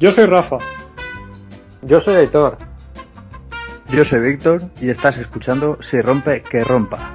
Yo soy Rafa. Yo soy Aitor. Yo soy Víctor y estás escuchando Si rompe, que rompa.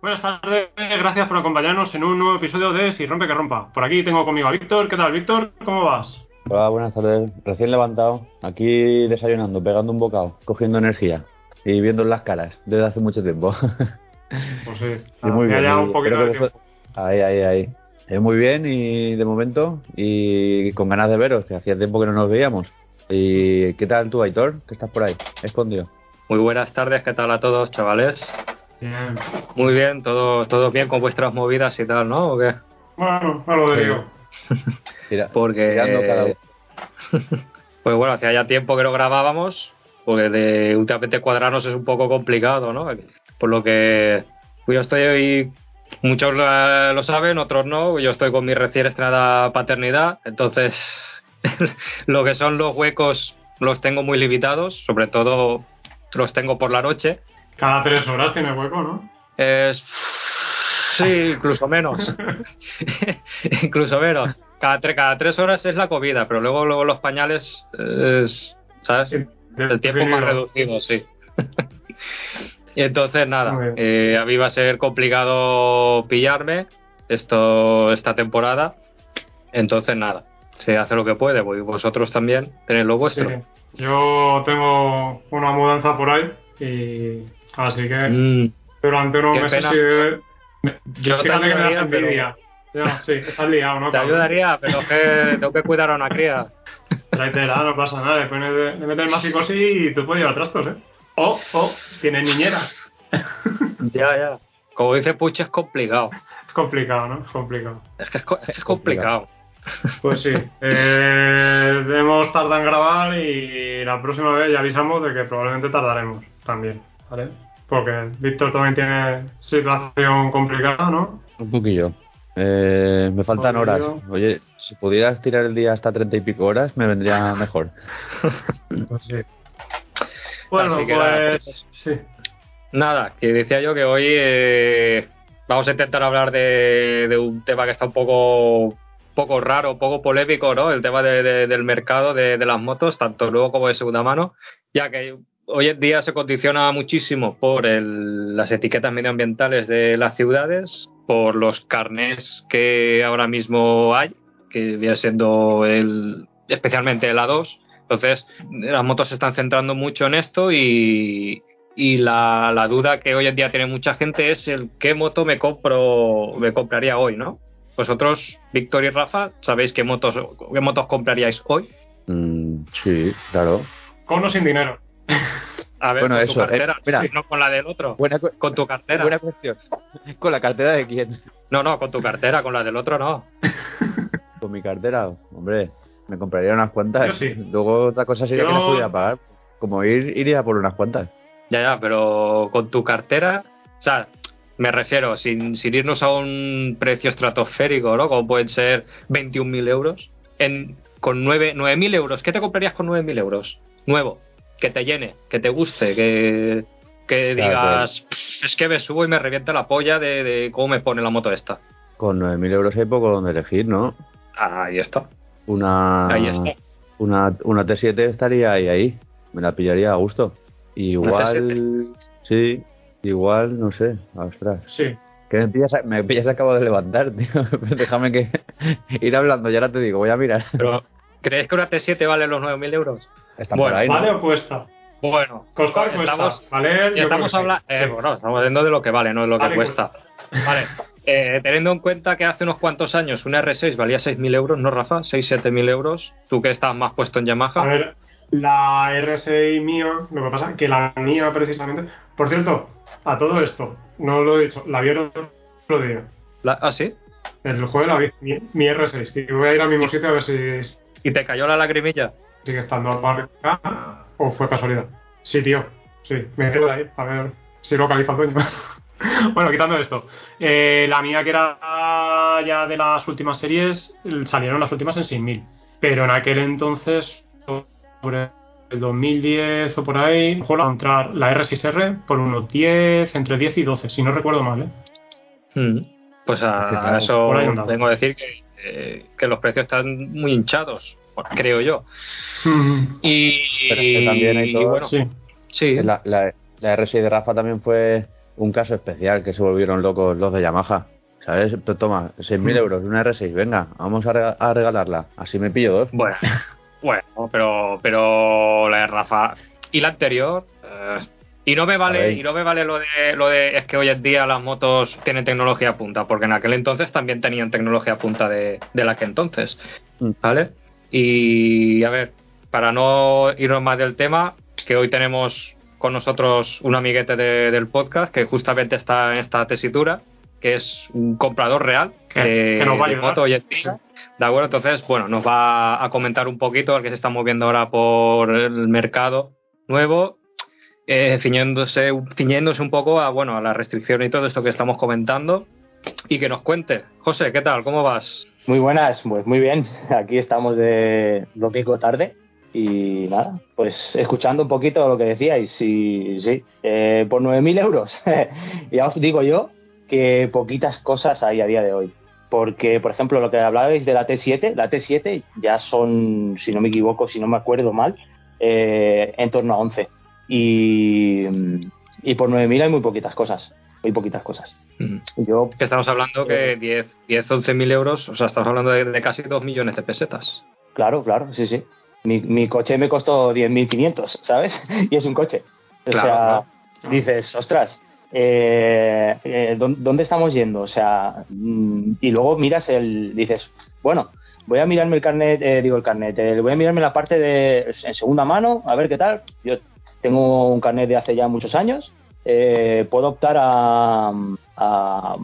Buenas tardes, gracias por acompañarnos en un nuevo episodio de Si rompe que rompa. Por aquí tengo conmigo a Víctor. ¿Qué tal, Víctor? ¿Cómo vas? Hola, buenas tardes. Recién levantado, aquí desayunando, pegando un bocado, cogiendo energía y viendo las caras desde hace mucho tiempo. Pues sí, Y muy ya bien. un poquito de tiempo. Ahí, ahí, ahí. Eh, muy bien y de momento y con ganas de veros, que hacía tiempo que no nos veíamos. ¿Y qué tal tú, Aitor? Que estás por ahí, escondido. Muy buenas tardes, ¿qué tal a todos, chavales? Bien. Muy bien, todo, todo bien con vuestras movidas y tal, ¿no? ¿O qué? Bueno, algo de Sí. Tira- Porque. cada uno. Pues bueno, hacía ya tiempo que no grabábamos, porque de últimamente cuadrarnos es un poco complicado, ¿no? Por lo que pues yo estoy hoy, muchos lo saben, otros no, yo estoy con mi recién estrenada paternidad, entonces lo que son los huecos los tengo muy limitados, sobre todo los tengo por la noche. Cada tres horas tiene hueco, ¿no? Es... Sí, incluso menos. incluso menos. Cada, tre- cada tres horas es la comida, pero luego, luego los pañales es, ¿sabes? El tiempo más reducido, sí. y entonces, nada, eh, a mí va a ser complicado pillarme esto esta temporada. Entonces, nada, se hace lo que puede, vosotros también tenéis lo vuestro. Sí. Yo tengo una mudanza por ahí y así que Mm, durante unos Qué meses pena. Sí yo Fíjate que me das ayudaría, pero, envidia. Ya, sí, estás liado, ¿no? te cabrón? ayudaría, pero es que tengo que cuidar a una cría. Tráetela, no pasa nada. Después de, de meter más psicosis y tú puedes llevar trastos, ¿eh? O, o, tienes niñera. Ya, ya. Como dice Puch, es complicado. Es complicado, ¿no? Es complicado. Es que es, co- es que es complicado. Pues sí. Eh, hemos tardado en grabar y la próxima vez ya avisamos de que probablemente tardaremos también, ¿vale? Porque Víctor también tiene situación complicada, ¿no? Un poquillo. Eh, me faltan horas. Oye, si pudieras tirar el día hasta treinta y pico horas, me vendría mejor. Pues sí. Bueno, Así que nada, pues sí. Nada, que decía yo que hoy eh, vamos a intentar hablar de, de un tema que está un poco poco raro, un poco polémico, ¿no? El tema de- de- del mercado de, de las motos, tanto nuevo como de segunda mano, ya que hoy en día se condiciona muchísimo por el- las etiquetas medioambientales de las ciudades, por los carnés que ahora mismo hay, que viene siendo el, especialmente el A2. Entonces, las motos se están centrando mucho en esto y, y la, la duda que hoy en día tiene mucha gente es el qué moto me compro, me compraría hoy, ¿no? Vosotros, Víctor y Rafa, ¿sabéis qué motos, qué motos compraríais hoy? Mm, sí, claro. Con o sin dinero. A ver, Bueno, con eso, tu cartera, eh, mira. no con la del otro. Buena, Con tu cartera. buena cuestión. ¿Con la cartera de quién? No, no, con tu cartera, con la del otro no. Con mi cartera, hombre, me compraría unas cuantas. Sí. Luego otra cosa sería que no pudiera pagar. Como ir, iría por unas cuantas. Ya, ya, pero con tu cartera, o sea, me refiero, sin, sin irnos a un precio estratosférico, ¿no? Como pueden ser 21.000 euros, en, con 9 9.000 euros, ¿qué te comprarías con 9.000 euros? Nuevo, que te llene, que te guste, que, que Claro, digas, "Pff, es que me subo y me revienta la polla de, de cómo me pone la moto esta. Con 9.000 euros hay poco donde elegir, ¿no? Ahí está, Una, ahí está. Una, una T7 estaría ahí, ahí. Me la pillaría a gusto. Igual, sí, igual, no sé, ostras. Sí. Que me pillas, me pillas acabo de levantar, tío. Déjame que ir hablando, ya ahora te digo, voy a mirar. Pero, ¿crees que una T7 vale los 9.000 euros? Está Bueno, por ahí, ¿no? ¿Vale o cuesta? Bueno, Costar cuesta. estamos, Valer, estamos que hablando, sí. Sí. bueno, estamos hablando de lo que vale, no de lo que Vale, cuesta. Vale, eh, teniendo en cuenta que hace unos cuantos años una R6 valía 6.000 euros, ¿no, Rafa? 6-7.000 euros. Tú que estás más puesto en Yamaha. A ver, la R6 mía, lo que pasa que la mía precisamente. Por cierto, a todo esto, no lo he dicho, la vi el otro día. La- ¿Ah, sí? El jueves la vi, mi, mi R6. Y voy a ir al mismo sitio a ver si ¿Y te cayó la lagrimilla? Sigue estando al marca o fue casualidad. Sí, tío. Sí, me quedo ahí a ver si localiza dueño. bueno, quitando esto. Eh, la mía, que era ya de las últimas series, salieron las últimas en 6000. Pero en aquel entonces, sobre el 2010 o por ahí, a encontrar la R6R por unos 10, entre 10 y 12, si no recuerdo mal, ¿eh? Mm. Pues a, eso vengo a decir que, eh, que los precios están muy hinchados, creo yo. Mm, Y, Pero es que también hay y todo- bueno, sí. sí, La, la, la R6 de Rafa también fue un caso especial que se volvieron locos los de Yamaha. ¿Sabes? Toma, 6.000 Mm. euros, una R6, venga, vamos a, rega- a regalarla. Así me pillo dos. Bueno, bueno, pero, pero la de Rafa y la anterior. eh, y no me vale, y no me vale lo de lo de es que hoy en día las motos tienen tecnología punta, porque en aquel entonces también tenían tecnología punta de, de la que entonces. Mm. Y a ver, para no irnos más del tema, que hoy tenemos con nosotros un amiguete de- del podcast que justamente está en esta tesitura, que es un comprador real Que- de, que nos va a de moto hoy en día. De acuerdo, entonces, bueno, nos va a comentar un poquito el que se está moviendo ahora por el mercado nuevo, eh, ciñéndose, ciñéndose un poco a, bueno, a la restricción y todo esto que estamos comentando, y que nos cuente. José, ¿qué tal? ¿Cómo vas? Muy buenas, pues muy bien. Aquí estamos de domingo tarde y nada, pues escuchando un poquito lo que decíais. Y sí, eh, por 9.000 euros. ya os digo yo que poquitas cosas hay a día de hoy. Porque, por ejemplo, lo que hablabais de la T7, la T7 ya son, si no me equivoco, si no me acuerdo mal, eh, en torno a 11. Y, y por 9.000 hay muy poquitas cosas. Muy poquitas cosas. Yo Que estamos hablando que 10, 10 11 mil euros, o sea, estamos hablando de, de casi 2 millones de pesetas. Claro, claro, sí, sí. Mi, mi coche me costó 10.500, ¿sabes? Y es un coche. O Claro, sea, claro. dices, ostras, eh, eh, ¿dó- ¿dónde estamos yendo? O sea, mm, y luego miras el, dices, bueno, voy a mirarme el carnet, eh, digo el carnet, eh, voy a mirarme la parte de en segunda mano, a ver qué tal. Yo tengo un carnet de hace ya muchos años, eh, puedo optar a, a,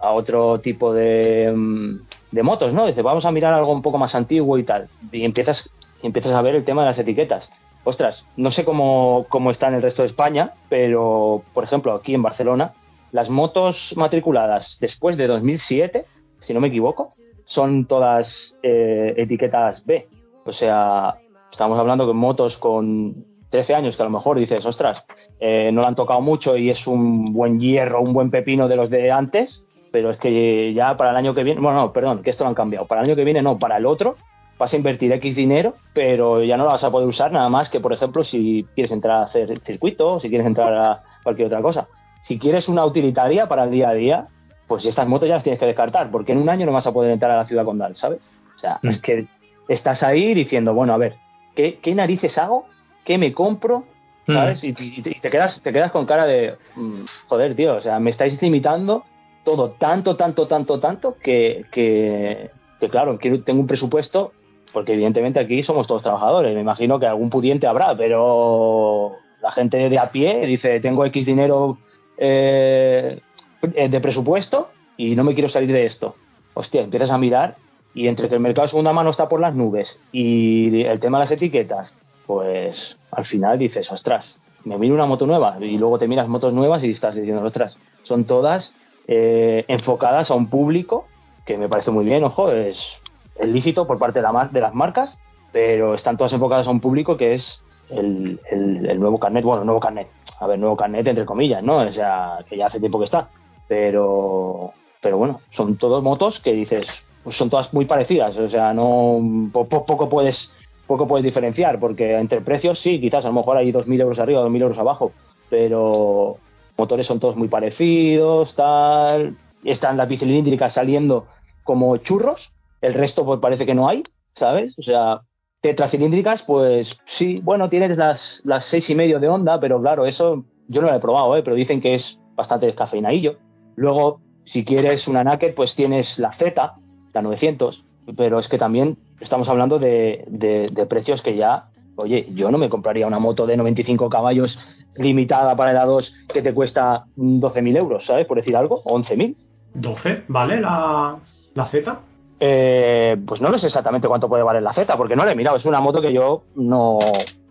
otro tipo de, mm, de motos, ¿no? Dice, vamos a mirar algo un poco más antiguo y tal. Y empiezas, y empiezas a ver el tema de las etiquetas. Ostras, no sé cómo, cómo está en el resto de España, pero, por ejemplo, aquí en Barcelona, las motos matriculadas después de 2007, si no me equivoco, son todas eh, etiquetas B. O sea, estamos hablando que motos con 13 años que a lo mejor dices, ostras, eh, no la han tocado mucho y es un buen hierro, un buen pepino de los de antes, pero es que ya para el año que viene, bueno, no, perdón, que esto lo han cambiado. Para el año que viene no, para el otro vas a invertir X dinero, pero ya no la vas a poder usar nada más que, por ejemplo, si quieres entrar a hacer circuito, si quieres entrar a cualquier otra cosa. Si quieres una utilitaria para el día a día, pues estas motos ya las tienes que descartar, porque en un año no vas a poder entrar a la ciudad condal, ¿sabes? O sea, Mm. es que estás ahí diciendo, bueno, a ver, ¿qué, qué narices hago? ¿Qué me compro? ¿sabes? Y, y te, y te quedas, te quedas con cara de, mm, joder, tío, o sea, me estáis limitando todo tanto, tanto, tanto, tanto, que, que, que, claro, quiero, tengo un presupuesto, porque evidentemente aquí somos todos trabajadores, me imagino que algún pudiente habrá, pero la gente de a pie dice, tengo X dinero eh, de presupuesto y no me quiero salir de esto. Hostia, empiezas a mirar y entre que el mercado de segunda mano está por las nubes y el tema de las etiquetas, pues al final dices, ostras, me miro una moto nueva y luego te miras motos nuevas y estás diciendo, ostras, son todas eh, enfocadas a un público que me parece muy bien, ojo, es, es lícito por parte de, la de las marcas, pero están todas enfocadas a un público que es el, el- nuevo carnet, bueno, nuevo carnet, a ver, nuevo carnet entre comillas, ¿no? O sea, que ya hace tiempo que está, pero, pero bueno, son todos motos que dices, pues son todas muy parecidas, o sea, no po- po- poco puedes poco puedes diferenciar, porque entre precios sí, quizás a lo mejor hay 2.000 euros arriba, 2.000 euros abajo, pero motores son todos muy parecidos, tal, están las bicilíndricas saliendo como churros, el resto pues parece que no hay, ¿sabes? O sea, tetracilíndricas, pues sí, bueno, tienes las, las seis y medio de onda, pero claro, eso yo no lo he probado, ¿eh? pero dicen que es bastante descafeinadillo. Luego, si quieres una Naked, pues tienes la Z, la 900, pero es que también estamos hablando de, de- de precios que ya, oye, yo no me compraría una moto de 95 caballos limitada para el A2 que te cuesta 12.000 euros, ¿sabes? Por decir algo, o 11.000. ¿12? ¿Vale la, la Z? Eh, pues no lo sé exactamente cuánto puede valer la Z, porque no la he mirado. Es una moto que yo no,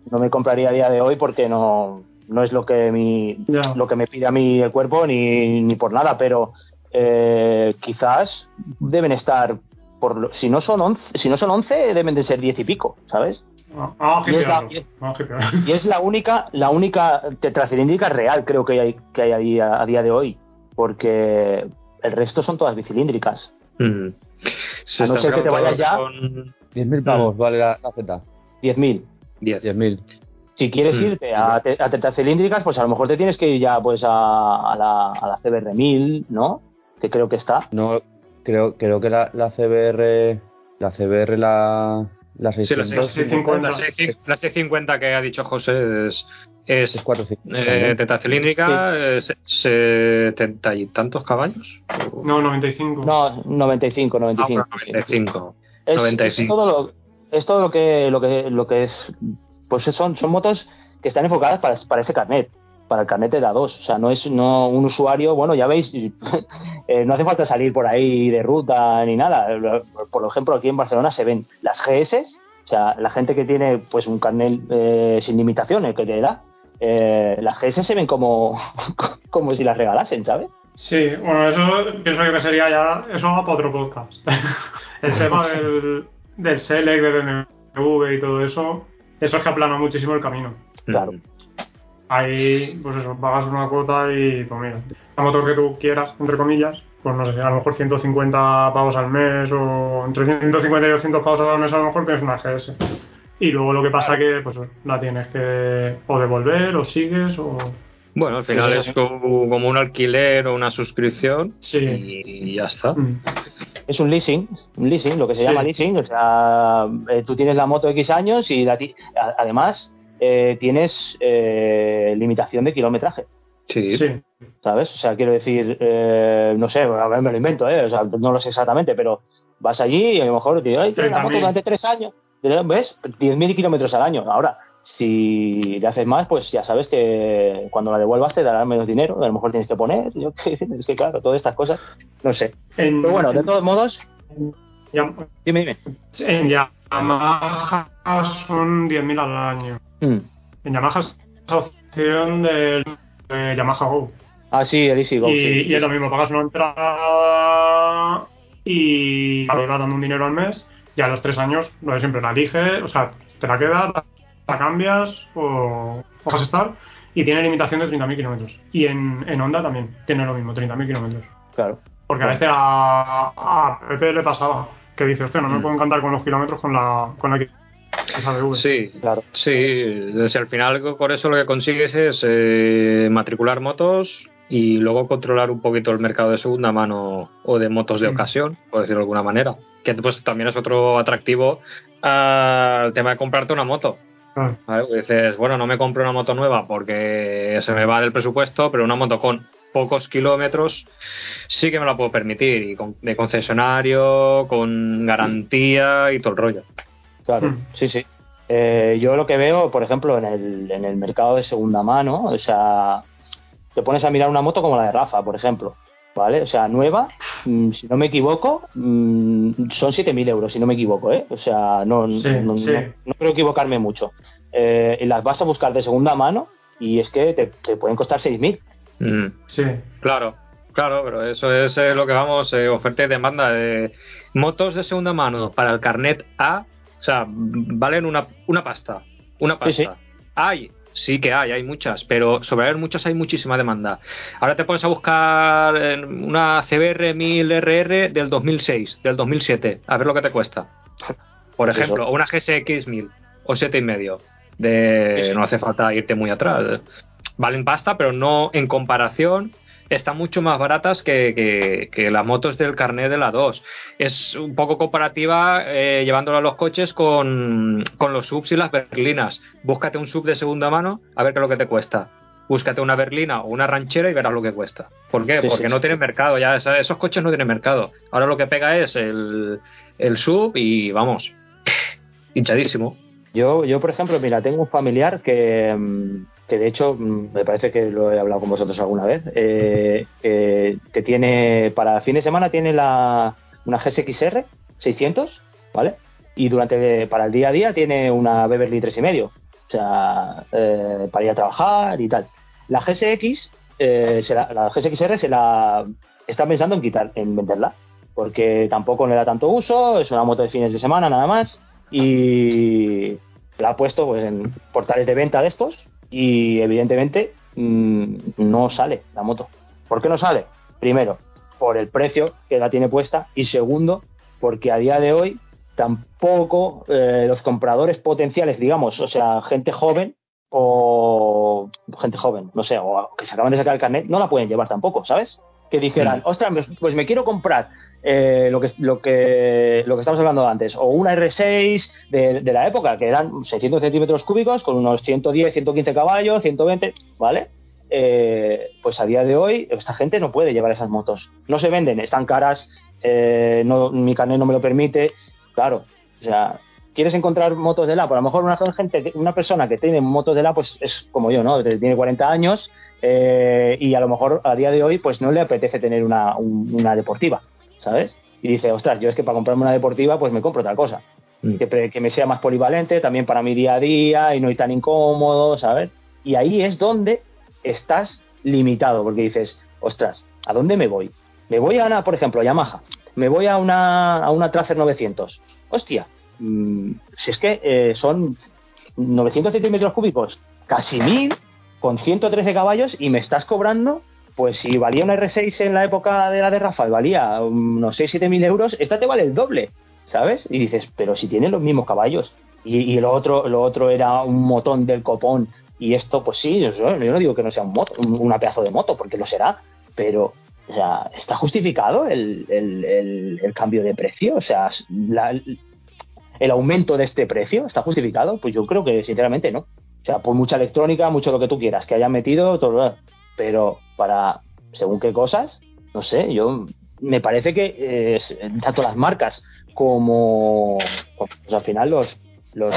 no me compraría a día de hoy porque no, no es lo que, mi, lo que me pide a mí el cuerpo ni, ni por nada, pero eh, quizás deben estar, por lo- si, no son 11, si no son 11, deben de ser 10 y pico, ¿sabes? Vamos a Y es la-. Y es la única, la única tetracilíndrica real, creo que hay, que hay a, día, a día de hoy. Porque el resto son todas bicilíndricas. Mm. Se A no ser que te vayas ya- con 10.000 pavos vale la, la Z. 10.000. 10. 10.000. Si quieres Mm. irte a, te- a tetracilíndricas, pues a lo mejor te tienes que ir ya pues a, a la, a la CBR 1000, ¿no? Que creo que está. No, creo, creo que la, la CBR, la CBR, la, la Sí, la 600 650. La, C- la C50 que ha dicho José es, es, es 450. eh, tetacilíndrica, se- setenta y tantos caballos. No, 95. No, 95, Ah, 95. bueno, 95. Es, 95. es todo lo, es todo lo que, lo que, lo que es, pues son, son motos que están enfocadas para, para ese carnet, para el carnet de la 2. O sea, no es no un usuario, bueno, ya veis, eh, no hace falta salir por ahí de ruta ni nada. Por ejemplo, aquí en Barcelona se ven las GS, o sea, la gente que tiene pues un carnet eh, sin limitaciones que te da, eh, las GS se ven como, como si las regalasen, ¿sabes? Sí, bueno, eso pienso que sería ya. Eso va para otro podcast. el tema del, del Select, de BMW y todo eso, eso es que aplana muchísimo el camino. Claro. Ahí, pues eso, pagas una cuota y, pues mira, la motor que tú quieras, entre comillas, pues no sé, a lo mejor 150 pavos al mes o entre 150 y 200 pavos al mes a lo mejor tienes una GS. Y luego lo que pasa que, pues la tienes que o devolver o sigues o... Bueno, al final es como, como un alquiler o una suscripción Sí. y ya está. Mm. Es un leasing, un leasing, lo que se Sí. llama leasing. O sea, eh, tú tienes la moto X años y la ti- a- además eh, tienes eh, limitación de kilometraje, Sí. Sí. ¿sabes? O sea, quiero decir, eh, no sé, a ver, me lo invento, ¿eh? O sea, no lo sé exactamente, pero vas allí y a lo mejor te digo, ay, tienes la moto 30.000. durante tres años. ¿Ves? 10.000 kilómetros al año. Ahora, si le haces más, pues ya sabes que cuando la devuelvas te darán menos dinero. A lo mejor tienes que poner, yo qué sé, es que claro, todas estas cosas, no sé. En, Pero bueno, de todos modos, en, dime, dime. en Yamaha son 10.000 al año. Mm. En Yamaha es la opción del de Yamaha Go. Ah, sí, el Easy Go. y, sí, y es lo mismo, pagas una entrada y te va dando un dinero al mes y a los tres años lo de siempre la elige, o sea, te la quedas, la, cambias o, o vas a estar y tiene limitación de 30.000 kilómetros. Y en, en Honda también tiene lo mismo, 30.000 kilómetros. Claro. Porque a este a, a Pepe le pasaba que dice, hostia, no me Mm. puedo encantar con los kilómetros con la con la. Sí, Claro. Sí, es al final con eso lo que consigues es eh, matricular motos y luego controlar un poquito el mercado de segunda mano o de motos de Mm. ocasión, por decirlo de alguna manera. Que pues también es otro atractivo al tema de comprarte una moto. ¿vale? Porque Dices, bueno, no me compro una moto nueva porque se me va del presupuesto, pero una moto con pocos kilómetros sí que me la puedo permitir y con, de concesionario, con garantía y todo el rollo. Claro, Mm. sí, sí. Eh, yo lo que veo, por ejemplo, en el, en el mercado de segunda mano, o sea, te pones a mirar una moto como la de Rafa, por ejemplo, ¿vale? O sea, nueva, mm, si no me equivoco, mm, son 7.000 euros, si no me equivoco, ¿eh? O sea, no, Sí, no, sí. no- no creo equivocarme mucho. Eh, y las vas a buscar de segunda mano y es que te, te pueden costar 6.000. Mm. Sí. Claro, claro, pero eso es eh, lo que vamos, eh, oferta y demanda de motos de segunda mano para el carnet A, o sea, valen una, una pasta, una pasta. Sí, sí. Hay, sí que hay, hay muchas, pero sobre haber muchas hay muchísima demanda. Ahora te pones a buscar una CBR 1000RR del 2006, del 2007, a ver lo que te cuesta. Por Eso. ejemplo, o una GSX 1000 o siete y medio. De, Sí, sí. No hace falta irte muy atrás. Valen pasta, pero no en comparación están mucho más baratas que, que- que las motos del carnet de la 2. Es un poco comparativa eh, llevándolo a los coches con, con los subs y las berlinas. Búscate un sub de segunda mano a ver qué es lo que te cuesta. Búscate una berlina o una ranchera y verás lo que cuesta. ¿Por qué? Sí, Porque sí, no sí. tienen mercado. Ya esos coches no tienen mercado. Ahora lo que pega es el, el sub y vamos, hinchadísimo. Yo, yo, por ejemplo, mira, tengo un familiar que, mm, que de hecho, mm, me parece que lo he hablado con vosotros alguna vez, eh, que, que tiene, para fin de semana tiene la, una GSXR 600, ¿vale? Y durante, para el día a día tiene una Beverly 3,5, o sea, eh, para ir a trabajar y tal. La GSX, eh, se la, la GSXR se la está pensando en quitar, en venderla, porque tampoco le da tanto uso, es una moto de fines de semana nada más, y, la ha puesto pues, en portales de venta de estos y evidentemente mm, no sale la moto. ¿Por qué no sale? Primero, por el precio que la tiene puesta y segundo, porque a día de hoy tampoco eh, los compradores potenciales, digamos, o sea, gente joven o gente joven, no sé, o que se acaban de sacar el carnet, no la pueden llevar tampoco, ¿sabes? Que dijeran, ostras, pues, pues me quiero comprar eh, lo, que, lo, que, lo que estamos hablando antes, o una R6 de, de la época, que eran 600 centímetros cúbicos con unos 110, 115 caballos, 120, ¿vale? Eh, pues a día de hoy esta gente no puede llevar esas motos. No se venden, están caras, eh, no, mi carnet no me lo permite. Claro, o sea, quieres encontrar motos de la, pues a lo mejor una gente, una persona que tiene motos de la, pues es como yo, ¿no? Tiene 40 años eh, y a lo mejor a día de hoy, pues no le apetece tener una, una deportiva, ¿sabes? Y dice, ostras, yo es que para comprarme una deportiva, pues me compro otra cosa. Mm. Que, que me sea más polivalente, también para mi día a día y no ir tan incómodo, ¿sabes? Y ahí es donde estás limitado, porque dices, ostras, ¿a dónde me voy? Me voy a una, por ejemplo, a Yamaha, me voy a una, a una Tracer 900. Hostia, mm, si es que eh, son 900 centímetros cúbicos, casi 1000, con 113 caballos, y me estás cobrando, pues si valía una R6 en la época de la de Rafael, valía unos 6-7 mil euros, esta te vale el doble, ¿sabes? Y dices, pero si tienen los mismos caballos. Y, y lo otro, lo otro era un motón del copón y esto, pues sí, yo, no digo que no sea un moto, una pedazo de moto, porque lo será, pero o sea, ¿está justificado el, el, cambio de precio? O sea, el aumento de este precio, ¿está justificado? Pues yo creo que sinceramente no. O sea, por mucha electrónica, mucho lo que tú quieras, que hayan metido, todo, pero para según qué cosas, no sé, yo me parece que eh, tanto las marcas como pues al final los, los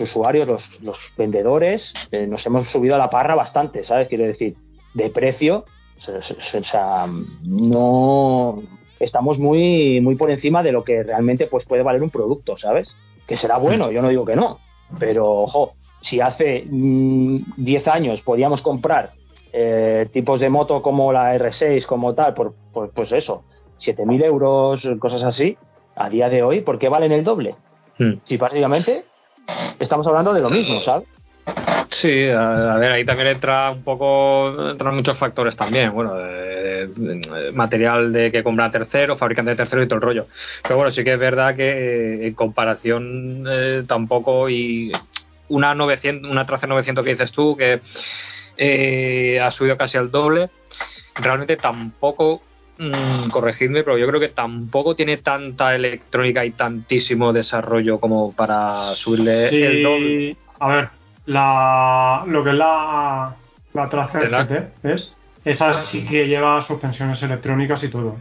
usuarios, los, los vendedores, eh, nos hemos subido a la parra bastante, ¿sabes? Quiero decir, de precio, o sea, no estamos muy, muy por encima de lo que realmente pues, puede valer un producto, ¿sabes? Que será bueno, yo no digo que no, pero ojo, si hace 10 mm, años podíamos comprar eh, tipos de moto como la R6, como tal, por, pues eso, 7.000 euros, cosas así, a día de hoy, ¿por qué valen el doble? Hmm. Si prácticamente estamos hablando de lo mismo, ¿sabes? Sí, a, ver, ahí también entra un poco, entran muchos factores también, bueno, material de que compra tercero, fabricante de tercero y todo el rollo. Pero bueno, sí que es verdad que eh, en comparación eh, tampoco y una 900, una Tracer 900 que dices tú que eh, ha subido casi al doble, realmente tampoco Mm, corregidme, pero yo creo que tampoco tiene tanta electrónica y tantísimo desarrollo como para subirle el doble. A ver, la, lo que es la, la Tracer GT es, esa sí que lleva suspensiones electrónicas y todo.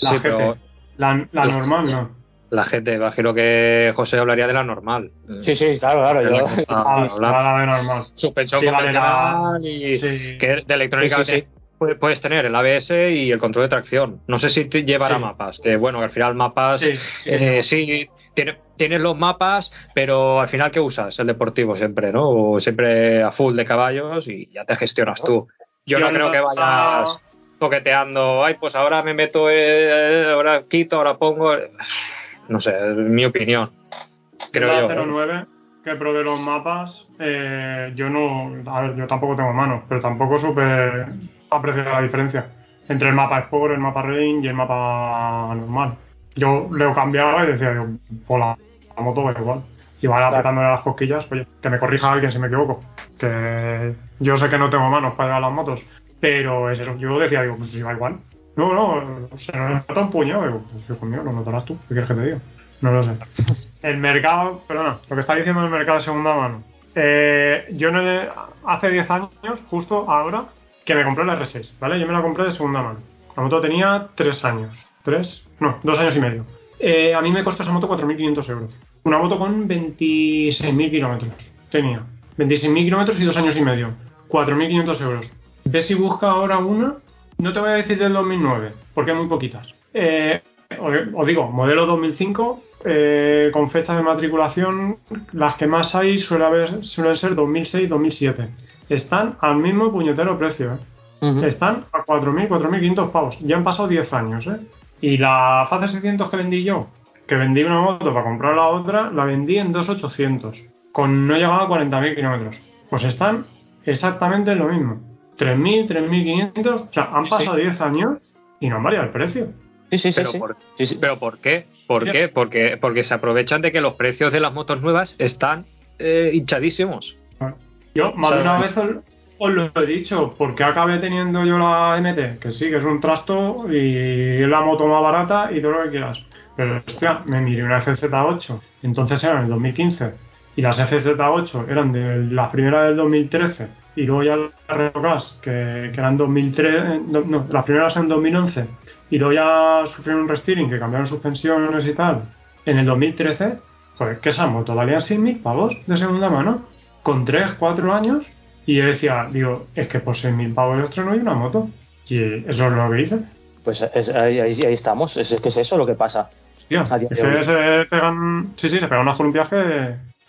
La GT, la, la normal no. La GT, imagino que José hablaría de la normal. Sí, sí, claro, claro. Yo... Ah, la, de normal. Suspensión sí, y que de electrónica puedes tener el ABS y el control de tracción. No sé si te llevará mapas, que bueno, que al final mapas sí, eh, tienes los mapas, pero al final ¿qué usas? El deportivo siempre, ¿no? O siempre a full de caballos y ya te gestionas tú. Yo, no creo que vayas toqueteando, ay, pues ahora me meto, eh, ahora quito, ahora pongo. No sé, es mi opinión. Creo yo. 09 que probé los mapas, eh, yo no, a ver, yo tampoco tengo manos, pero tampoco supe apreciar la diferencia entre el mapa Sport, el mapa Range y el mapa normal. Yo lo cambiaba y decía, yo, pues la, moto va igual. Y va apretándole las cosquillas, oye, que me corrija alguien si me equivoco. Que yo sé que no tengo manos para llevar las motos, pero es eso. Yo decía, digo, pues si va igual. No, no, se nos nota un puñado. Digo, pues hijo mío, lo notarás tú. ¿Qué quieres que te diga? No lo sé. El mercado, perdona, lo que está diciendo el mercado de segunda mano. Eh, yo no, hace 10 años, justo ahora, que me compré la R6, ¿vale? Yo me la compré de segunda mano. La moto tenía 3 años. ¿3? No, 2 años y medio. Eh, a mí me costó esa moto 4.500 euros. Una moto con 26.000 kilómetros. Tenía 26.000 kilómetros y 2 años y medio. 4.500 euros. Ves si busca ahora una. No te voy a decir del 2009, porque hay muy poquitas. Eh, os digo, modelo 2005, eh, con fecha de matriculación, las que más hay suelen, suelen ser 2006-2007 están al mismo puñetero precio. ¿eh? Están a 4.000, 4.500 pavos. Ya han pasado 10 años. ¿eh? Y la FAC 600 que vendí yo, que vendí una moto para comprar la otra, la vendí en 2.800. con no llegaba a 40.000 kilómetros. Pues están exactamente lo mismo. 3.000, 3.500, o sea, han pasado sí. 10 años y no han variado el precio. Sí, sí, sí. Pero sí. por, Sí, sí. ¿Pero por qué? ¿Por qué? Porque, porque se aprovechan de que los precios de las motos nuevas están eh, hinchadísimos. Yo más de O sea, una vez os, lo he dicho, porque acabé teniendo yo la MT, que sí, que es un trasto y la moto más barata y todo lo que quieras. Pero hostia, me miré una FZ8, entonces eran el 2015, y las FZ8 eran de las primeras del 2013, y luego ya las Revogas, que, que eran 2003, no, las primeras en 2011, y luego ya sufrieron un restyling, que cambiaron suspensiones y tal, en el 2013, joder, que esa moto valían 6.000 pavos de segunda mano, con 3, 4 años, y yo decía, digo, es que por 6.000 pavos yo estreno y una moto. Y eso es lo que hice. Pues es- ahí, ahí- ahí estamos. Es, es que es eso lo que pasa. Hostia, es que se pegan, sí, sí, se pegan unas.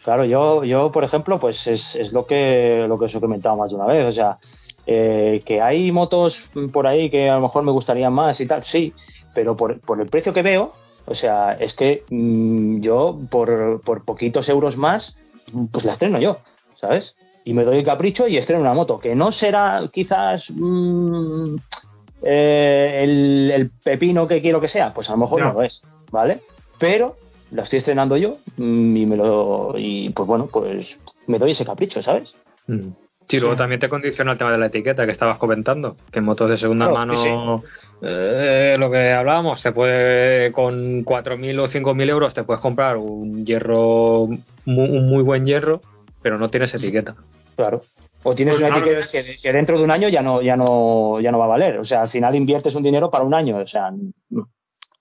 Claro, yo, yo por ejemplo, pues es, es lo que lo que os he comentado más de una vez. O sea, eh, que hay motos por ahí que a lo mejor me gustarían más y tal, sí, pero por, por el precio que veo, o sea, es que mm, yo por, por poquitos euros más, pues la estreno yo, ¿sabes? Y me doy el capricho y estreno una moto, que no será quizás mm, eh, el, el pepino que quiero que sea, pues a lo mejor no lo es, ¿vale? Pero la estoy estrenando yo mm, y me lo y pues bueno, pues me doy ese capricho, ¿sabes? Sí, luego Sí. también te condiciona el tema de la etiqueta que estabas comentando, que en motos de segunda Claro, mano, eh, lo que hablábamos, te puede con 4.000 o 5.000 euros te puedes comprar un hierro, un muy buen hierro, pero no tienes etiqueta. Claro. O tienes Pues una claro etiqueta que que, es- que dentro de un año ya no, ya no, ya no va a valer. O sea, al final inviertes un dinero para un año. O sea, no.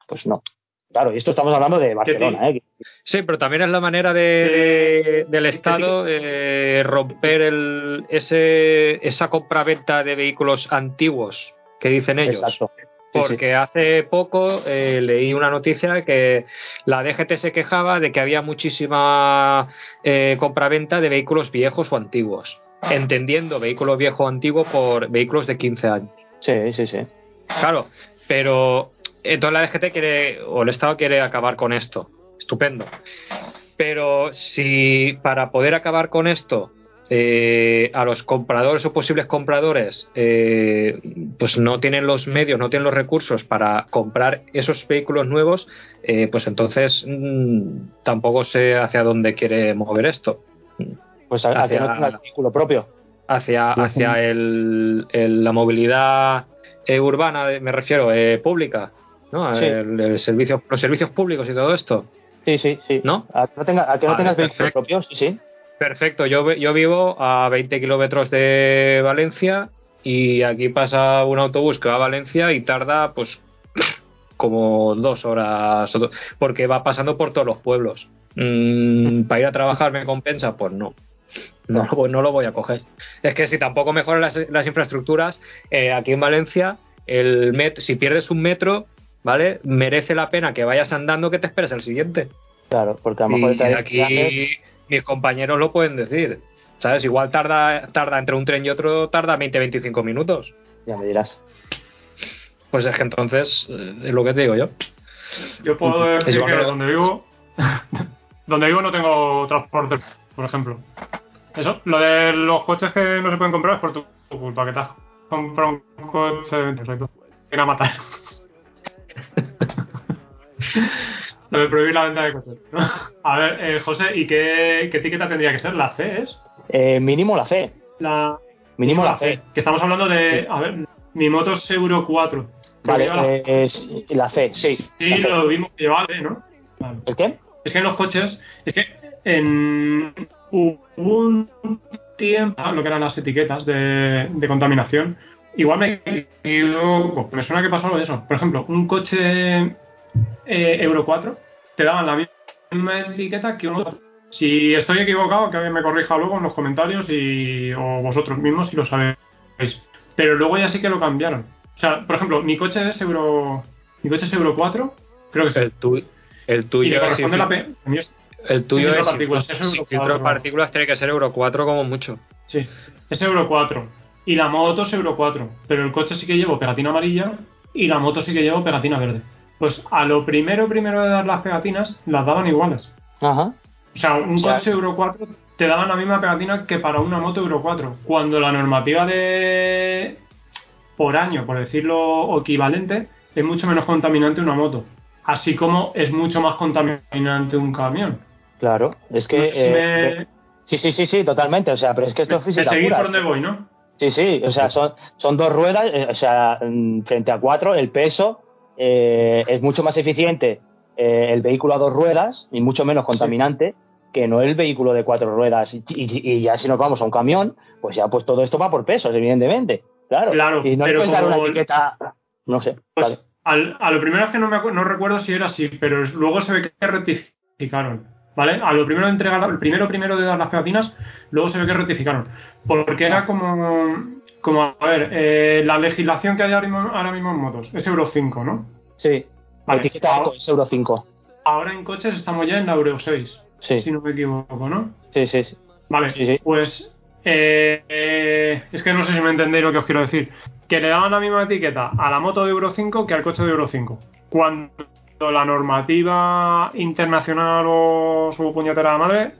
pues no. Claro, y esto estamos hablando de Barcelona, ¿eh? Sí, pero también es la manera de, de- del Estado eh, romper el, ese, esa compraventa de vehículos antiguos que dicen ellos. Exacto. Sí, Porque hace poco eh, leí una noticia que la DGT se quejaba de que había muchísima eh, compraventa de vehículos viejos o antiguos, entendiendo vehículo viejo o antiguo por vehículos de 15 años. sí, sí, sí. Claro, pero entonces la DGT quiere, o el Estado quiere acabar con esto. Estupendo. Pero si para poder acabar con esto, eh, a los compradores o posibles compradores, eh, pues no tienen los medios, no tienen los recursos para comprar esos vehículos nuevos, eh, pues entonces mm, tampoco sé hacia dónde quiere mover esto. Pues a, no Hacia- tenga el vehículo propio. Hacia, hacia el, el- la movilidad eh, urbana, me refiero, eh, pública, ¿no? Sí. El- el servicio, los servicios públicos y todo esto. Sí, sí, sí. ¿No? A que no, tenga, a que no tengas vehículo perfecto. propio, sí, sí. Perfecto, yo, yo vivo a 20 kilómetros de Valencia y aquí pasa un autobús que va a Valencia y tarda pues como dos horas, porque va pasando por todos los pueblos. Mm, ¿Para ir a trabajar me compensa? Pues no. No, lo voy- no lo voy a coger. Es que si tampoco mejoran las, las infraestructuras, eh, aquí en Valencia, el met- si pierdes un metro, ¿vale? Merece la pena que vayas andando que te esperes al siguiente. Claro, porque a lo mejor Y aquí mis compañeros lo pueden decir. ¿Sabes? Igual tarda, tarda entre un tren y otro, tarda 20-25 minutos. Ya me dirás. Pues es que entonces, eh, es lo que te digo yo. Yo puedo decir que donde vivo, donde vivo no tengo transporte, por ejemplo. Eso, lo de los coches que no se pueden comprar es por tu culpa, que te has comprado un coche de perfecto. Ven a matar. lo de prohibir la venta de coches. A ver, eh, José, ¿y qué, qué etiqueta tendría que ser? ¿La C es? Eh, mínimo la C. La, Mínimo la C. Que estamos hablando de. A ver, mi moto es Euro 4. Creo que Vale, la- eh, es la C, sí. sí, la C. lo vimos que llevaba C, ¿no? Vale. ¿El qué? Es que en los coches, es que en hubo un tiempo, lo que eran las etiquetas de, de contaminación, igual me equivoco, me suena que pasó algo de eso. Por ejemplo, un coche eh, Euro 4 te daban la misma etiqueta que un otro. Si estoy equivocado, que alguien me corrija luego en los comentarios y, o vosotros mismos si lo sabéis. Pero luego ya sí que lo cambiaron. O sea, por ejemplo, mi coche es Euro, mi coche es Euro 4, creo que sí. El, tu- el y tuyo le es la P. es- el tuyo es partículas, es sin Euro filtro de 4. partículas, tiene que ser Euro 4 como mucho. Sí, es Euro 4. Y la moto es Euro 4. Pero el coche sí que llevo pegatina amarilla y la moto sí que llevo pegatina verde. Pues a lo primero, primero de dar las pegatinas, las daban iguales. Ajá. O sea, un O sea, coche Euro 4 te daban la misma pegatina que para una moto Euro 4, cuando la normativa de por año, por decirlo equivalente, es mucho menos contaminante una moto, así como es mucho más contaminante un camión. Claro, es que... No sé si eh, me- Sí, sí, sí, sí, totalmente. O sea, pero es que esto es física seguís pura. por donde voy, ¿no? Sí, sí, o sea, son, son dos ruedas, eh, o sea, mm, frente a cuatro, el peso eh, es mucho más eficiente eh, el vehículo a dos ruedas y mucho menos contaminante que no el vehículo de cuatro ruedas. Y, y- y ya si nos vamos a un camión, pues ya pues todo esto va por pesos, evidentemente. Claro. Claro, y no le pero puedes dar una como- etiqueta, no sé. Pues, vale. al- a lo primero es que no, me no recuerdo si era así, pero luego se ve que rectificaron. ¿Vale? A lo primero de entregar, el primero primero de dar las pegatinas, luego se ve que rectificaron. Porque era como, como a ver, eh, la legislación que hay ahora mismo, ahora mismo en motos es Euro 5, ¿no? Sí, la Vale, etiqueta ahora- es Euro 5. Ahora en coches estamos ya en la Euro 6, Sí, si no me equivoco, ¿no? sí, sí. sí. Vale, Sí, sí. pues eh, eh, es que no sé si me entendéis lo que os quiero decir. Que le daban la misma etiqueta a la moto de Euro 5 que al coche de Euro 5. Cuando la normativa internacional o su puñetera madre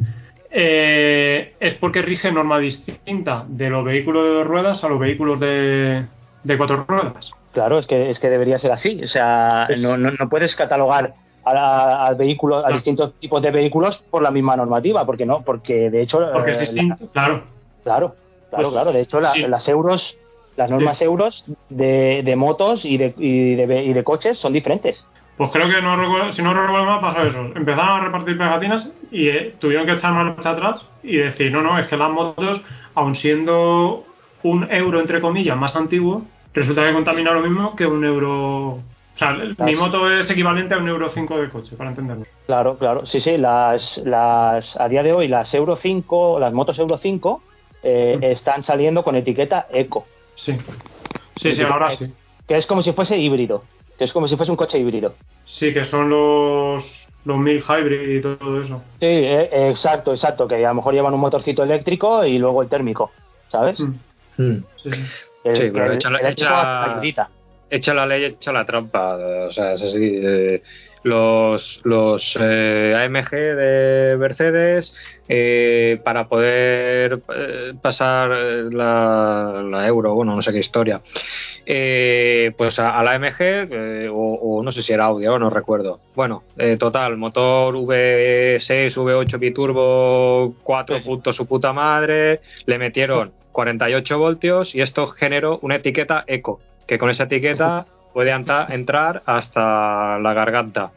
eh, es porque rige norma distinta de los vehículos de dos ruedas a los vehículos de, de cuatro ruedas. Claro, es que, es que debería ser así. O sea, no, no, no puedes catalogar a, la- al vehículo, a No. distintos tipos de vehículos por la misma normativa, porque no, porque de hecho, Porque eh, es distinto, claro. la- claro, claro, Pues, claro. De hecho, la- sí. las euros, las normas euros de, de motos y de, y, de, y de coches son diferentes. Pues creo que no recuerdo, si no recuerdo mal pasó eso. Empezaron a repartir pegatinas y eh, tuvieron que echar marcha atrás y decir, no, no, es que las motos, aun siendo un euro entre comillas más antiguo, resulta que contamina lo mismo que un euro. O sea, mi moto es equivalente a un euro 5 de coche, para entenderlo. Claro, claro. Sí, sí, las, las, a día de hoy las Euro 5, las motos Euro 5 eh, Mm. están saliendo con etiqueta eco, Sí. Sí, sí, ahora sí. que es como si fuese híbrido, que es como si fuese un coche híbrido. Sí, que son los, los mil hybrid y todo eso. Sí, eh, exacto, exacto, que a lo mejor llevan un motorcito eléctrico y luego el térmico, ¿sabes? Mm, Hmm. sí, sí. El, Sí, pero el. Echa la ley, echa la trampa. O sea, es así. eh, los los eh, AMG de Mercedes, eh, para poder eh, pasar eh, la, la euro, bueno, no sé qué historia, eh, pues a, a la AMG, o, o no sé si era Audi, ahora no recuerdo. Bueno, total, motor V6, V8 biturbo, 4 puntos su puta madre, le metieron 48 voltios y esto generó una etiqueta eco, que con esa etiqueta puede entrar hasta la garganta.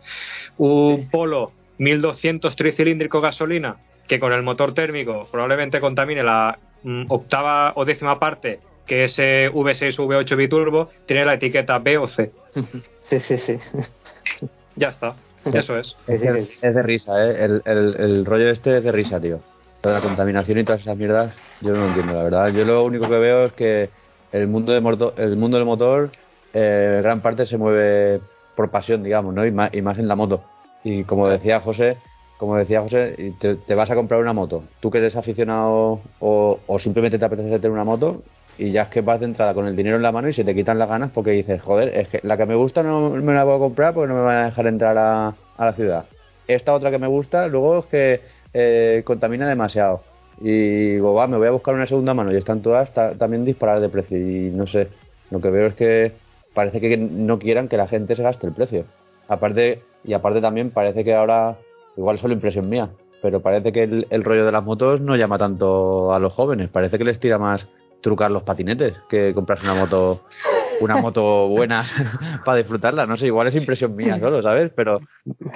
Un polo 1200 tricilíndrico gasolina, que con el motor térmico probablemente contamine la mm, octava o décima parte que ese V6 V8 biturbo, tiene la etiqueta B o C. Sí, sí, sí. Ya está, eso es. Es, de risa, ¿eh? El, el- el rollo este es de risa, tío. Toda la contaminación y todas esas mierdas, yo no lo entiendo, la verdad. Yo lo único que veo es que el mundo, de el mundo del motor, eh, gran parte se mueve por pasión, digamos, ¿no? Y más, y más en la moto. Y como decía José, como decía José, te, vas a comprar una moto. Tú que eres aficionado o, simplemente te apetece tener una moto y ya es que vas de entrada con el dinero en la mano y se te quitan las ganas porque dices, joder, es que la que me gusta no me la puedo comprar porque no me van a dejar entrar a, a la ciudad. Esta otra que me gusta, luego es que eh, contamina demasiado. Y digo, va, me voy a buscar una segunda mano y están todas ta- también disparadas de precio. Y no sé, lo que veo es que parece que no quieran que la gente se gaste el precio. Aparte, y aparte también parece que ahora, igual solo impresión mía, pero parece que el, el rollo de las motos no llama tanto a los jóvenes. Parece que les tira más trucar los patinetes que comprarse una moto una moto buena para disfrutarla. No sé, igual es impresión mía solo, ¿sabes? Pero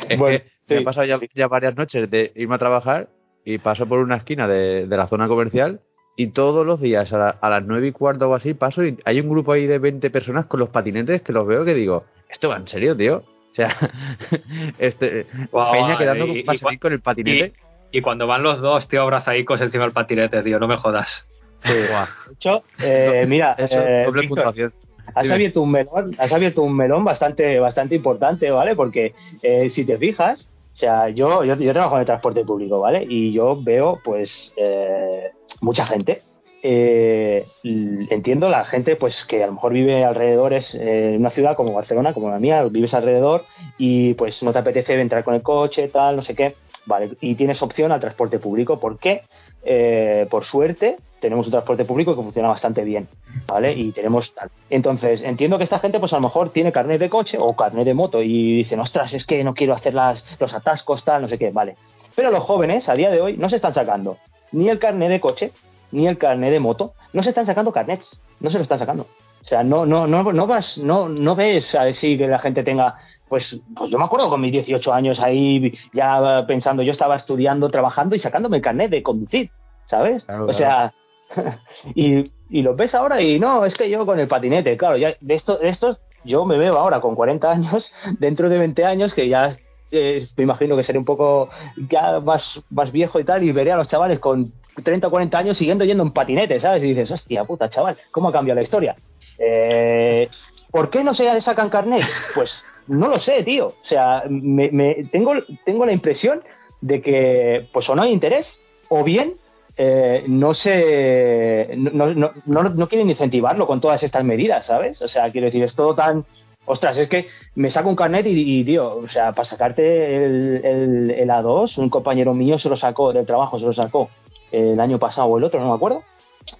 es Bueno, que sí, me he pasado ya, sí. ya varias noches de irme a trabajar y paso por una esquina de, de la zona comercial y todos los días a, la- a las nueve y cuarto o así paso y hay un grupo ahí de 20 personas con los patinetes que los veo que digo, ¿esto va en serio, tío? O sea, este, Guau, Peña quedando y- y salir cua- con el patinete. Y cuando van los dos, tío, abrazadicos encima del patinete, tío, no me jodas. De hecho, eh, mira, eso, eh, doble Víctor, puntuación. has Dime. abierto un melón, has abierto un melón bastante, bastante importante, ¿vale? Porque eh, si te fijas, o sea, yo, yo, yo trabajo en el transporte público, ¿vale? Y yo veo, pues, eh, mucha gente. Eh, entiendo la gente, pues, que a lo mejor vive alrededores eh, en una ciudad como Barcelona, como la mía, vives alrededor y pues no te apetece entrar con el coche, tal, no sé qué. Vale, y tienes opción al transporte público. ¿Por qué? Eh, por suerte, tenemos un transporte público que funciona bastante bien, ¿vale? Y tenemos tal. Entonces, entiendo que esta gente, pues a lo mejor tiene carnet de coche o carnet de moto y dicen, ostras, es que no quiero hacer las, los atascos, tal, no sé qué, vale. Pero los jóvenes, a día de hoy, no se están sacando ni el carnet de coche, ni el carnet de moto, no se están sacando carnets, no se lo están sacando. O sea, no, no, no, no vas, no, no ves a decir que la gente tenga, pues, pues yo me acuerdo con mis 18 años ahí ya pensando, yo estaba estudiando, trabajando y sacándome el carnet de conducir, ¿sabes? Claro, o sea, y, y lo ves ahora y no, es que yo con el patinete, claro, ya de esto, de estos yo me veo ahora con 40 años, dentro de 20 años que ya eh, me imagino que seré un poco ya más, más viejo y tal y veré a los chavales con 30 o 40 años siguiendo yendo en patinete, ¿sabes? Y dices, hostia puta, chaval, ¿cómo ha cambiado la historia? Eh, ¿Por qué no se sacan carnet? Pues no lo sé, tío. O sea, me, me- tengo, tengo la impresión de que pues o no hay interés o bien eh, no se no, no, no, quieren incentivarlo con todas estas medidas, ¿sabes? O sea, quiero decir, es todo tan ostras, es que me saco un carnet y, tío, o sea, para sacarte el, el A2, un compañero mío se lo sacó del trabajo, se lo sacó el año pasado o el otro, no me acuerdo,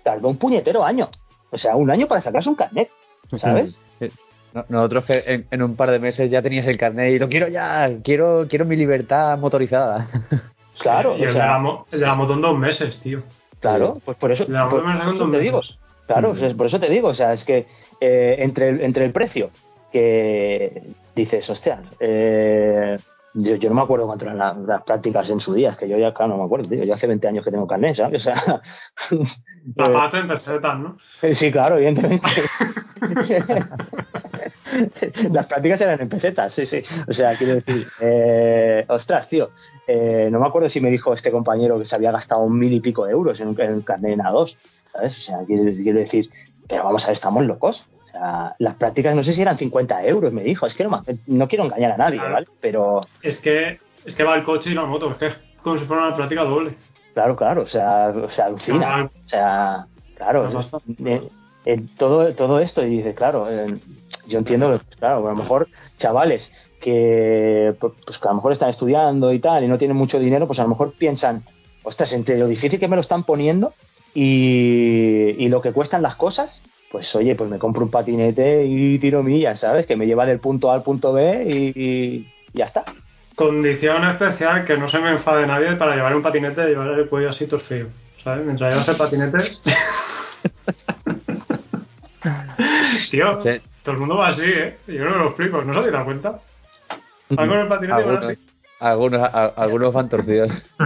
tardó un puñetero año. O sea, un año para sacarse un carnet, ¿sabes? No- Nosotros que en, en un par de meses ya tenías el carnet y lo quiero ya, quiero, quiero mi libertad motorizada. Claro, y o el, de sea, la mo- el de la moto en dos meses, tío. Claro, pues por eso, La por, por eso te digo. Claro, o sea, por eso te digo, o sea, es que eh, entre, el, entre el precio que dices, hostia, eh, yo, yo no me acuerdo cuánto eran la- las prácticas en su día, es que yo ya, claro, no me acuerdo, tío, yo hace 20 años que tengo carnet, ¿sabes? O sea, La eh, parte en pesetas, ¿no? sí, claro, evidentemente. Las prácticas eran en pesetas, sí, sí. O sea, quiero decir, eh, ostras, tío, eh, no me acuerdo si me dijo este compañero que se había gastado un mil y pico de euros en un, en un carnet en A2, ¿sabes? O sea, quiero, quiero decir, pero vamos a ver, estamos locos. Sea, las prácticas no sé si eran 50 euros, me dijo, es que no, no quiero engañar a nadie, Claro. ¿vale? Pero, Es que, es que va el coche y la moto, es que es como si fuera una práctica doble. claro, claro, o sea, o sea alucina. O sea, claro, eh, eh, todo, todo esto, y dices, claro, eh, yo entiendo, claro, a lo mejor chavales que, pues, pues, que a lo mejor están estudiando y tal y no tienen mucho dinero, pues a lo mejor piensan, ostras, entre lo difícil que me lo están poniendo y, y lo que cuestan las cosas, pues oye, pues me compro un patinete y tiro millas, ¿sabes? Que me lleva del punto A al punto B y, y ya está. Condición especial que no se me enfade nadie para llevar un patinete y llevar el cuello así torcido. ¿Sabes? Mientras llevas el patinete. Tío, Sí. todo el mundo va así, ¿eh? Yo no me lo explico, ¿no se da cuenta? Van con el patinete y van así. Algunos, a- algunos van torcidos.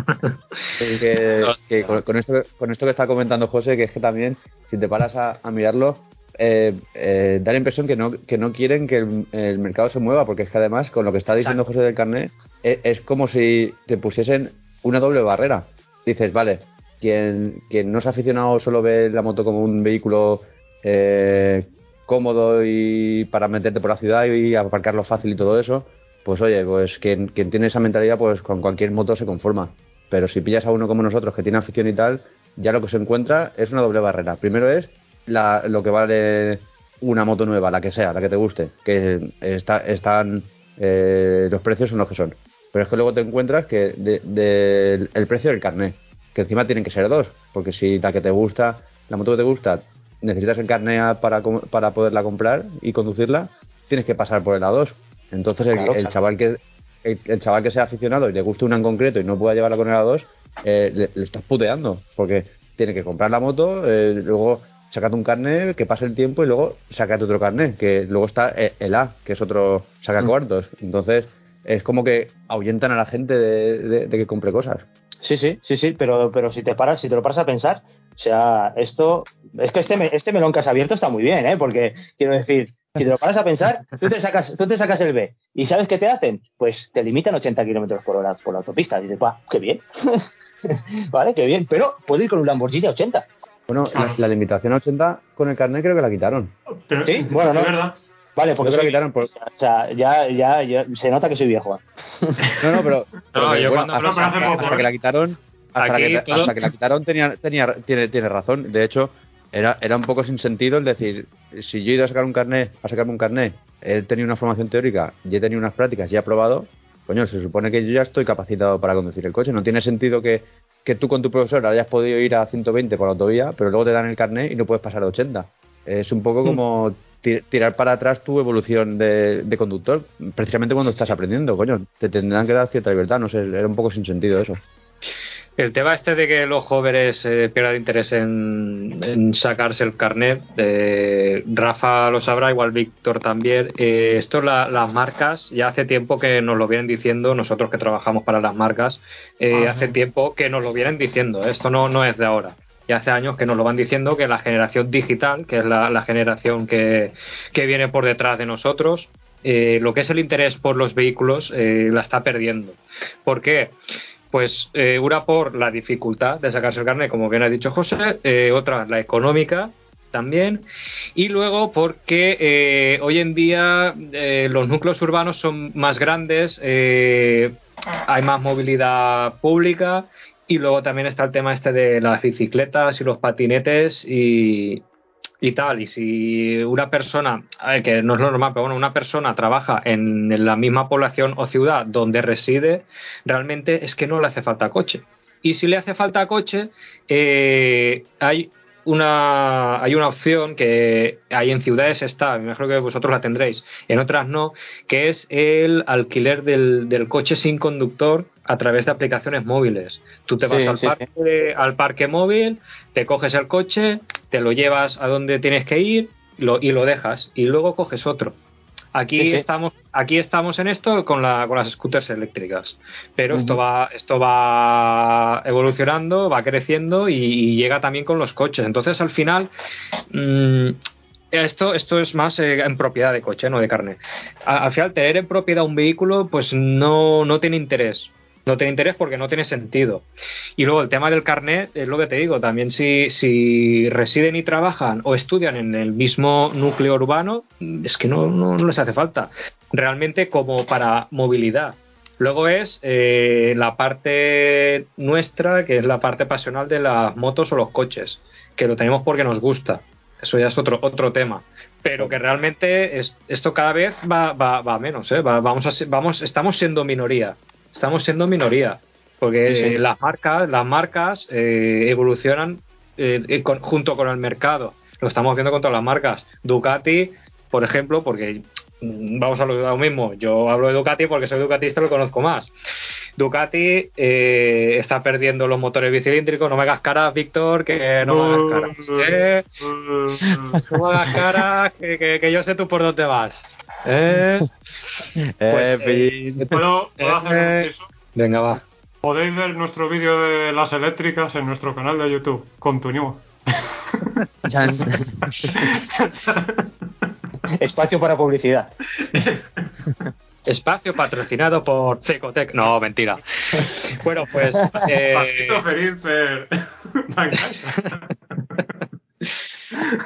Que, que con, con esto, con esto que está comentando José, que es que también, si te paras a, a mirarlo, eh, eh, da la impresión que no, que no quieren que el, el mercado se mueva, porque es que además, con lo que está diciendo José del carnet, es, es como si te pusiesen una doble barrera. Dices, vale, quien, quien no es aficionado solo ve la moto como un vehículo eh, cómodo y para meterte por la ciudad y aparcarlo fácil y todo eso, pues oye, pues quien, tiene esa mentalidad, pues con cualquier moto se conforma. Pero si pillas a uno como nosotros que tiene afición y tal, ya lo que se encuentra es una doble barrera. Primero es la, lo que vale una moto nueva, la que sea, la que te guste, que está, están eh, los precios son los que son. Pero es que luego te encuentras que de- de- el precio del carnet, que encima tienen que ser dos, porque si la que te gusta, la moto que te gusta, necesitas el carnet para, para poderla comprar y conducirla, tienes que pasar por el A2. Entonces el, Claro, el claro. chaval que el, el chaval que sea aficionado y le guste una en concreto y no pueda llevarla con el A2, eh, le, le estás puteando, porque tiene que comprar la moto, eh, luego sacate un carnet, que pase el tiempo y luego sacate otro carnet, que luego está eh, el A, que es otro saca Mm. cuartos. Entonces es como que ahuyentan a la gente de, de- de que compre cosas. Sí, sí, sí, sí, pero, pero si te paras, si te lo paras a pensar, o sea, esto, es que este, este melón que has abierto está muy bien, ¿eh? Porque quiero decir, si te lo paras a pensar, tú te sacas, tú te sacas el B y ¿sabes qué te hacen? Pues te limitan 80 kilómetros por hora por la autopista. Y dices, ¡guau, qué bien! vale, qué bien, pero puedo ir con un Lamborghini a 80. Bueno, la, la limitación a 80 con el carnet creo que la quitaron. Pero, Sí, bueno, no. Es verdad. Vale, porque Creo que soy- la quitaron por- o sea, ya, ya, ya se nota que soy viejo. No, no, pero, pero que, yo bueno, cuando hasta, hasta- que la quitaron, hasta, Aquí que, hasta que la quitaron tenía, tenía, tiene, tiene razón. De hecho, era, era un poco sin sentido el decir, si yo he ido a sacar un carnet, a sacarme un carnet, he tenido una formación teórica y he tenido unas prácticas y he aprobado, coño, se supone que yo ya estoy capacitado para conducir el coche. No tiene sentido que, que tú con tu profesor hayas podido ir a 120 por la autovía, pero luego te dan el carnet y no puedes pasar a 80. Es un poco como ti- tirar para atrás tu evolución de, de conductor, precisamente cuando estás aprendiendo, coño. Te tendrán que dar cierta libertad, no sé, era un poco sin sentido eso. El tema este de que los jóvenes eh, pierdan interés en, en sacarse el carnet, eh, Rafa lo sabrá, igual Víctor también. Eh, esto la- las marcas ya hace tiempo que nos lo vienen diciendo, nosotros que trabajamos para las marcas, eh, hace tiempo que nos lo vienen diciendo. Esto no, no es de ahora. Ya hace años que nos lo van diciendo que la generación digital, que es la, la generación que, que viene por detrás de nosotros, eh, lo que es el interés por los vehículos eh, la está perdiendo. ¿Por qué? Pues eh, una por la dificultad de sacarse el carnet, como bien ha dicho José, eh, otra la económica también, y luego porque eh, hoy en día eh, los núcleos urbanos son más grandes, hay más movilidad pública y luego también está el tema este de las bicicletas y los patinetes y, y tal. Y si una persona, que no es lo normal, pero bueno, una persona trabaja en la misma población o ciudad donde reside, realmente es que no le hace falta coche. Y si le hace falta coche, eh, hay una hay una opción que hay en ciudades está, me imagino que vosotros la tendréis, en otras no, que es el alquiler del coche sin conductor a través de aplicaciones móviles. Tú te vas Sí, al, sí, parque, al parque móvil, te coges el coche, te lo llevas a donde tienes que ir lo, y lo dejas y luego coges otro. Aquí estamos aquí estamos en esto con, la, con las scooters eléctricas, pero esto va esto va evolucionando, va creciendo y, y llega también con los coches. Entonces al final mm, esto, esto es más eh, en propiedad de coche, no de carne. A- al final, tener en propiedad un vehículo, pues no, no tiene interés. No tiene interés porque no tiene sentido. Y luego el tema del carnet, es lo que te digo, también si, si residen y trabajan o estudian en el mismo núcleo urbano, es que no, no, no les hace falta. Realmente como para movilidad. Luego es eh, la parte nuestra, que es la parte pasional de las motos o los coches, que lo tenemos porque nos gusta. Eso ya es otro, otro tema. Pero que realmente es, esto cada vez va, va, va menos. ¿eh? Va- vamos a, vamos, estamos siendo minoría. Estamos siendo minoría. Porque Sí, sí. las marcas, las marcas eh, evolucionan eh, eh, con- junto con el mercado. Lo estamos viendo con todas las marcas. Ducati, por ejemplo, porque vamos a lo, mismo. Yo hablo de Ducati porque soy ducatista y lo conozco más. Ducati eh, está perdiendo los motores bicilíndricos. No me hagas caras, Víctor, que no me hagas caras. ¿eh? No me hagas caras, que, que- que yo sé tú por dónde vas. ¿eh? Pues, Eh. ¿Puedo, puedo hacer un Eh, inciso? Venga, va. Podéis ver nuestro vídeo de las eléctricas en nuestro canal de YouTube. Continúa. Espacio para publicidad. Espacio patrocinado por Cecotec. No, mentira. Bueno, pues. eh.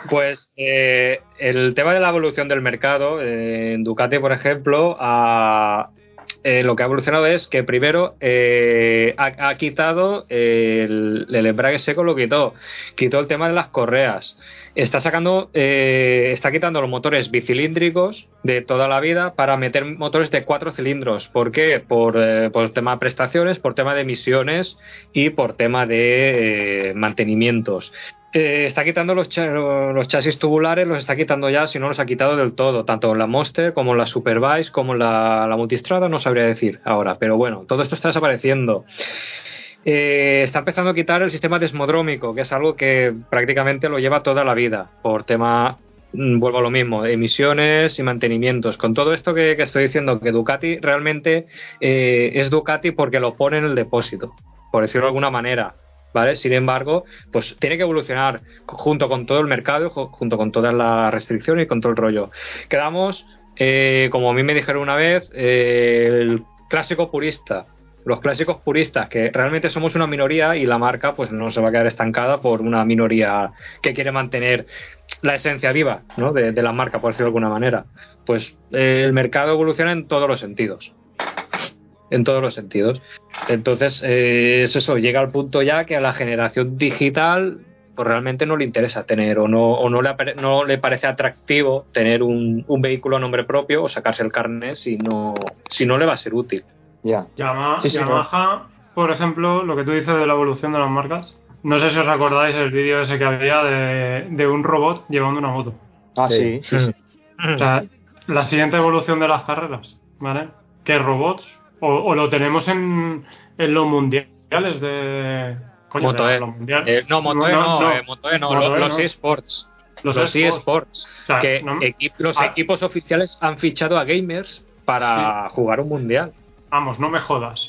Pues eh, el tema de la evolución del mercado, eh, en Ducati, por ejemplo, eh, lo que ha evolucionado es que primero eh, ha, ha quitado el, el embrague seco, lo quitó, quitó el tema de las correas, está sacando, eh, está quitando los motores bicilíndricos de toda la vida para meter motores de cuatro cilindros. ¿Por qué? Por, eh, por tema de prestaciones, por tema de emisiones y por tema de eh, mantenimientos. Eh, está quitando los, los chasis tubulares, los está quitando ya, si no los ha quitado del todo, tanto la Monster como la Superbike, como la, la Multistrada, no sabría decir ahora, pero bueno, todo esto está desapareciendo. Eh, está empezando a quitar el sistema desmodrómico, que es algo que prácticamente lo lleva toda la vida, por tema, mm, vuelvo a lo mismo, de emisiones y mantenimientos. Con todo esto que, estoy diciendo, que Ducati realmente eh, es Ducati porque lo pone en el depósito, por decirlo de alguna manera. ¿Vale? Sin embargo, pues tiene que evolucionar junto con todo el mercado, ju- junto con todas las restricciones y con todo el rollo. Quedamos, eh, como a mí me dijeron una vez, eh, el clásico purista. Los clásicos puristas, que realmente somos una minoría y la marca pues no se va a quedar estancada por una minoría que quiere mantener la esencia viva ¿no? de, la marca, por decirlo de alguna manera. Pues eh, el mercado evoluciona en todos los sentidos. En todos los sentidos. Entonces, eh, es eso, llega al punto ya que a la generación digital pues realmente no le interesa tener o no, o no, le, no le parece atractivo tener un, un vehículo a nombre propio o sacarse el carnet si no, si no le va a ser útil. Ya. Yama- Sí, sí, Yamaha, por ejemplo, lo que tú dices de la evolución de las marcas. No sé si os acordáis el vídeo ese que había de, de un robot llevando una moto. Ah, Sí. sí. O sea, la siguiente evolución de las carreras, ¿vale? Que robots, o, o lo tenemos en, en los mundiales de... Coño, Moto de E. los mundiales. Eh, no, Moto E no, eh, Moto E no, Moto E los no. eSports. Los Los eSports. eSports. O sea, que los Ah. equipos oficiales han fichado a gamers para jugar un mundial. Vamos, no me jodas.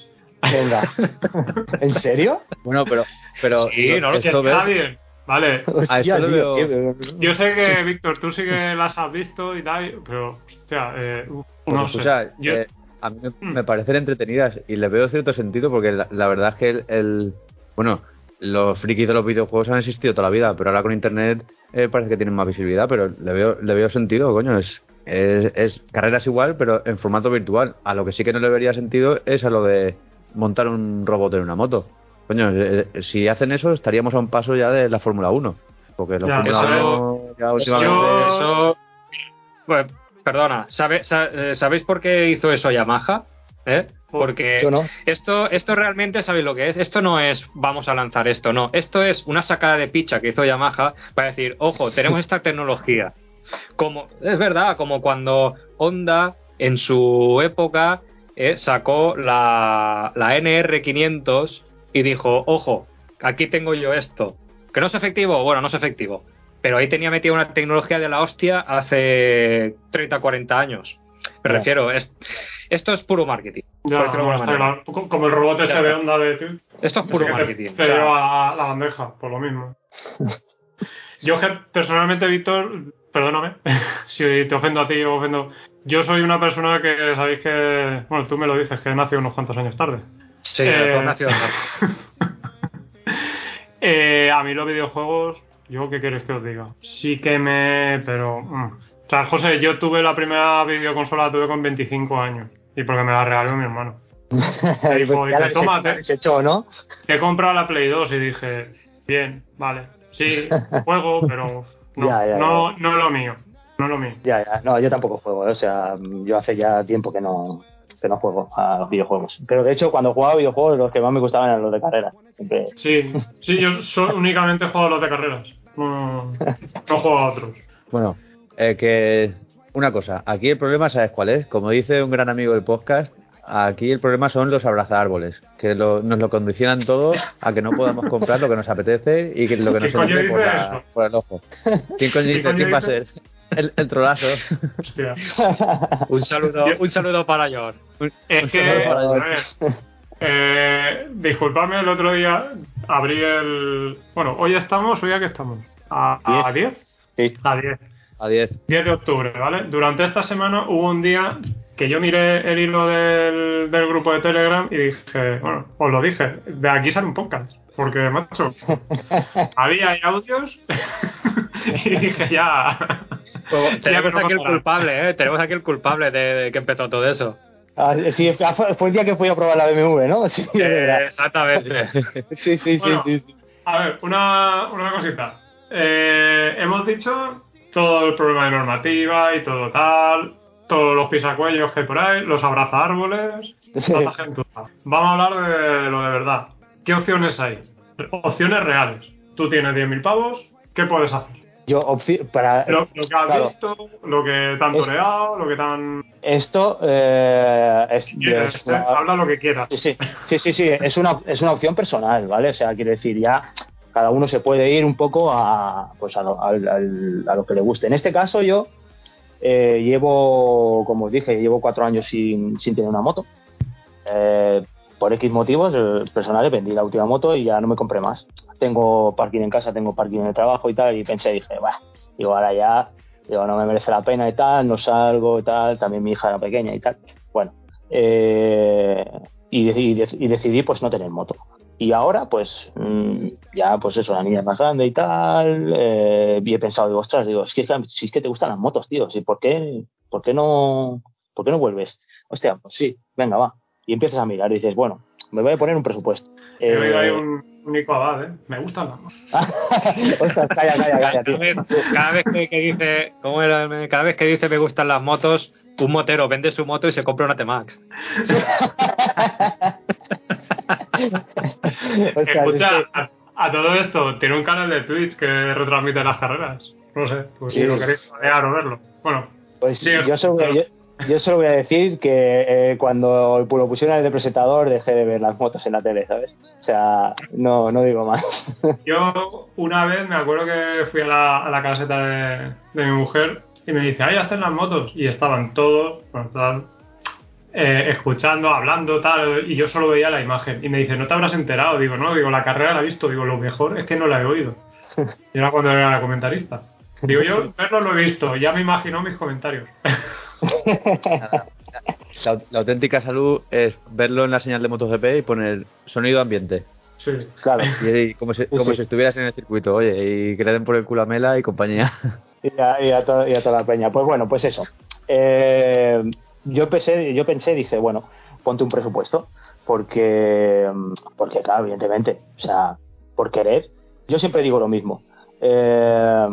Venga. ¿En serio? Bueno, pero, pero Sí, no lo Que esto ves, bien. Vale, tío, veo- tío, yo sé que, Víctor, tú sí que las has visto y tal, pero, o sea, eh, uf, no escucha, sé. Yo- eh, a mí me, Mm. me parecen entretenidas y le veo cierto sentido porque la, la verdad es que el, el- bueno, los frikis de los videojuegos han existido toda la vida, pero ahora con internet eh, parece que tienen más visibilidad, pero le veo, le veo sentido, coño, es, es, es carreras igual, pero en formato virtual. A lo que sí que no le vería sentido es a lo de montar un robot en una moto. Coño, eh, eh, si hacen eso estaríamos a un paso ya de la Fórmula 1. Porque la Ya, Fórmula eso- 1 ya últimamente... yo- Eso. Pues, perdona, ¿sabe- sa- eh, ¿sabéis por qué hizo eso Yamaha? ¿Eh? Porque no. esto, esto realmente, ¿sabéis lo que es? Esto no es vamos a lanzar esto, no. Esto es una sacada de picha que hizo Yamaha para decir, ojo, tenemos esta tecnología. Como, es verdad, como cuando Honda en su época eh, sacó la, la NR500 y dijo, ojo, aquí tengo yo esto. ¿Que no es efectivo? Bueno, no es efectivo. Pero ahí tenía metida una tecnología de la hostia hace 30, 40 años. Me refiero, es, esto es puro marketing. ya, no, Como el robot este de onda de ti. Esto es puro que marketing. Te, o sea, lleva la bandeja, por lo mismo. Yo personalmente, Víctor, perdóname si te ofendo a ti o ofendo. Yo soy una persona que sabéis que, bueno, tú me lo dices, que nació unos cuantos años tarde. sí, eh, todo nació tarde. Eh, a mí los videojuegos, yo qué queréis que os diga. Sí que me... pero... mm. O sea, José, yo tuve la primera videoconsola, la tuve con 25 años. Y porque me la regaló mi hermano. Pues habéis hecho, ¿no? He comprado la Play 2 y dije, bien, vale. Sí, juego, pero no, Ya, ya, no, no es lo mío. No es lo mío. Ya, ya. No, yo tampoco juego. ¿eh? O sea, yo hace ya tiempo que no, que no juego a los videojuegos. Pero de hecho, cuando jugaba a videojuegos, los que más me gustaban eran los de carreras. Siempre. Sí, sí, yo so- únicamente juego a los de carreras. No, no juego a otros. Bueno, eh, que una cosa, aquí el problema, ¿sabes cuál es? Como dice un gran amigo del podcast, aquí el problema son los abrazárboles, que lo- nos lo condicionan todo a que no podamos comprar lo que nos apetece y que lo que nos ¿Quién coño entre por, la- por el ojo. ¿Quién coño dice? ¿Quién va a ser? El, el trolazo. Hostia. Un saludo, un saludo para John. Es Un que, saludo para George. eh, disculpadme, el otro día abrí el. Bueno, hoy estamos, hoy a qué estamos. ¿A, a 10? Sí. A 10. A 10. 10 de octubre, ¿vale? Durante esta semana hubo un día que yo miré el hilo del, del grupo de Telegram y dije, bueno, os lo dije, de aquí sale un podcast. Porque, macho, había audios y dije, ya. Pues, tenemos aquí el culpable, ¿eh? Tenemos aquí el culpable de, de que empezó todo eso. Ah, sí, fue el día que fui a probar la BMW, ¿no? Sí, de Eh, verdad. exactamente. Sí, sí, sí, Bueno. sí, sí. A ver, una, una cosita. Eh, hemos dicho todo el problema de normativa y todo tal, todos los pisacuellos que hay por ahí, los abraza árboles, Sí. Vamos a hablar de lo de verdad. ¿Qué opciones hay? Opciones reales. Tú tienes 10.000 pavos, ¿qué puedes hacer? Yo, para Lo, lo que has claro. visto, lo que te han toreado, lo que te han... esto eh, es, quieres, es ¿eh? una- Habla lo que quieras. Sí, sí, sí, sí, sí, es una, es una opción personal, ¿vale? O sea, quiere decir, ya cada uno se puede ir un poco a, pues a, lo, al- a lo que le guste. En este caso yo eh, llevo, como os dije, llevo cuatro años sin, sin tener una moto. Eh, por X motivos eh, personales vendí la última moto y ya no me compré más. Tengo parking en casa, tengo parking en el trabajo y tal, y pensé, dije, bah, digo, ahora ya, digo, no me merece la pena y tal, no salgo y tal, también mi hija era pequeña y tal. Bueno, eh, y, y decidí pues no tener moto. Y ahora, pues, mm, ya, pues eso, la niña es más grande y tal, eh, y he pensado, digo, ostras, digo, es que, si es que te gustan las motos, tío, ¿sí? ¿por, qué, ¿por, qué no, ¿por qué no vuelves? Hostia, pues sí, venga, va. Y empiezas a mirar y dices, bueno, me voy a poner un presupuesto. He oído ahí Eh, un, un Nico Abad, ¿eh? Me gustan las motos. ostras, calla, calla, calla, Cada tío. vez, cada vez que, que dice, ¿cómo era? Cada vez que dice me gustan las motos, un motero vende su moto y se compra una T-Max. Ostras, Escucha, es que- a, a todo esto, tiene un canal de Twitch que retransmite las carreras. No sé, pues Sí. si lo queréis planear o verlo. Bueno, Pues Sí, yo, solo, voy a- yo, yo solo voy a decir que eh, cuando lo pusieron el presentador dejé de ver las motos en la tele, ¿sabes? O sea, no, no digo más. yo una vez me acuerdo que fui a la, a la caseta de, de mi mujer y me dice, ay, hacen las motos. Y estaban todos, bueno, tal, eh, escuchando, hablando, tal, y yo solo veía la imagen. Y me dice, ¿no te habrás enterado? Digo, no, digo, la carrera la he visto. Digo, lo mejor es que no la he oído. Y era cuando era comentarista. Digo, yo verlo lo he visto, ya me imagino mis comentarios. La, la auténtica salud es verlo en la señal de MotoGP y poner sonido ambiente. sí. Claro. Y, y como, si, como Sí. si estuvieras en el circuito, oye, y que le den por el culo a Mela y compañía. Y a, y a to- y a toda la peña. Pues bueno, pues eso. Eh, yo pensé, yo pensé, dije, bueno, ponte un presupuesto, porque, porque claro, evidentemente, o sea, por querer, yo siempre digo lo mismo. Eh,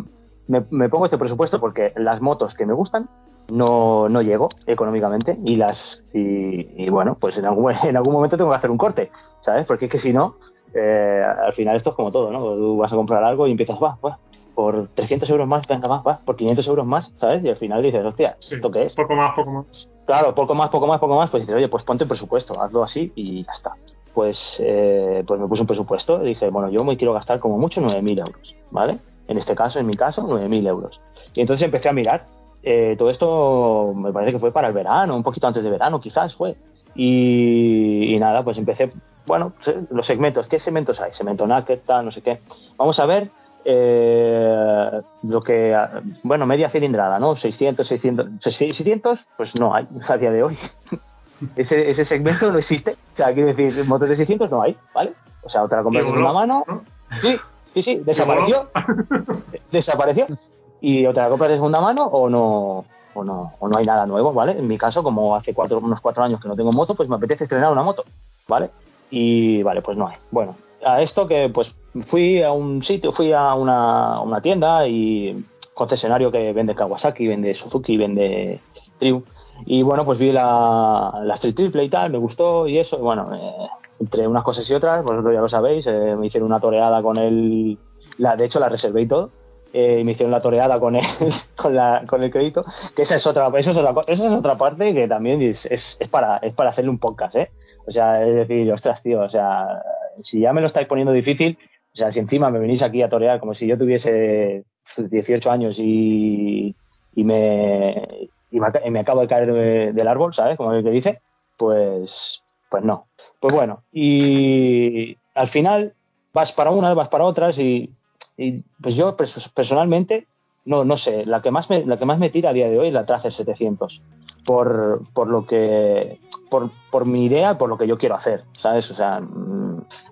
me, me pongo este presupuesto porque las motos que me gustan no, no llego económicamente y las y, bueno, pues en algún, en algún momento tengo que hacer un corte, ¿sabes? Porque es que si no, eh, al final esto es como todo, ¿no? Tú vas a comprar algo y empiezas, va, va, por 300 euros más, venga, va, va, por 500 euros más, ¿sabes? Y al final dices, hostia, sí. ¿esto qué es? Poco más, poco más. Claro, poco más, poco más, poco más, pues dices, oye, pues ponte un presupuesto, hazlo así y ya está. Pues, eh, pues me puse un presupuesto y dije, bueno, yo me quiero gastar como mucho 9.000 euros, ¿vale? En este caso, en mi caso, 9.000 euros. Y entonces empecé a mirar. Eh, todo esto me parece que fue para el verano, un poquito antes de verano, quizás fue. Y, y nada, pues empecé, bueno, los segmentos, ¿qué segmentos hay? Segmento Naked, tal, no sé qué. Vamos a ver eh, lo que, bueno, media cilindrada, ¿no? 600, 600, 600, pues no hay a día de hoy. ese, ese segmento no existe. O sea, quiero decir, motos de 600 no hay, ¿vale? O sea, otra compra voló, una mano. ¿no? Sí, sí, sí, desapareció. desapareció. Y otra la compras de segunda mano o no, o no, o no hay nada nuevo, ¿vale? En mi caso, como hace cuatro, unos cuatro años que no tengo moto, pues me apetece estrenar una moto, ¿vale? Y vale, pues no hay. Bueno, a esto que pues fui a un sitio, fui a una, una tienda y concesionario que vende Kawasaki, vende Suzuki, vende Triumph. Y bueno, pues vi la, la Street Triple y tal, me gustó y eso. Bueno, eh, entre unas cosas y otras, vosotros ya lo sabéis, eh, me hicieron una toreada con el. La, de hecho, la reservé y todo. eh, y me hicieron la toreada con el, con, la, con el crédito. Que esa es otra, eso es otra, esa es otra parte que también es, es, para, es para hacerle un podcast, ¿eh? O sea, es decir, ostras, tío, o sea, si ya me lo estáis poniendo difícil, sea, si encima me venís aquí a torear como si yo tuviese 18 años y, me, y me, acabo de caer de- del árbol, ¿sabes? Como el que dice, pues, pues no. Pues bueno, y al final vas para unas, vas para otras y, pues yo pers- personalmente, no, no sé, la que más me, la que más me tira a día de hoy es la Tracer 700. Por, por lo que por, por mi idea, por lo que yo quiero hacer, ¿sabes? O sea,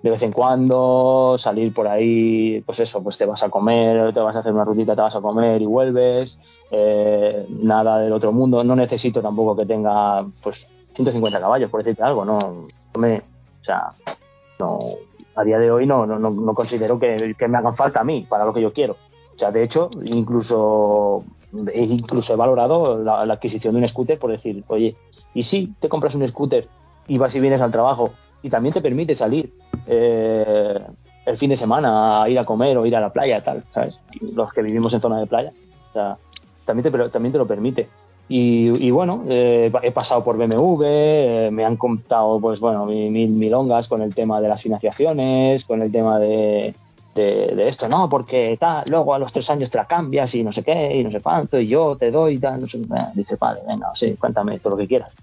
de vez en cuando salir por ahí, pues eso, pues te vas a comer, te vas a hacer una rutita, te vas a comer y vuelves, eh, nada del otro mundo, no necesito tampoco que tenga, pues, 150 caballos, por decirte algo, no, me, o sea, no, a día de hoy no, no, no, no considero que, que me hagan falta a mí para lo que yo quiero. O sea, de hecho, incluso, incluso he valorado la, la adquisición de un scooter por decir, oye, y si te compras un scooter y vas y vienes al trabajo y también te permite salir eh, el fin de semana a ir a comer o ir a la playa, tal, ¿sabes? Los que vivimos en zona de playa, también te, también te lo permite. Y, y bueno, eh, he pasado por BMW, eh, me han contado, pues bueno, mil, mil milongas con el tema de las financiaciones, con el tema de, de, esto, no, porque luego a los tres años te la cambias y no sé qué, y no sé cuánto, y yo te doy, tal, no sé, dice, vale, venga, sí, cuéntame todo lo que quieras.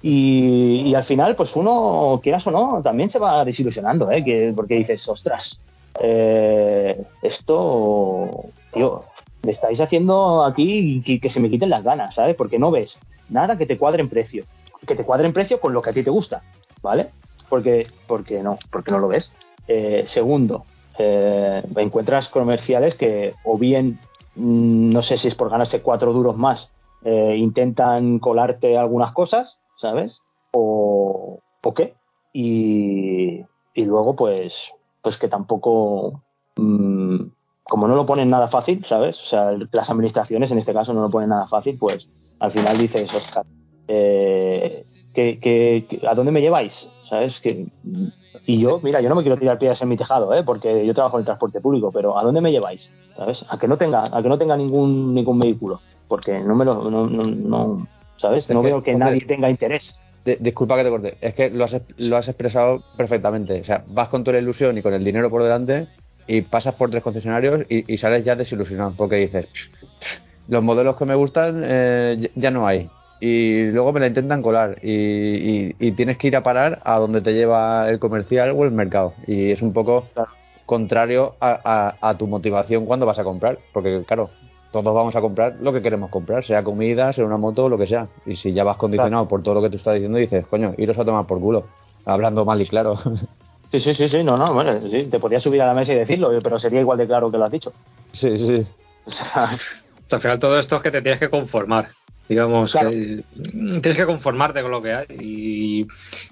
Y, al final, pues uno, quieras o no, también se va desilusionando, ¿eh? Que, porque dices, ostras, eh, esto, tío, me estáis haciendo aquí que, que se me quiten las ganas, ¿sabes? Porque no ves nada que te cuadre en precio. Que te cuadre en precio con lo que a ti te gusta, ¿vale? Porque, porque no, porque no lo ves. Eh, segundo, eh, encuentras comerciales que o bien, mm, no sé si es por ganarse cuatro duros más, eh, intentan colarte algunas cosas, ¿sabes? O, ¿o qué? y, y luego pues pues que tampoco mm, como no lo ponen nada fácil, ¿sabes? O sea, las administraciones en este caso no lo ponen nada fácil, pues al final dices, Oscar, eh, ¿a dónde me lleváis? ¿Sabes? Que, y yo, mira, yo no me quiero tirar piedras en mi tejado, ¿eh? Porque yo trabajo en el transporte público, pero ¿a dónde me lleváis? ¿Sabes? A que no tenga, a que no tenga ningún, ningún vehículo, porque no me lo, no, no, ¿sabes? Es No que, veo que nadie tenga interés. De- disculpa que te corte, es que lo has, lo has expresado perfectamente. O sea, vas con toda la ilusión y con el dinero por delante y pasas por tres concesionarios y, y sales ya desilusionado porque dices, los modelos que me gustan eh, ya- ya no hay. Y luego me la intentan colar y, y- y tienes que ir a parar a donde te lleva el comercial o el mercado. Y es un poco Claro. contrario a, a- a tu motivación cuando vas a comprar. Porque claro, todos vamos a comprar lo que queremos comprar, sea comida, sea una moto, lo que sea. Y si ya vas condicionado por todo lo que tú estás diciendo, dices, coño, iros a tomar por culo. Hablando mal y claro. Sí, sí, sí, sí, no, no, bueno, sí, te podías subir a la mesa y decirlo, pero sería igual de claro que lo has dicho. sí, sí, sí. O sea, Al final todo esto es que te tienes que conformar. Digamos Claro. que mm, tienes que conformarte con lo que hay. Y,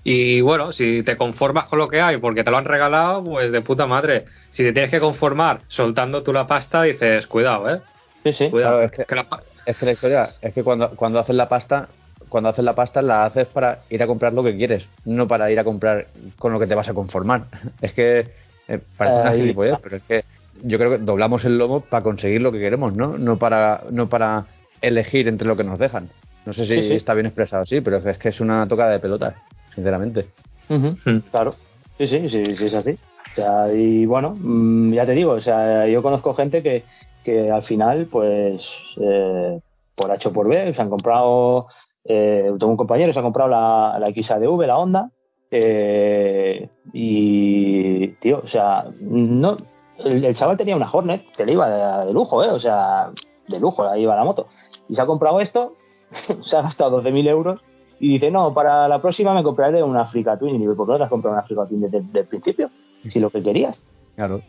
y bueno, si te conformas con lo que hay porque te lo han regalado, pues de puta madre. Si te tienes que conformar soltando tú la pasta, dices, cuidado, eh. Sí, sí. Cuidado, Claro, es que- que la pa- Es que la historia es que cuando, cuando haces la pasta, cuando haces la pasta la haces para ir a comprar lo que quieres, no para ir a comprar con lo que te vas a conformar. Es que eh, parece una Ahí gilipollez, pero es que yo creo que doblamos el lomo para conseguir lo que queremos, ¿no? No para, no para elegir entre lo que nos dejan. No sé si Sí, sí. está bien expresado así, pero es que es una tocada de pelota, sinceramente. Ujú, Mm. Claro, sí, sí, sí, sí, es así. O sea, y bueno, mm, ya te digo, o sea, yo conozco gente que, que al final, pues, eh, por H o por B, se han comprado, eh, tengo un compañero, se ha comprado la, la XADV, la Honda, eh, y, tío, o sea, no, el, chaval tenía una Hornet que le iba de, lujo, ¿eh? O sea, de lujo, ahí iba la moto. Y se ha comprado esto, se ha gastado 12.000 euros y dice, no, para la próxima me compraré una Africa Twin. Y digo, ¿por qué no te has comprado una Africa Twin desde el principio? Si lo que querías, Claro.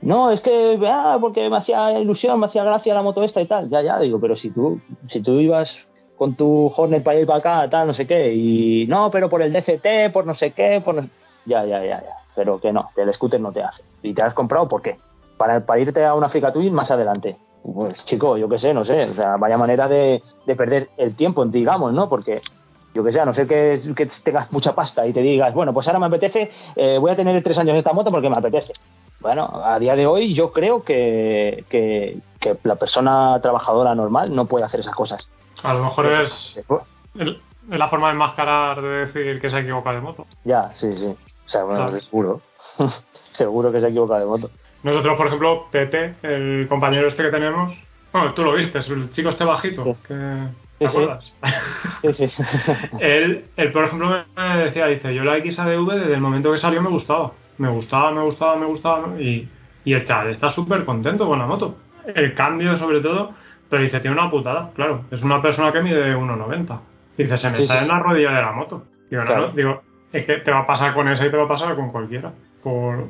No, es que, ah, porque me hacía ilusión, me hacía gracia la moto esta y tal. Ya, ya, digo, pero si tú, si tú ibas con tu Hornet para y para acá, tal, no sé qué, y no, pero por el DCT, por no sé qué, por no- Ya, ya, ya, ya. Pero que no, que el scooter no te hace. ¿Y te has comprado por qué? Para, para irte a una Africa Twin más adelante. Pues chico, yo qué sé, no sé. O sea, vaya manera de, de perder el tiempo, digamos, ¿no? Porque yo que sé, a no ser que, que tengas mucha pasta y te digas, bueno, pues ahora me apetece, eh, voy a tener tres años esta moto porque me apetece. Bueno, a día de hoy yo creo que, que, que la persona trabajadora normal no puede hacer esas cosas. A lo mejor es, el- la forma de enmascarar de decir que se equivoca de moto. Ya, sí, sí. O sea, bueno, seguro. seguro que se equivoca de moto. Nosotros, por ejemplo, Pepe, el compañero este que tenemos, bueno, tú lo viste, el chico este bajito, Sí. que, ¿te sí. acuerdas? Sí, sí. él, él, por ejemplo, me decía, dice, yo la XADV desde el momento que salió me gustaba. Me gustaba, me gustaba, me gustaba, y, y el chaval está súper contento con la moto. El cambio, sobre todo, pero dice, tiene una putada, claro. Es una persona que mide 1,90. Dice, se me Sí, sale sí. en la rodilla de la moto. Digo, Claro. no, digo, es que te va a pasar con esa y te va a pasar con cualquiera. Por,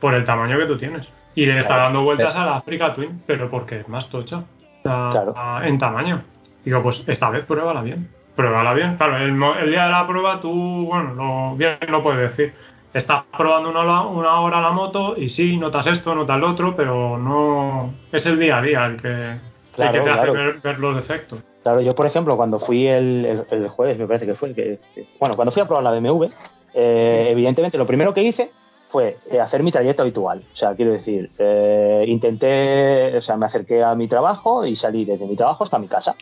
por el tamaño que tú tienes. Y le está dando vueltas a la Africa Twin, pero porque es más tocha. Claro. En tamaño. Digo, pues esta vez pruébala bien. Pruébala bien. Claro, el, el día de la prueba tú, bueno, lo, bien lo puedes decir. Estás probando una, hora- una hora la moto y sí, notas esto, notas lo otro, pero no. Es el día a día el que, el Claro, que te claro. hace ver, ver los defectos. Claro, yo por ejemplo, cuando fui el, el- el jueves, me parece que fue, que, que- bueno, cuando fui a probar la BMW, eh, evidentemente lo primero que hice fue eh, hacer mi trayecto habitual. O sea, quiero decir, eh, intenté, o sea, me acerqué a mi trabajo y salí desde mi trabajo hasta mi casa.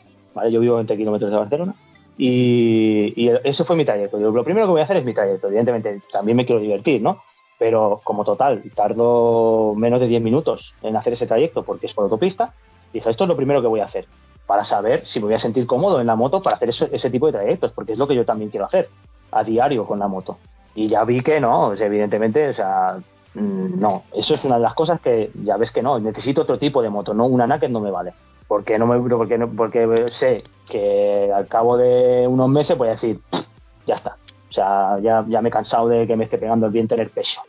Yo vivo a 20 kilómetros de Barcelona. Y, y ese fue mi trayecto. Lo primero que voy a hacer es mi trayecto. Evidentemente, también me quiero divertir, ¿no? Pero como total, tardo menos de 10 minutos en hacer ese trayecto porque es por autopista. Dije, esto es lo primero que voy a hacer para saber si me voy a sentir cómodo en la moto para hacer eso- ese tipo de trayectos, porque es lo que yo también quiero hacer a diario con la moto. Y ya vi que no, evidentemente, o sea, mm, no, eso es una de las cosas que ya ves que no, necesito otro tipo de moto, no una Naked no me vale. Porque no me porque no- porque sé que al cabo de unos meses voy a decir, "Pff, ya está. O sea, ya, ya me he cansado de que me esté pegando el viento en el pecho.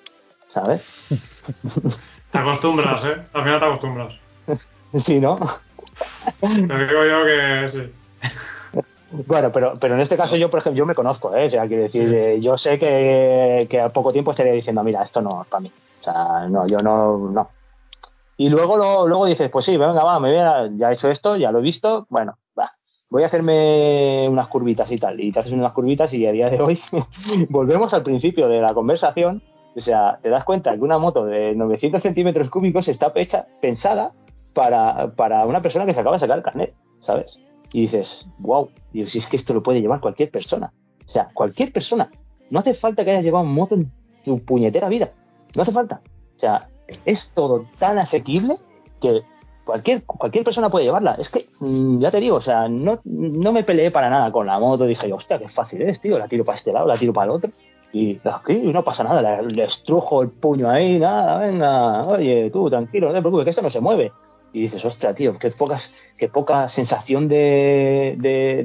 ¿Sabes? Te acostumbras, ¿eh? Al final te acostumbras. Sí, ¿no? Te digo yo que sí. Bueno, pero, pero en este caso yo, por ejemplo, yo me conozco, ¿eh? O sea, quiero decir, eh, yo sé que, que a poco tiempo estaría diciendo, mira, esto no es para mí. O sea, no, yo no, no. Y luego, luego dices, pues sí, venga, va, me voy a- ya he hecho esto, ya lo he visto, bueno, va, voy a hacerme unas curvitas y tal. Y te haces unas curvitas y a día de hoy volvemos al principio de la conversación. O sea, te das cuenta que una moto de 900 centímetros cúbicos está hecha, pensada para, para una persona que se acaba de sacar el carnet, ¿sabes? Y dices, wow, digo, si es que esto lo puede llevar cualquier persona. O sea, cualquier persona. No hace falta que hayas llevado moto en tu puñetera vida. No hace falta. O sea, es todo tan asequible que cualquier, cualquier persona puede llevarla. Es que, mm, ya te digo, o sea, no, no me peleé para nada con la moto. Dije, hostia, qué fácil es, tío. La tiro para este lado, la tiro para el otro. Y aquí no pasa nada. Le, le estrujo el puño ahí, nada, venga. Oye, tú, tranquilo, no te preocupes, que esto no se mueve. Y dices, hostia, tío, qué, pocas, qué poca sensación de,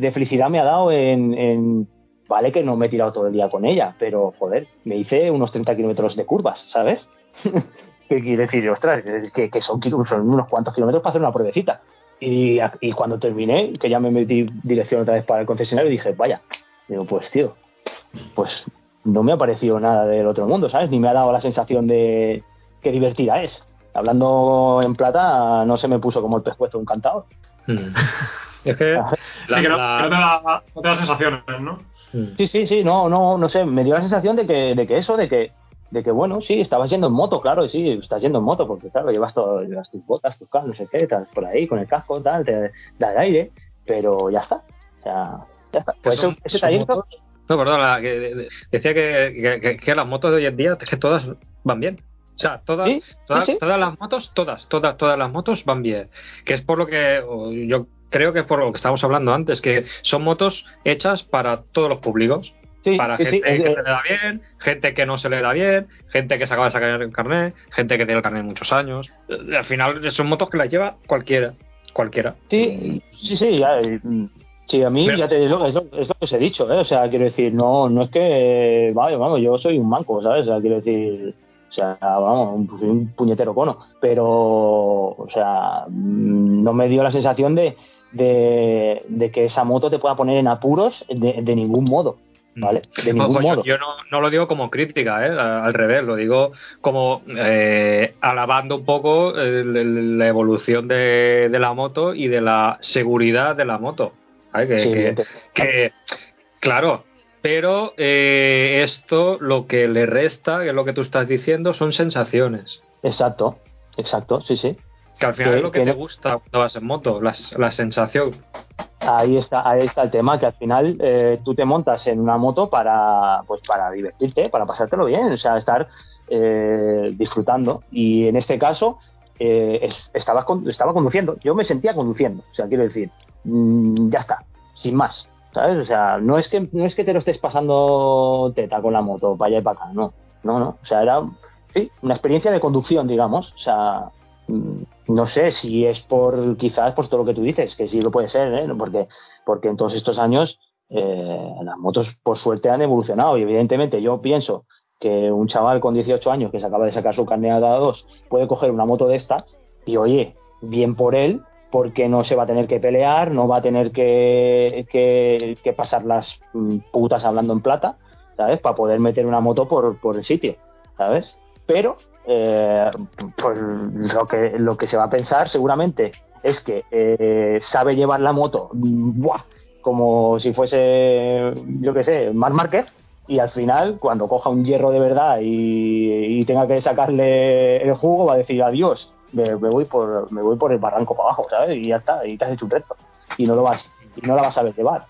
de, felicidad me ha dado en, en- Vale que no me he tirado todo el día con ella, pero joder, me hice unos 30 kilómetros de curvas, ¿sabes? ¿Qué quiere decir? Ostras, es que, que son, unos cuantos kilómetros para hacer una pruebecita. Y, y cuando terminé, que ya me metí dirección otra vez para el concesionario, dije, vaya, digo, pues tío, pues no me ha parecido nada del otro mundo, ¿sabes? Ni me ha dado la sensación de qué divertida es. Hablando en plata, no se me puso como el pescuezo de un cantador. Mm. Es que. la- sí, que no, la- que no te da, no te da sensaciones, ¿no? Mm. Sí, sí, sí, no, no, no sé, me dio la sensación de que, de que eso, de que, de que bueno, sí, estabas yendo en moto, claro, sí, estás yendo en moto, porque claro, llevas todo, llevas tus botas, tus cascos, no sé qué, estás por ahí con el casco, tal, te da el aire, pero ya está. O sea, ya está. Pues son- ese, ese trayecto, No, perdona, que de- de- decía que, que- que- que las motos de hoy en día que todas van bien. O sea, todas, Sí, todas, sí, todas las motos, todas, todas, todas las motos van bien. Que es por lo que yo creo que es por lo que estábamos hablando antes, que son motos hechas para todos los públicos. Sí, Para sí, gente es- que es- se le da bien, gente que no se le da bien, gente que se acaba de sacar el carnet, gente que tiene el carnet muchos años. Eh, Al final son motos que las lleva cualquiera. Cualquiera. Sí, sí, sí, ya, eh, sí, a mí Pero- ya te digo, es lo, es lo que os he dicho, ¿eh? o sea, quiero decir, no, no es que, vale, vamos, yo soy un manco, ¿sabes? O sea, quiero decir, o sea, vamos, un, soy un puñetero cono, pero, o sea, mm, no me dio la sensación de, de, de que esa moto te pueda poner en apuros de, de ningún modo, ¿vale? De ningún Ojo, yo- modo. Yo, no, no lo digo como crítica, ¿eh? Al revés, lo digo como eh, alabando un poco el- la evolución de, de la moto y de la seguridad de la moto. ¿vale? Que, Sí, que- evidente. que, claro, pero eh, esto lo que le resta, que es lo que tú estás diciendo, son sensaciones. Exacto, exacto, sí, sí. Que al final Que- es lo que que te no- gusta cuando vas en moto, la, la sensación. Ahí está, ahí está el tema, que al final eh, tú te montas en una moto para, pues para divertirte, para pasártelo bien, o sea, estar eh, disfrutando. Y en este caso, eh, es- estabas con- estaba conduciendo, yo me sentía conduciendo, o sea, quiero decir, mm, ya está, sin más, ¿sabes? O sea, no es que no es que te lo estés pasando teta con la moto, para allá y para acá, no, no, no, o sea, era, sí, una experiencia de conducción, digamos, o sea, no sé si es por quizás por todo lo que tú dices, que sí lo puede ser, ¿eh? porque, porque en todos estos años eh, las motos por suerte han evolucionado y evidentemente yo pienso que un chaval con 18 años que se acaba de sacar su carnet a 2 puede coger una moto de estas y oye, bien por él, porque no se va a tener que pelear, no va a tener que, que, que pasar las mm, putas hablando en plata, ¿sabes? Para poder meter una moto por, por el sitio, ¿sabes? Pero eh, pues lo que, lo que se va a pensar seguramente es que eh, sabe llevar la moto mm, como si fuese, yo qué sé, Marc Márquez, y al final, cuando coja un hierro de verdad y, tenga que sacarle el jugo, va a decir adiós, me, me voy por me voy por el barranco para abajo, ¿sabes? Y ya está, y te has hecho un reto. Y no lo vas, y no la vas a saber llevar.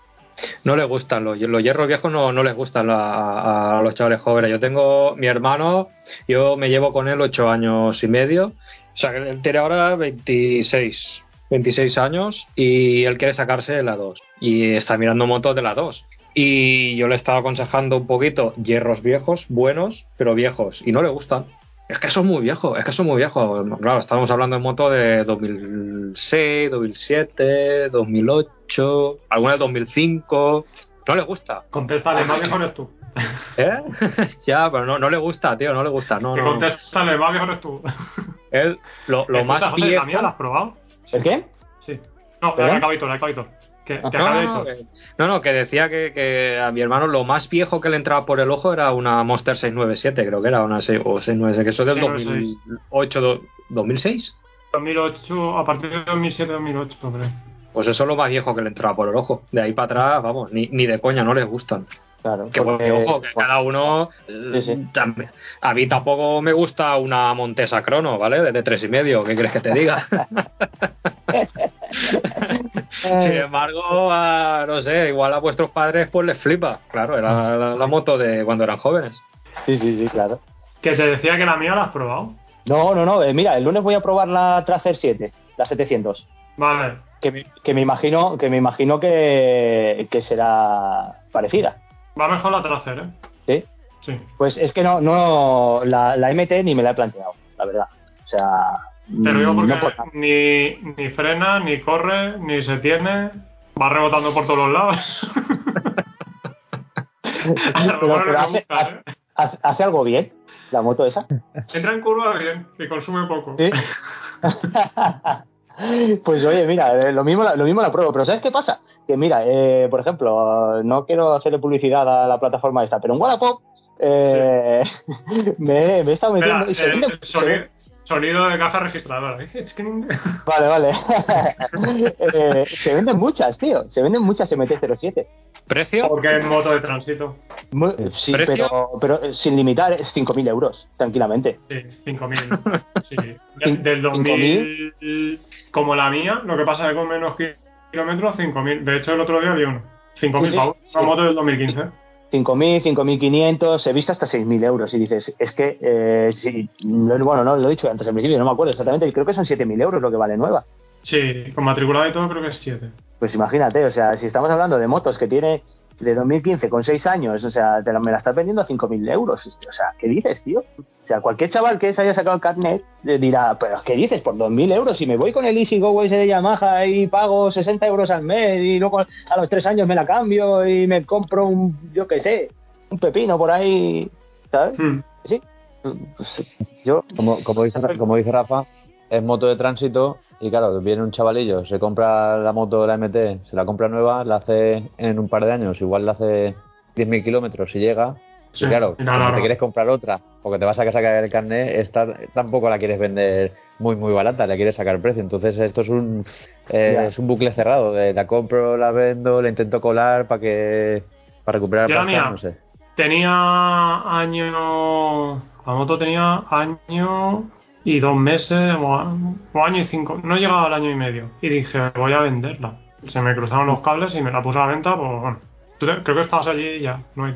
No les gustan los, los hierros viejos, no, no les gustan a, los chavales jóvenes. Yo tengo mi hermano, yo me llevo con él ocho años y medio. O sea, él tiene ahora 26, 26 años y él quiere sacarse la 2. Y está mirando motos de la 2. Y yo le estaba aconsejando un poquito hierros viejos, buenos, pero viejos. Y no le gustan. Es que son muy viejos, es que son muy viejos. Claro, estamos hablando de motos de 2006, 2007, 2008, alguna de 2005. No le gusta. Contéstale, más viejo eres tú. ¿Eh? ya, pero no, no le gusta, tío, no le gusta. No, que no. contéstale, más viejo eres tú. Él, lo, lo más viejo. ¿La mía la has probado? ¿El qué? Sí. No, ¿Perdón? el Cavitor, el Cavitor. Que Que, Ah. que No, no, no, que, no, no, que decía que, que a mi hermano lo más viejo que le entraba por el ojo era una Monster 697, creo que era una se- o 696, que eso es del 696. 2008, do- 2006. 2008, a partir de 2007-2008, creo. Pues eso es lo más viejo que le entraba por el ojo. De ahí para atrás, vamos, ni, ni de coña no les gustan. Claro. Que bueno, porque- que ojo, que cada uno. Sí, sí. también- A mí tampoco me gusta una Montesa Crono, ¿vale? De, de tres y medio, ¿qué crees que te diga? Sin embargo, a- no sé, igual a vuestros padres pues les flipa. Claro, era la, la moto de cuando eran jóvenes. Sí, sí, sí, claro. Que te decía que la mía la has probado. No, no, no. eh, mira, el lunes voy a probar la Tracer 7, la 700. Vale. Que me, que me imagino, que me imagino que, que será parecida. Va mejor la trasera, ¿eh? ¿Sí? Sí. Pues es que no, no, la, la MT ni me la he planteado, la verdad. O sea, Te lo digo porque no por nada. ni, ni frena, ni corre, ni se tiene. Va rebotando por todos los lados. Pero- pero hace, gusta, ¿eh? hace- hace algo bien la moto esa. Entra en curva bien y consume poco. Sí. Pues oye, mira, eh, lo mismo, la- lo mismo la pruebo, pero ¿sabes qué pasa? Que mira, eh, por ejemplo, no quiero hacerle publicidad a la plataforma esta, pero en Wallapop eh, me, me he estado metiendo y se eh, vende- se sonido, de caja registradora. Es que no- Vale, vale. Eh, se venden muchas, tío. Se venden muchas MT-07. ¿Precio? Porque es moto de tránsito. Muy- Sí, ¿Precio? pero, pero eh, sin limitar es 5.000 euros, tranquilamente. Sí, 5.000. Sí. De- Del 2000, como la mía, lo que pasa es que con menos ki- kilómetros, 5.000. De hecho, el otro día vi uno. 5.000 Sí, sí. pavos. Una moto del 2015. 5.000, 5.500, he visto hasta 6.000 euros. Y dices, es que, eh, lo- bueno, no lo he dicho antes al principio, no me acuerdo exactamente, creo que son 7.000 euros lo que vale nueva. Sí, con matriculado y todo creo que es 7. Pues imagínate, o sea, si estamos hablando de motos que tiene de 2015 con 6 años, o sea, te la, me la estás vendiendo a 5.000 euros. O sea, ¿qué dices, tío? O sea, cualquier chaval que se haya sacado el carnet eh, dirá, pero ¿qué dices? Por 2.000 euros, si me voy con el Easy Go ese de Yamaha y pago 60 euros al mes y luego a los 3 años me la cambio y me compro un, yo qué sé, un pepino por ahí, ¿sabes? Hmm. Sí. Pues, yo, Como, como, dice, como dice Rafa, es moto de tránsito y claro, viene un chavalillo, se compra la moto de la MT, se la compra nueva, la hace en un par de años, igual la hace 10.000 kilómetros y llega. Sí, y claro, nada. te quieres comprar otra, porque te vas a sacar el carnet, esta tampoco la quieres vender muy muy barata, le quieres sacar precio. Entonces esto es un eh, es un bucle cerrado, de la compro, la vendo, la intento colar para que para recuperar ¿Y la mía? no sé. Tenía año. La moto tenía año y dos meses, o, año y cinco. No llegaba al año y medio. Y dije, voy a venderla. Se me cruzaron los cables y me la puse a la venta, pues bueno. Creo que estabas allí ya, no hay.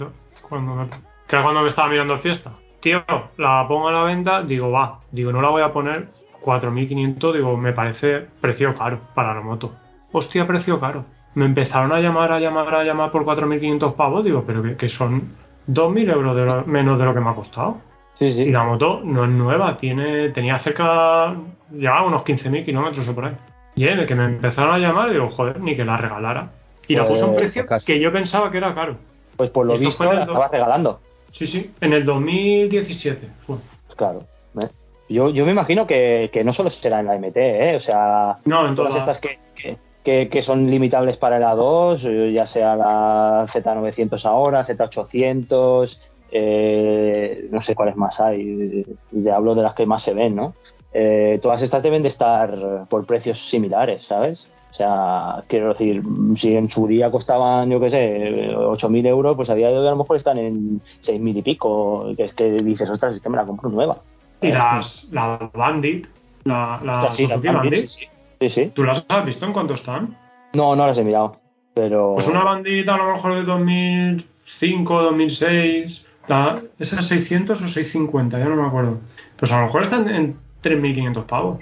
Cuando que cuando me estaba mirando fiesta. Tío, la pongo a la venta, digo, va, digo, no la voy a poner 4.500, digo, me parece precio caro para la moto. Hostia, precio caro. Me empezaron a llamar, a llamar, a llamar por 4.500 pavos, digo, pero que, que son 2.000 euros de lo- menos de lo que me ha costado. Sí, Y la moto no es nueva, tiene tenía cerca, llegaba a unos 15.000 kilómetros o por ahí. Y en el que me empezaron a llamar, digo, joder, ni que la regalara. Y la puse a un precio pues casi. que yo pensaba que era caro. Pues por lo visto el la estabas regalando. Sí, sí, en el 2017 fue. Pues claro. ¿eh? Yo, yo me imagino que, que no solo será en la MT, ¿eh? o sea, No, en todas todas. estas que, que, que- que son limitables para la 2, eh, ya sea la Z900 ahora, Z800, eh, no sé cuáles más hay, ya hablo de las que más se ven, ¿no? Eh, todas estas deben de estar por precios similares, ¿sabes? O sea, quiero decir, si en su día costaban, yo qué sé, 8.000 euros, pues a día de hoy a lo mejor están en 6.000 y pico, que es que dices, ostras, es que me la compro nueva. Y las, la Bandit, la, la O sea, sí, las Suzuki Bandit, sí. Sí, sí. ¿tú las has visto en cuánto están? No, no las he mirado. Pero. Pues una Bandit a lo mejor de 2005, 2006, la, ¿esa es 600 o 650? Ya no me acuerdo. Pues a lo mejor están en 3.500 pavos.